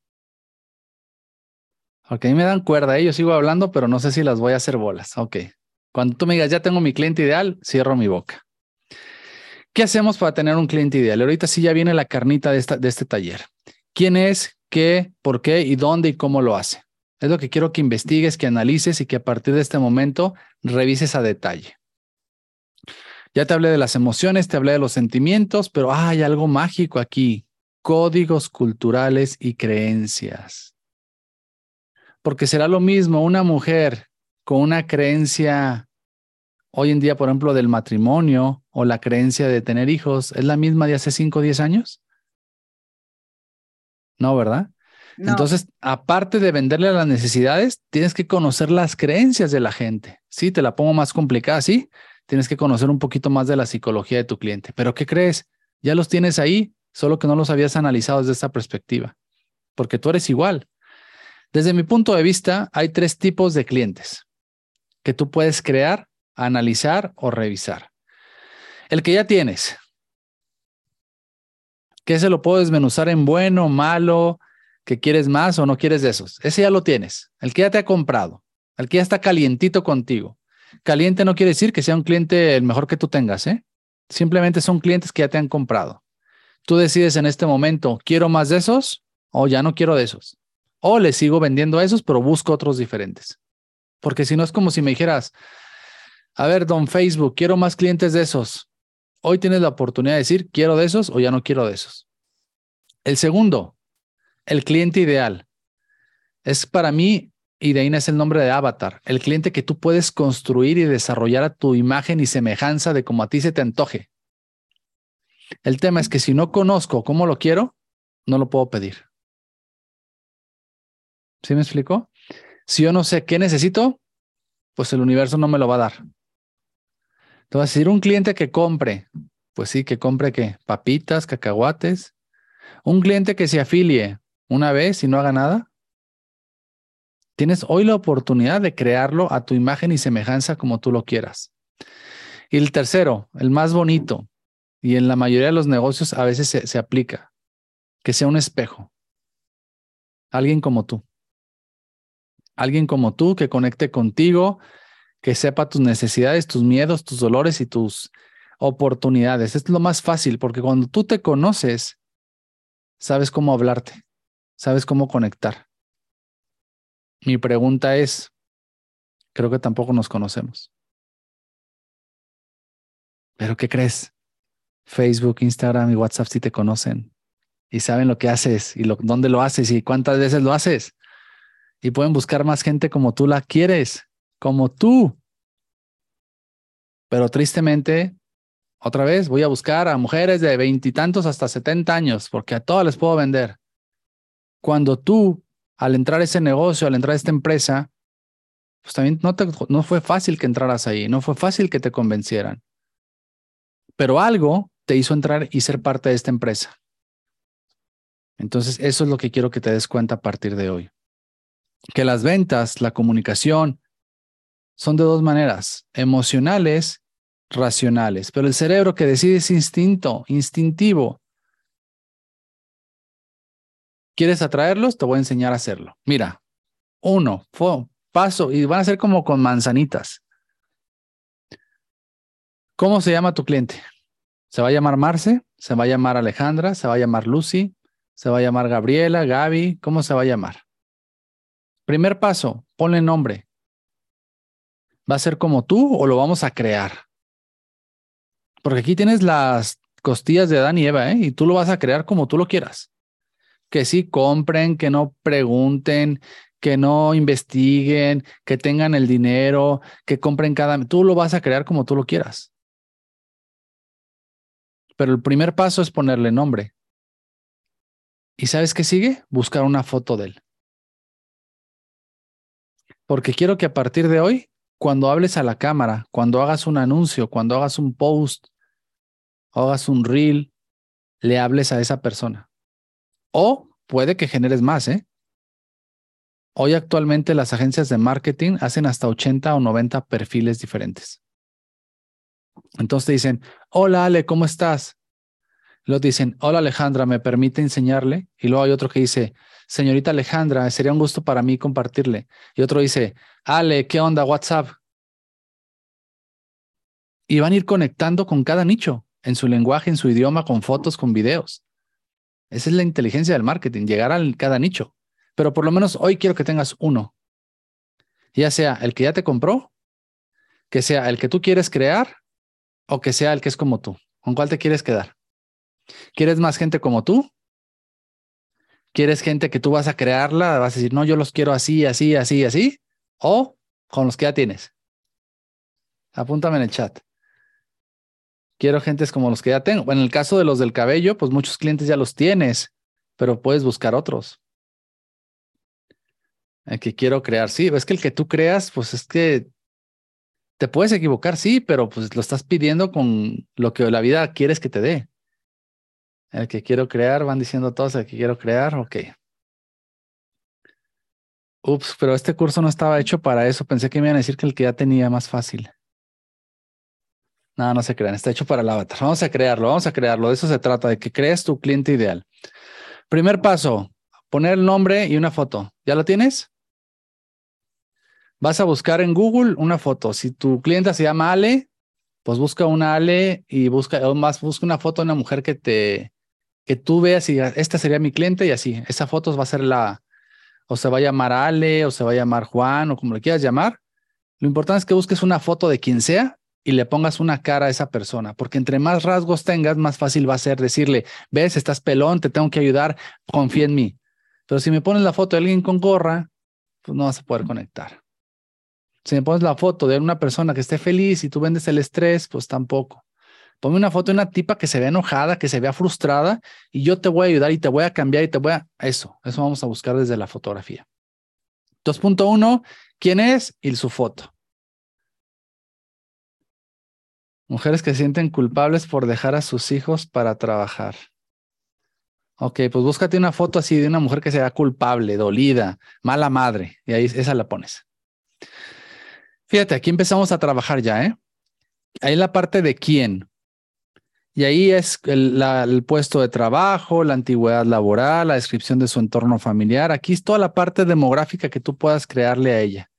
Ok, me dan cuerda, ¿eh? yo sigo hablando, pero no sé si las voy a hacer bolas. Ok. Cuando tú me digas, ya tengo mi cliente ideal, cierro mi boca. ¿Qué hacemos para tener un cliente ideal? Ahorita sí ya viene la carnita de, de este taller. ¿Quién es? ¿Qué? ¿Por qué? ¿Y dónde? ¿Y cómo lo hace? Es lo que quiero que investigues, que analices y que a partir de este momento revises a detalle. Ya te hablé de las emociones, te hablé de los sentimientos, pero hay algo mágico aquí. Códigos culturales y creencias porque será lo mismo una mujer con una creencia hoy en día, por ejemplo, del matrimonio o la creencia de tener hijos, ¿es la misma de hace 5 o 10 años? No, ¿verdad? Entonces, aparte de venderle a las necesidades, tienes que conocer las creencias de la gente. Sí, te la pongo más complicada, sí. Tienes que conocer un poquito más de la psicología de tu cliente. Pero ¿qué crees? Ya los tienes ahí, solo que no los habías analizado desde esta perspectiva. Porque tú eres igual. Desde mi punto de vista, hay tres tipos de clientes que tú puedes crear, analizar o revisar. El que ya tienes, que se lo puedo desmenuzar en bueno, malo, que quieres más o no quieres de esos. Ese ya lo tienes. El que ya te ha comprado, el que ya está calientito contigo. Caliente no quiere decir que sea un cliente el mejor que tú tengas, ¿eh? Simplemente son clientes que ya te han comprado. Tú decides en este momento, ¿quiero más de esos o ya no quiero de esos? O le sigo vendiendo a esos, pero busco otros diferentes. Porque si no es como si me dijeras, A ver, don Facebook, quiero más clientes de esos. Hoy tienes la oportunidad de decir, quiero de esos o ya no quiero de esos. El segundo, el cliente ideal. Es para mí, y de ahí es el nombre de avatar, el cliente que tú puedes construir y desarrollar a tu imagen y semejanza de como a ti se te antoje. El tema es que si no conozco cómo lo quiero, no lo puedo pedir. ¿Sí me explico? Si yo no sé qué necesito, pues el universo no me lo va a dar. A decir un cliente que compre, pues sí, que compre qué? Papitas, cacahuates. Un cliente que se afilie una vez y no haga nada. Tienes hoy la oportunidad de crearlo a tu imagen y semejanza como tú lo quieras. Y el tercero, el más bonito, y en la mayoría de los negocios a veces se aplica, que sea un espejo. Alguien como tú. Alguien como tú que conecte contigo, que sepa tus necesidades, tus miedos, tus dolores y tus oportunidades. Es lo más fácil porque cuando tú te conoces, sabes cómo hablarte, sabes cómo conectar. Mi pregunta es, creo que tampoco nos conocemos. ¿Pero qué crees? Facebook, Instagram y WhatsApp sí te conocen y saben lo que haces y dónde lo haces y cuántas veces lo haces. Y pueden buscar más gente como tú la quieres como tú. Pero tristemente, otra vez voy a buscar a mujeres de veintitantos hasta setenta años, porque a todas les puedo vender. Cuando tú, al entrar a ese negocio, al entrar a esta empresa, pues también no, te, no fue fácil que entraras ahí, no fue fácil que te convencieran. Pero algo te hizo entrar y ser parte de esta empresa. Entonces, eso es lo que quiero que te des cuenta a partir de hoy. Que las ventas, la comunicación, son de dos maneras, emocionales, racionales, pero el cerebro que decide es instinto, instintivo. ¿Quieres atraerlos? Te voy a enseñar a hacerlo. Mira, uno, paso, y van a ser como con manzanitas. ¿Cómo se llama tu cliente? ¿Se va a llamar Marce? ¿Se va a llamar Alejandra? ¿Se va a llamar Lucy? ¿Se va a llamar Gabriela? ¿Gaby? ¿Cómo se va a llamar? Primer paso, ponle nombre. ¿Va a ser como tú o lo vamos a crear? Porque aquí tienes las costillas de Adán y Eva, ¿eh? Y tú lo vas a crear como tú lo quieras. Que sí compren, que no pregunten, que no investiguen, que tengan el dinero, que compren cada... Tú lo vas a crear como tú lo quieras. Pero el primer paso es ponerle nombre. ¿Y sabes qué sigue? Buscar una foto de él. Porque quiero que a partir de hoy cuando hables a la cámara, cuando hagas un anuncio, cuando hagas un post, hagas un reel, le hables a esa persona. O puede que generes más, ¿eh? Hoy actualmente las agencias de marketing hacen hasta 80 o 90 perfiles diferentes. Entonces te dicen, hola Ale, ¿cómo estás? Luego dicen, hola Alejandra, ¿me permite enseñarle? Y luego hay otro que dice, señorita Alejandra, sería un gusto para mí compartirle. Y otro dice, Ale, ¿qué onda? WhatsApp. Y van a ir conectando con cada nicho, en su lenguaje, en su idioma, con fotos, con videos. Esa es la inteligencia del marketing, llegar a cada nicho. Pero por lo menos hoy quiero que tengas uno. Ya sea el que ya te compró, que sea el que tú quieres crear o que sea el que es como tú. ¿Con cuál te quieres quedar? ¿Quieres más gente como tú? ¿Quieres gente que tú vas a crearla? Vas a decir, no, yo los quiero así, así, así, así. O con los que ya tienes. Apúntame en el chat. Quiero gentes como los que ya tengo. En el caso de los del cabello, pues muchos clientes ya los tienes, pero puedes buscar otros. El que quiero crear, sí, es que el que tú creas, pues es que te puedes equivocar, sí, pero pues lo estás pidiendo con lo que la vida quieres que te dé. El que quiero crear, van diciendo todos el que quiero crear, ok. Ups, pero este curso no estaba hecho para eso. Pensé que me iban a decir que el que ya tenía más fácil. No, no se crean, está hecho para el avatar. Vamos a crearlo, vamos a crearlo. De eso se trata, de que crees tu cliente ideal. Primer paso, poner el nombre y una foto. ¿Ya lo tienes? Vas a buscar en Google una foto. Si tu cliente se llama Ale, pues busca una Ale y busca, o más, busca una foto de una mujer que te, que tú veas y esta sería mi cliente y así, esa foto va a ser la, o se va a llamar Ale, o se va a llamar Juan, o como le quieras llamar, Lo importante es que busques una foto de quien sea y le pongas una cara a esa persona, porque entre más rasgos tengas, más fácil va a ser decirle, ves, estás pelón, te tengo que ayudar, confía en mí. Pero si me pones la foto de alguien con gorra, pues no vas a poder conectar. Si me pones la foto de una persona que esté feliz y tú vendes el estrés, pues tampoco. Ponme una foto de una tipa que se vea enojada, que se vea frustrada y yo te voy a ayudar y te voy a cambiar y te voy a... Eso, eso vamos a buscar desde la fotografía. 2.1, ¿quién es? Y su foto. Mujeres que se sienten culpables por dejar a sus hijos para trabajar. Ok, pues búscate una foto así de una mujer que sea culpable, dolida, mala madre, y ahí esa la pones. Fíjate, aquí empezamos a trabajar ya, ¿eh? Ahí la parte de quién. Y ahí es el, puesto de trabajo, la antigüedad laboral, la descripción de su entorno familiar. Aquí es toda la parte demográfica que tú puedas crearle a ella.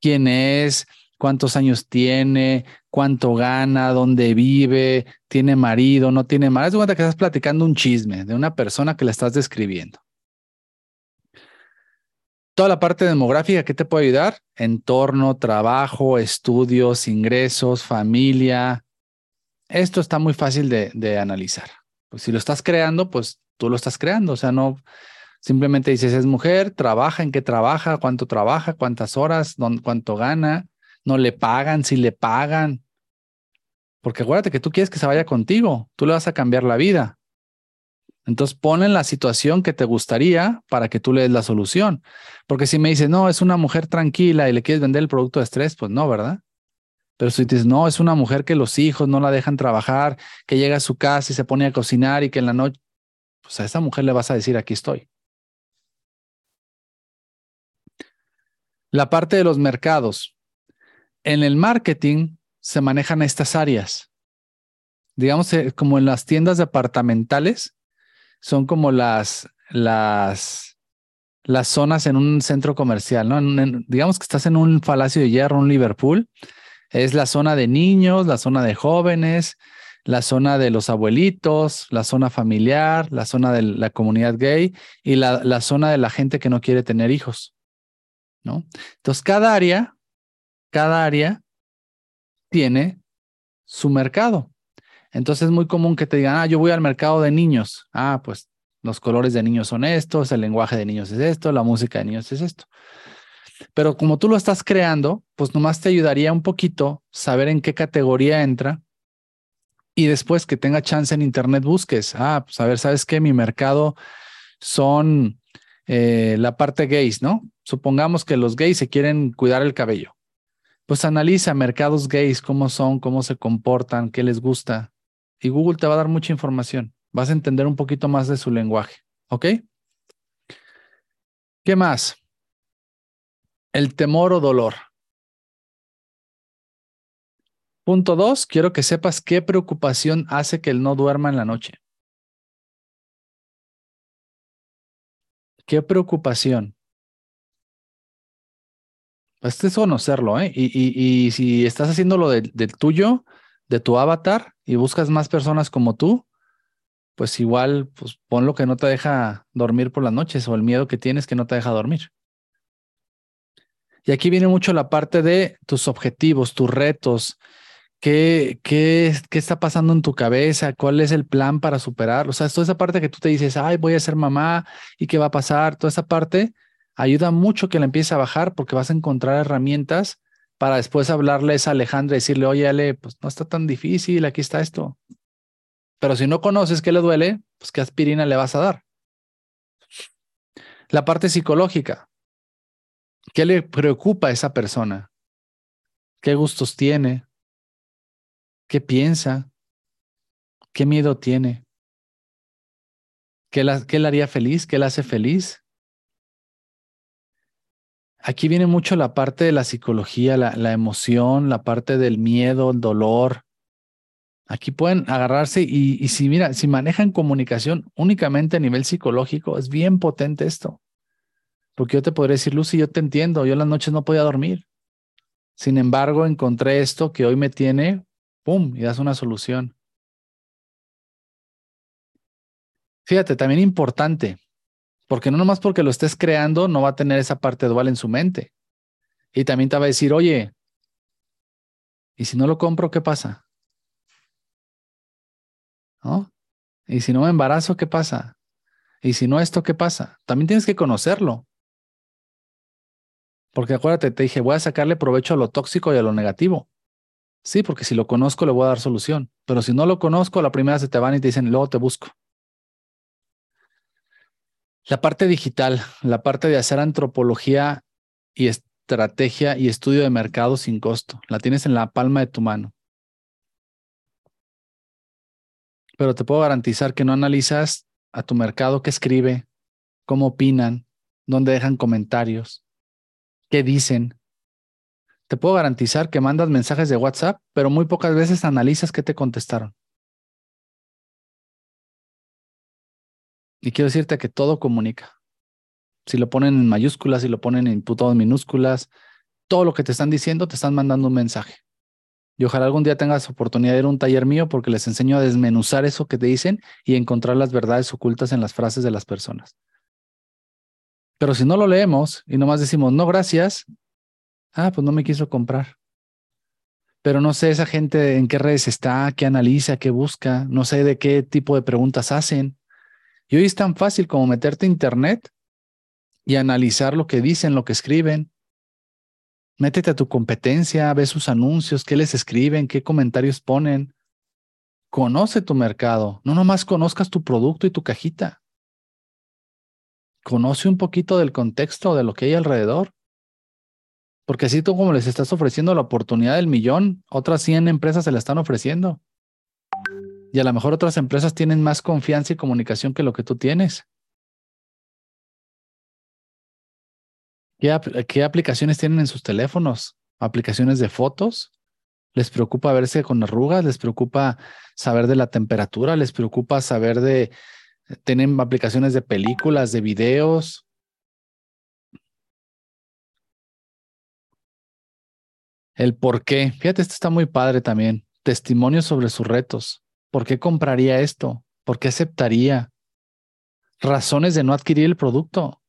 ¿Quién es? ¿Cuántos años tiene? ¿Cuánto gana? ¿Dónde vive? ¿Tiene marido? ¿No tiene marido? Es de cuenta que estás platicando un chisme de una persona que la estás describiendo. Toda la parte demográfica, ¿qué te puede ayudar? Entorno, trabajo, estudios, ingresos, familia, esto está muy fácil de, analizar. Pues si lo estás creando, pues tú lo estás creando. O sea, no simplemente dices, es mujer, trabaja, en qué trabaja, cuánto trabaja, cuántas horas, cuánto gana, no le pagan, si le pagan. Porque acuérdate que tú quieres que se vaya contigo, tú le vas a cambiar la vida. Entonces ponle en la situación que te gustaría para que tú le des la solución. Porque si me dices, no, es una mujer tranquila y le quieres vender el producto de estrés, pues no, ¿verdad? Pero si dices, no, es una mujer que los hijos no la dejan trabajar, que llega a su casa y se pone a cocinar y que en la noche, pues a esa mujer le vas a decir, aquí estoy. La parte de los mercados. En el marketing se manejan estas áreas. Digamos, eh, como en las tiendas departamentales, son como las, las, las zonas en un centro comercial, ¿no? digamos que estás en un Palacio de Hierro, un Liverpool, es la zona de niños, la zona de jóvenes, la zona de los abuelitos, la zona familiar, la zona de la comunidad gay y la, zona de la gente que no quiere tener hijos. ¿no? Entonces, cada área, cada área tiene su mercado. Entonces es muy común que te digan, ah, yo voy al mercado de niños. Ah, pues los colores de niños son estos, el lenguaje de niños es esto, la música de niños es esto. Pero como tú lo estás creando, pues nomás te ayudaría un poquito saber en qué categoría entra y después que tenga chance en internet busques, ah, pues a ver, ¿sabes qué? Mi mercado son eh, la parte gays, ¿no? Supongamos que los gays se quieren cuidar el cabello. Pues analiza mercados gays, cómo son, cómo se comportan, qué les gusta. Y Google te va a dar mucha información. Vas a entender un poquito más de su lenguaje. ¿Ok? ¿Qué más? El temor o dolor. Punto dos, quiero que sepas qué preocupación hace que él no duerma en la noche. ¿Qué preocupación? Este es conocerlo, ¿eh? Y, si estás haciendo lo del tuyo, de tu avatar, y buscas más personas como tú, pues igual, pues pon lo que no te deja dormir por las noches o el miedo que tienes que no te deja dormir. Y aquí viene mucho la parte de tus objetivos, tus retos, ¿Qué, qué, qué está pasando en tu cabeza? ¿Cuál es el plan para superarlo? O sea, toda esa parte que tú te dices, ay, voy a ser mamá y qué va a pasar, toda esa parte ayuda mucho que la empieces a bajar porque vas a encontrar herramientas para después hablarles a Alejandra y decirle, oye, Ale, pues no está tan difícil, aquí está esto. Pero si no conoces qué le duele, pues qué aspirina le vas a dar. La parte psicológica. ¿Qué le preocupa a esa persona? ¿Qué gustos tiene? ¿Qué piensa? ¿Qué miedo tiene? ¿Qué, la, le haría feliz? ¿Qué le hace feliz? Aquí viene mucho la parte de la psicología, la, emoción, la parte del miedo, el dolor. Aquí pueden agarrarse y, y si mira, si manejan comunicación únicamente a nivel psicológico, es bien potente esto. Porque yo te podría decir, Lucy, yo te entiendo, yo en las noches no podía dormir. Sin embargo, encontré esto que hoy me tiene, ¡pum! Y das una solución. Fíjate, también importante, porque no nomás porque lo estés creando, no va a tener esa parte dual en su mente. Y también te va a decir, oye, Y si no lo compro, ¿qué pasa? ¿No? Y si no me embarazo, ¿qué pasa? Y si no esto, ¿qué pasa? También tienes que conocerlo. Porque acuérdate, te dije, voy a sacarle provecho a lo tóxico y a lo negativo. Sí, porque si lo conozco le voy a dar solución. Pero si no lo conozco, la primera se te van y te dicen, luego te busco. La parte digital, la parte de hacer antropología y estrategia y estudio de mercado sin costo, la tienes en la palma de tu mano. Pero te puedo garantizar que no analizas a tu mercado qué escribe, cómo opinan, dónde dejan comentarios, qué dicen. Te puedo garantizar que mandas mensajes de WhatsApp, pero muy pocas veces analizas qué te contestaron. Y quiero decirte que todo comunica. Si lo ponen en mayúsculas, si lo ponen en todas minúsculas, todo lo que te están diciendo te están mandando un mensaje. Y ojalá algún día tengas oportunidad de ir a un taller mío porque les enseño a desmenuzar eso que te dicen y encontrar las verdades ocultas en las frases de las personas. Pero si no lo leemos y nomás decimos, no, gracias, ah, pues no me quiso comprar. Pero no sé esa gente en qué redes está, qué analiza, qué busca, no sé de qué tipo de preguntas hacen. Y hoy es tan fácil como meterte a internet y analizar lo que dicen, lo que escriben. Métete a tu competencia, ve sus anuncios, qué les escriben, qué comentarios ponen. Conoce tu mercado, no nomás conozcas tu producto y tu cajita. Conoce un poquito del contexto de lo que hay alrededor. Porque así tú como les estás ofreciendo la oportunidad del millón, otras 100 empresas se la están ofreciendo. Y a lo mejor otras empresas tienen más confianza y comunicación que lo que tú tienes. ¿Qué, aplicaciones tienen en sus teléfonos? ¿Aplicaciones de fotos? ¿Les preocupa verse con arrugas? ¿Les preocupa saber de la temperatura? ¿Les preocupa saber de... ¿Tienen aplicaciones de películas, de videos? El por qué. Fíjate, esto está muy padre también. Testimonios sobre sus retos. ¿Por qué compraría esto? ¿Por qué aceptaría? Razones de no adquirir el producto.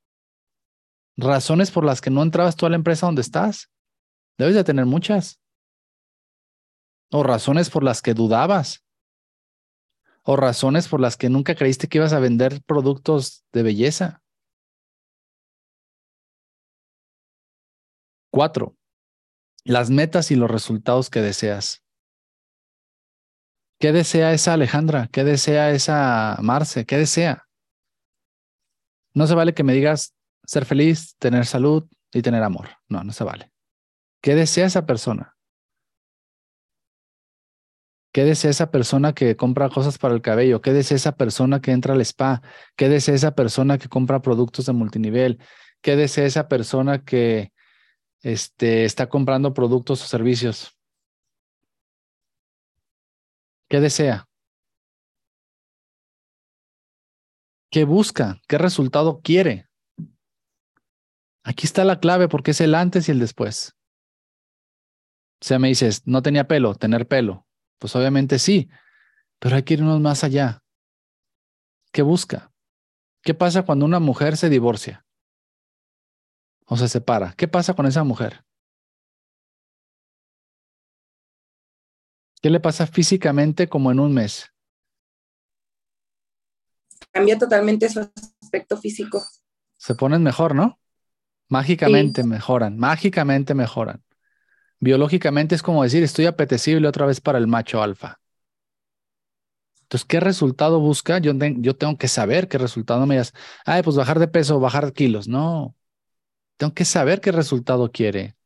Razones por las que no entrabas tú a la empresa donde estás. Debes de tener muchas. O razones por las que dudabas. O razones por las que nunca creíste que ibas a vender productos de belleza. Cuatro, las metas y los resultados que deseas. ¿Qué desea esa Alejandra? ¿Qué desea esa Marce? ¿Qué desea? No se vale que me digas ser feliz, tener salud y tener amor. No, no se vale. ¿Qué desea esa persona? ¿Qué desea esa persona que compra cosas para el cabello? ¿Qué desea esa persona que entra al spa? ¿Qué desea esa persona que compra productos de multinivel? ¿Qué desea esa persona que este, está comprando productos o servicios? ¿Qué desea? ¿Qué busca? ¿Qué resultado quiere? Aquí está la clave porque es el antes y el después. O sea, me dices, no tenía pelo, tener pelo. Pues obviamente sí, pero hay que irnos más allá. ¿Qué busca? ¿Qué pasa cuando una mujer se divorcia? O se separa. ¿Qué pasa con esa mujer? ¿Qué le pasa físicamente como en un mes? Cambia totalmente su aspecto físico. Se ponen mejor, ¿no? Mágicamente mejoran, mágicamente mejoran. Biológicamente es como decir, estoy apetecible otra vez para el macho alfa. Entonces, ¿qué resultado busca? Yo, yo tengo que saber qué resultado me digas. Ay, pues bajar de peso, bajar kilos. No. Tengo que saber qué resultado quiere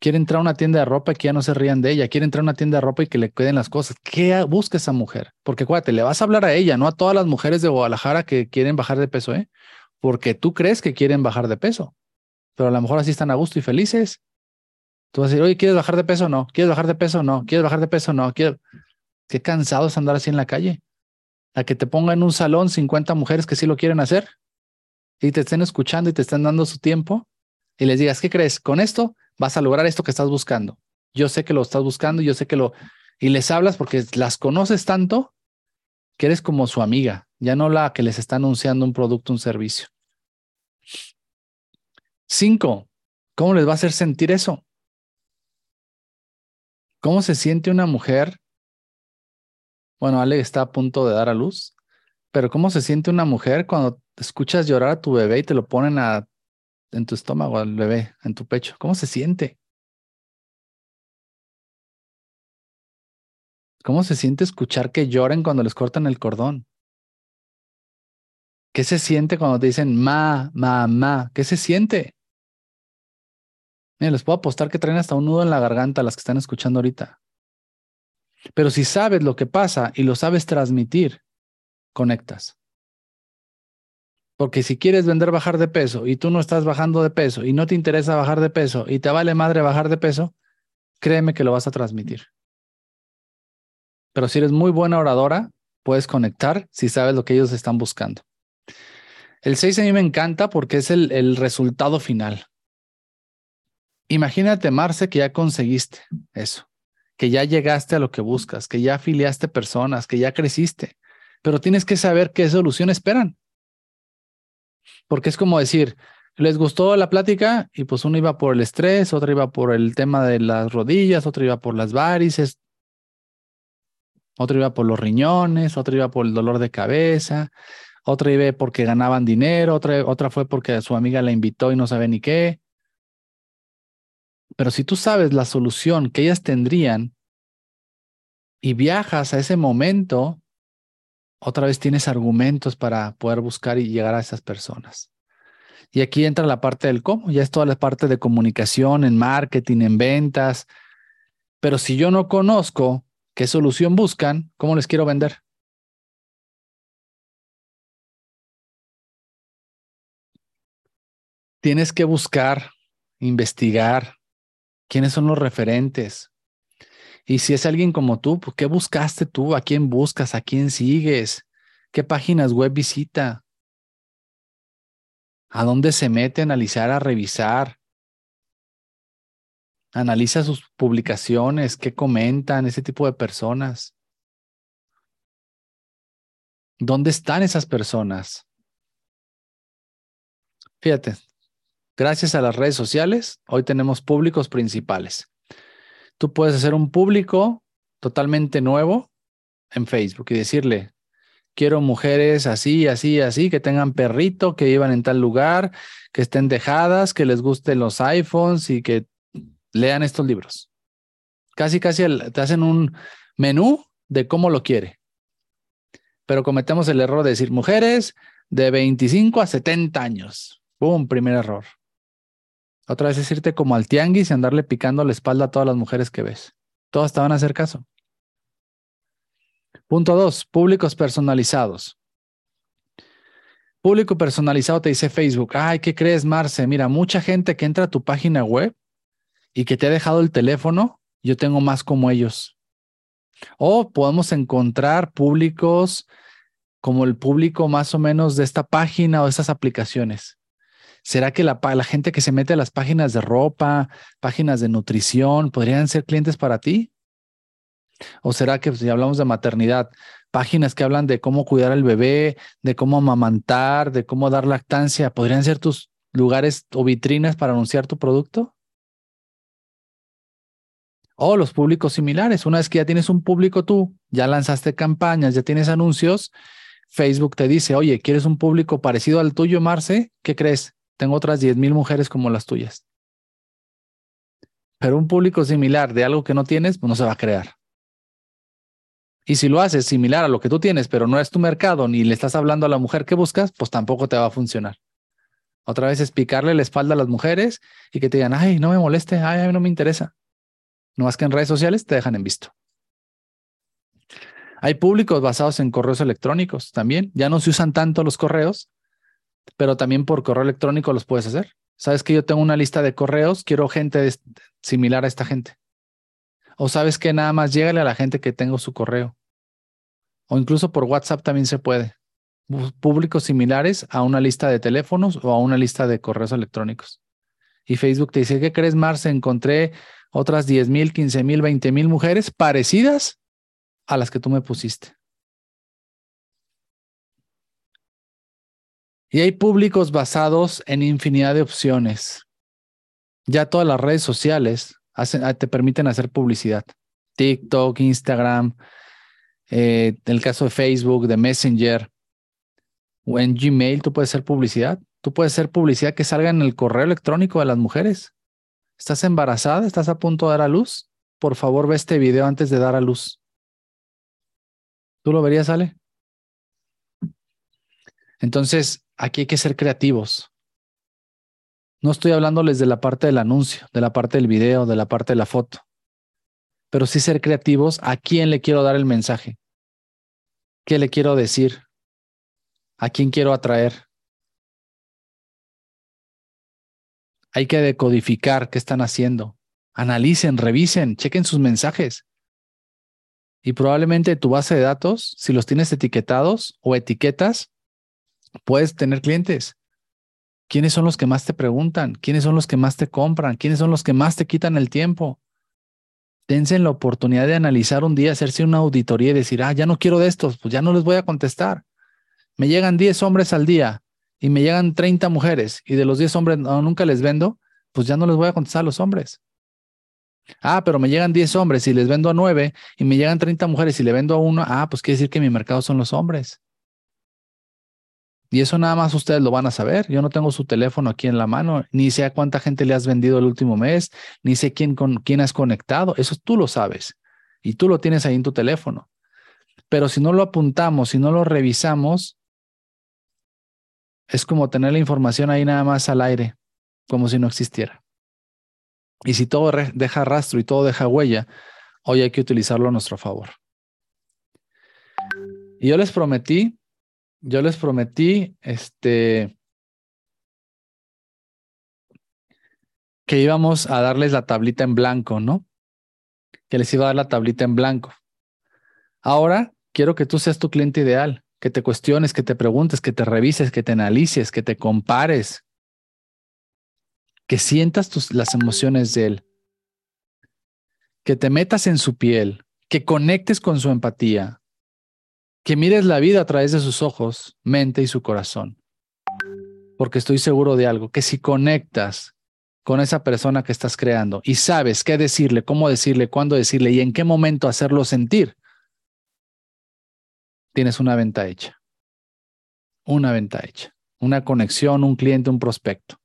quiere entrar a una tienda de ropa y que ya no se rían de ella, quiere entrar a una tienda de ropa y que le queden las cosas. ¿Qué busca esa mujer? Porque acuérdate, le vas a hablar a ella, no a todas las mujeres de Guadalajara que quieren bajar de peso, ¿eh? Porque tú crees que quieren bajar de peso, pero a lo mejor así están a gusto y felices. Tú vas a decir, oye, ¿quieres bajar de peso? No. ¿Quieres bajar de peso? No. ¿Quieres bajar de peso? No. Quiero... Qué cansado es andar así en la calle. A que te pongan en un salón 50 mujeres que sí lo quieren hacer y te estén escuchando y te estén dando su tiempo y les digas, ¿qué crees? Con esto vas a lograr esto que estás buscando. Yo sé que lo estás buscando, yo sé que lo... Y les hablas porque las conoces tanto que eres como su amiga, ya no la que les está anunciando un producto, un servicio. Cinco, ¿cómo les va a hacer sentir eso? ¿Cómo se siente una mujer? Bueno, Ale está a punto de dar a luz, pero ¿cómo se siente una mujer cuando escuchas llorar a tu bebé y te lo ponen en tu estómago al bebé, en tu pecho? ¿Cómo se siente? ¿Cómo se siente escuchar que lloren cuando les cortan el cordón? ¿Qué se siente cuando te dicen ma, ma, ma? ¿Qué se siente? Les puedo apostar que traen hasta un nudo en la garganta las que están escuchando ahorita. Pero si sabes lo que pasa y lo sabes transmitir, conectas. Porque si quieres vender bajar de peso y tú no estás bajando de peso y no te interesa bajar de peso y te vale madre bajar de peso, créeme que lo vas a transmitir. Pero si eres muy buena oradora, puedes conectar si sabes lo que ellos están buscando. El 6 a mí me encanta porque es el, el resultado final. Imagínate, Marce, que ya conseguiste eso, que ya llegaste a lo que buscas, que ya afiliaste personas, que ya creciste, pero tienes que saber qué solución esperan. Porque es como decir, les gustó la plática y pues uno iba por el estrés, otro iba por el tema de las rodillas, otro iba por las varices, otro iba por los riñones, otro iba por el dolor de cabeza, otro iba porque ganaban dinero, otra, otra fue porque su amiga la invitó y no sabe ni qué. Pero si tú sabes la solución que ellas tendrían y viajas a ese momento, otra vez tienes argumentos para poder buscar y llegar a esas personas. Y aquí entra la parte del cómo, ya es toda la parte de comunicación, en marketing, en ventas. Pero si yo no conozco qué solución buscan, ¿cómo les quiero vender? Tienes que buscar, investigar, quiénes son los referentes. Y si es alguien como tú, pues, ¿qué buscaste tú? ¿A quién buscas? ¿A quién sigues? ¿Qué páginas web visita? ¿A dónde se mete a analizar, a revisar? Analiza sus publicaciones, qué comentan ese tipo de personas. ¿Dónde están esas personas? Fíjate, Gracias a las redes sociales, hoy tenemos públicos principales. Tú puedes hacer un público totalmente nuevo en Facebook y decirle, quiero mujeres así, así, así, que tengan perrito, que vivan en tal lugar, que estén dejadas, que les gusten los iPhones y que lean estos libros. Casi, casi te hacen un menú de cómo lo quiere. Pero cometemos el error de decir mujeres de 25 a 70 años. ¡Pum! Primer error. Otra vez es irte como al tianguis y andarle picando la espalda a todas las mujeres que ves. Todas te van a hacer caso. Punto dos, públicos personalizados. Público personalizado te dice Facebook, ay, ¿qué crees, Marce? Mira, mucha gente que entra a tu página web y que te ha dejado el teléfono, yo tengo más como ellos. O podemos encontrar públicos como el público más o menos de esta página o de estas aplicaciones. ¿Será que la, gente que se mete a las páginas de ropa, páginas de nutrición, podrían ser clientes para ti? ¿O será que si hablamos de maternidad, páginas que hablan de cómo cuidar al bebé, de cómo amamantar, de cómo dar lactancia, podrían ser tus lugares o vitrinas para anunciar tu producto? O los públicos similares. Una vez que ya tienes un público tú, ya lanzaste campañas, ya tienes anuncios, Facebook te dice, oye, ¿quieres un público parecido al tuyo, Marce? ¿Qué crees? Tengo otras 10 mil mujeres como las tuyas. Pero un público similar de algo que no tienes, pues no se va a crear. Y si lo haces similar a lo que tú tienes, pero no es tu mercado, ni le estás hablando a la mujer que buscas, pues tampoco te va a funcionar. Otra vez es picarle la espalda a las mujeres y que te digan, ay, no me moleste, ay, a mí no me interesa. No más que en redes sociales te dejan en visto. Hay públicos basados en correos electrónicos también. Ya no se usan tanto los correos, pero también por correo electrónico los puedes hacer. Sabes que yo tengo una lista de correos, quiero gente similar a esta gente. O sabes que nada más llégale a la gente que tengo su correo. O incluso por WhatsApp también se puede. Públicos similares a una lista de teléfonos o a una lista de correos electrónicos. Y Facebook te dice, ¿qué crees, Marce? Encontré otras 10 mil, 15 mil, 20 mil mujeres parecidas a las que tú me pusiste. Y hay públicos basados en infinidad de opciones. Ya todas las redes sociales ah, te permiten hacer publicidad. TikTok, Instagram, eh, en el caso de Facebook, de Messenger o en Gmail, tú puedes hacer publicidad. Tú puedes hacer publicidad que salga en el correo electrónico de las mujeres. ¿Estás embarazada? ¿Estás a punto de dar a luz? Por favor, ve este video antes de dar a luz. ¿Tú lo verías, Ale? Entonces, aquí hay que ser creativos. No estoy hablándoles de la parte del anuncio, de la parte del video, de la parte de la foto, pero sí ser creativos a quién le quiero dar el mensaje, qué le quiero decir, a quién quiero atraer. Hay que decodificar qué están haciendo. Analicen, revisen, chequen sus mensajes. Y probablemente tu base de datos, si los tienes etiquetados o etiquetas, puedes tener clientes. ¿Quiénes son los que más te preguntan? ¿Quiénes son los que más te compran? ¿Quiénes son los que más te quitan el tiempo? Dense la oportunidad de analizar un día, hacerse una auditoría y decir, ah, ya no quiero de estos, pues ya no les voy a contestar. Me llegan 10 hombres al día y me llegan 30 mujeres y de los 10 hombres nunca les vendo, pues ya no les voy a contestar a los hombres. Ah, pero me llegan 10 hombres y les vendo a 9 y me llegan 30 mujeres y le vendo a uno, ah, pues quiere decir que mi mercado son los hombres. Y eso nada más ustedes lo van a saber. Yo no tengo su teléfono aquí en la mano, ni sé a cuánta gente le has vendido el último mes, ni sé quién, con quién has conectado. Eso tú lo sabes y tú lo tienes ahí en tu teléfono. Pero si no lo apuntamos, si no lo revisamos, es como tener la información ahí nada más al aire, como si no existiera. Y si todo deja rastro y todo deja huella, hoy hay que utilizarlo a nuestro favor. Y yo les prometí yo les prometí este que íbamos a darles la tablita en blanco, ¿no? Que les iba a dar la tablita en blanco. Ahora quiero que tú seas tu cliente ideal, que te cuestiones, que te preguntes, que te revises, que te analices, que te compares, que sientas tus, las emociones de él, que te metas en su piel, que conectes con su empatía, que mires la vida a través de sus ojos, mente y su corazón. Porque estoy seguro de algo, que si conectas con esa persona que estás creando y sabes qué decirle, cómo decirle, cuándo decirle y en qué momento hacerlo sentir, tienes una venta hecha. Una venta hecha. Una conexión, un cliente, un prospecto.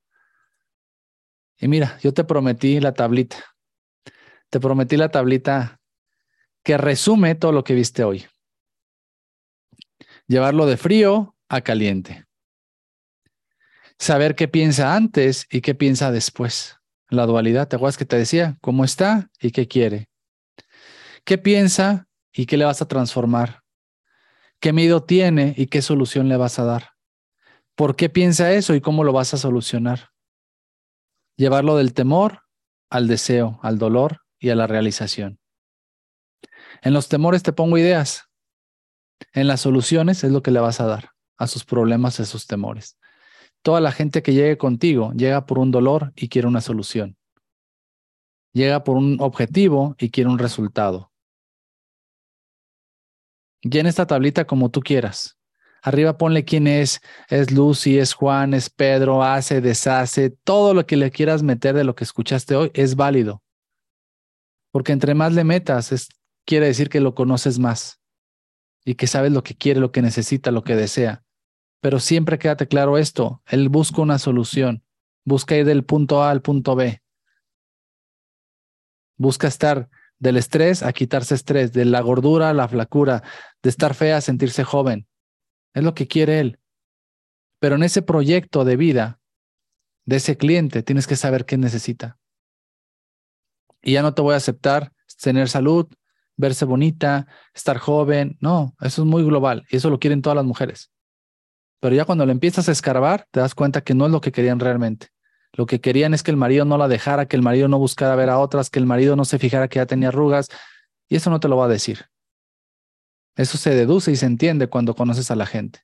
Y mira, yo te prometí la tablita. Te prometí la tablita que resume todo lo que viste hoy llevarlo de frío a caliente. Saber qué piensa antes y qué piensa después. La dualidad, ¿te acuerdas que te decía? ¿Cómo está y qué quiere? ¿Qué piensa y qué le vas a transformar? ¿Qué miedo tiene y qué solución le vas a dar? ¿Por qué piensa eso y cómo lo vas a solucionar? Llevarlo del temor al deseo, al dolor y a la realización. En los temores te pongo ideas. En las soluciones es lo que le vas a dar a sus problemas, a sus temores. Toda la gente que llegue contigo llega por un dolor y quiere una solución. Llega por un objetivo y quiere un resultado. Llena esta tablita como tú quieras. Arriba ponle quién es. Es Lucy, es Juan, es Pedro, hace, deshace. Todo lo que le quieras meter de lo que escuchaste hoy es válido. Porque entre más le metas, es, quiere decir que lo conoces más y que sabes lo que quiere, lo que necesita, lo que desea. Pero siempre quédate claro esto, él busca una solución, busca ir del punto A al punto B. Busca estar del estrés a quitarse estrés, de la gordura a la flacura, de estar fea a sentirse joven. Es lo que quiere él. Pero en ese proyecto de vida de ese cliente tienes que saber qué necesita. Y ya no te voy a aceptar tener salud, verse bonita, estar joven. No, eso es muy global y eso lo quieren todas las mujeres. Pero ya cuando le empiezas a escarbar, te das cuenta que no es lo que querían realmente. Lo que querían es que el marido no la dejara, que el marido no buscara ver a otras, que el marido no se fijara que ya tenía arrugas. Y eso no te lo va a decir. Eso se deduce y se entiende cuando conoces a la gente.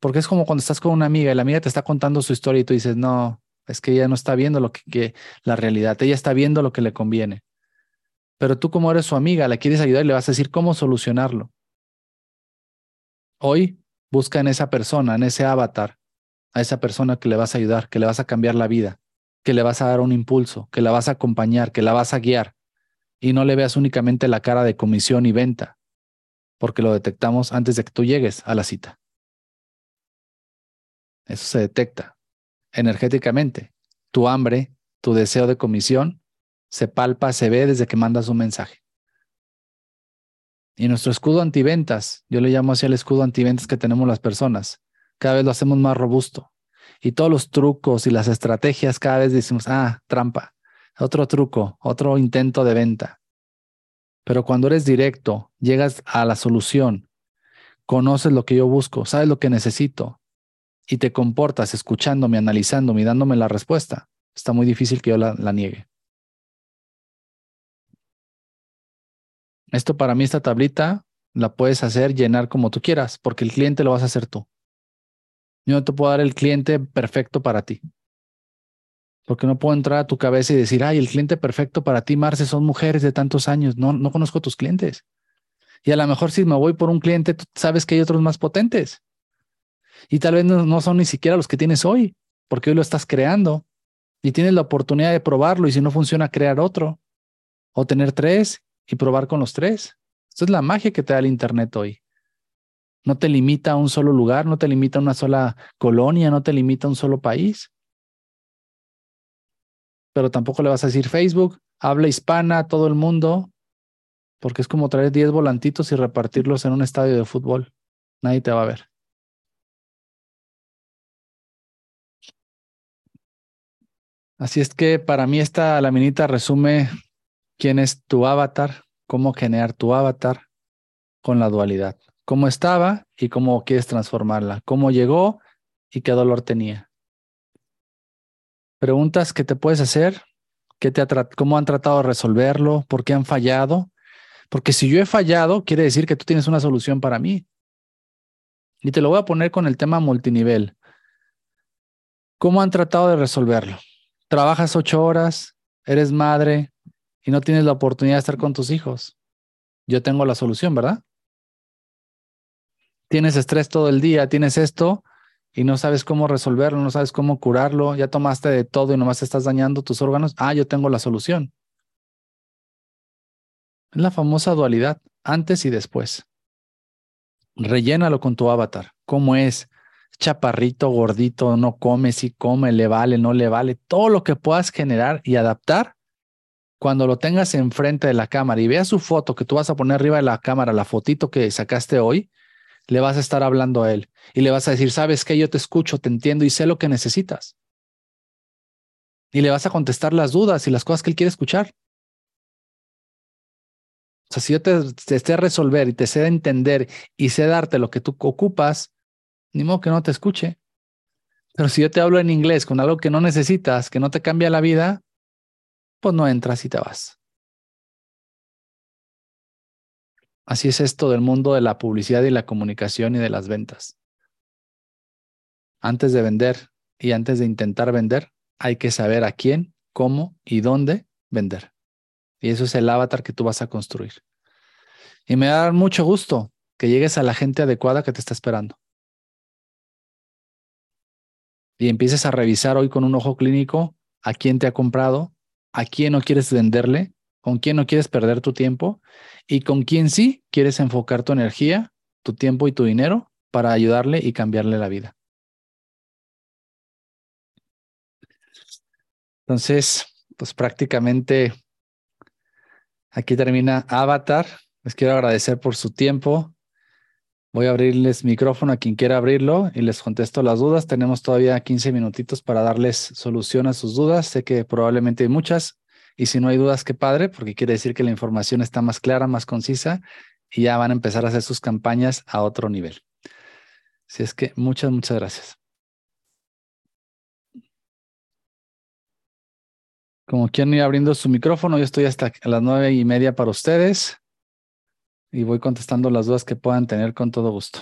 Porque es como cuando estás con una amiga y la amiga te está contando su historia y tú dices, no, es que ella no está viendo lo que, la realidad, ella está viendo lo que le conviene. Pero tú como eres su amiga, la quieres ayudar y le vas a decir cómo solucionarlo. Hoy busca en esa persona, en ese avatar, a esa persona que le vas a ayudar, que le vas a cambiar la vida, que le vas a dar un impulso, que la vas a acompañar, que la vas a guiar. y no le veas únicamente la cara de comisión y venta, porque lo detectamos antes de que tú llegues a la cita. Eso se detecta energéticamente. Tu hambre, tu deseo de comisión, se palpa, se ve desde que mandas un mensaje. Y nuestro escudo antiventas, yo le llamo así el escudo antiventas que tenemos las personas, cada vez lo hacemos más robusto. Y todos los trucos y las estrategias, cada vez decimos, ah, trampa, otro truco, otro intento de venta. Pero cuando eres directo, llegas a la solución, conoces lo que yo busco, sabes lo que necesito y te comportas escuchándome, analizándome y dándome la respuesta, está muy difícil que yo la, la niegue. Esto para mí, esta tablita, la puedes hacer, llenar como tú quieras, porque el cliente lo vas a hacer tú. Yo no te puedo dar el cliente perfecto para ti. Porque no puedo entrar a tu cabeza y decir, ay, el cliente perfecto para ti, Marce, son mujeres de tantos años. No, no conozco tus clientes. Y a lo mejor si me voy por un cliente, tú sabes que hay otros más potentes. Y tal vez no, no son ni siquiera los que tienes hoy, porque hoy lo estás creando y tienes la oportunidad de probarlo y si no funciona, crear otro o tener tres y probar con los tres. Esto es la magia que te da el Internet hoy. No te limita a un solo lugar, no te limita a una sola colonia, no te limita a un solo país. Pero tampoco le vas a decir Facebook, habla hispana a todo el mundo, porque es como traer 10 volantitos y repartirlos en un estadio de fútbol. Nadie te va a ver. Así es que para mí esta laminita resume quién es tu avatar, cómo generar tu avatar con la dualidad. Cómo estaba y cómo quieres transformarla. Cómo llegó y qué dolor tenía. Preguntas que te puedes hacer. ¿Qué te ¿Cómo han tratado de resolverlo? ¿Por qué han fallado? Porque si yo he fallado, quiere decir que tú tienes una solución para mí. Y te lo voy a poner con el tema multinivel. ¿Cómo han tratado de resolverlo? Trabajas ocho horas, eres madre, y no tienes la oportunidad de estar con tus hijos. Yo tengo la solución, ¿verdad? Tienes estrés todo el día, tienes esto y no sabes cómo resolverlo, no sabes cómo curarlo, ya tomaste de todo y nomás estás dañando tus órganos. Ah, yo tengo la solución. Es la famosa dualidad, antes y después. Rellénalo con tu avatar. ¿Cómo es? Chaparrito, gordito, no come, si come, le vale, no le vale. Todo lo que puedas generar y adaptar cuando lo tengas enfrente de la cámara y veas su foto que tú vas a poner arriba de la cámara, la fotito que sacaste hoy, le vas a estar hablando a él y le vas a decir, sabes que yo te escucho, te entiendo y sé lo que necesitas. Y le vas a contestar las dudas y las cosas que él quiere escuchar. O sea, si yo te, te sé resolver y te sé entender y sé darte lo que tú ocupas, ni modo que no te escuche. Pero si yo te hablo en inglés con algo que no necesitas, que no te cambia la vida, pues no entras y te vas. Así es esto del mundo de la publicidad y la comunicación y de las ventas. Antes de vender y antes de intentar vender, hay que saber a quién, cómo y dónde vender. Y eso es el avatar que tú vas a construir. Y me va a dar mucho gusto que llegues a la gente adecuada que te está esperando. Y empieces a revisar hoy con un ojo clínico a quién te ha comprado, a quién no quieres venderle, con quién no quieres perder tu tiempo y con quién sí quieres enfocar tu energía, tu tiempo y tu dinero para ayudarle y cambiarle la vida. Entonces, pues prácticamente aquí termina Avatar. Les quiero agradecer por su tiempo. Voy a abrirles micrófono a quien quiera abrirlo y les contesto las dudas. Tenemos todavía 15 minutitos para darles solución a sus dudas. Sé que probablemente hay muchas y si no hay dudas, qué padre, porque quiere decir que la información está más clara, más concisa y ya van a empezar a hacer sus campañas a otro nivel. Así es que muchas, muchas gracias. Como quieran ir abriendo su micrófono, yo estoy hasta las nueve y media para ustedes y voy contestando las dudas que puedan tener con todo gusto.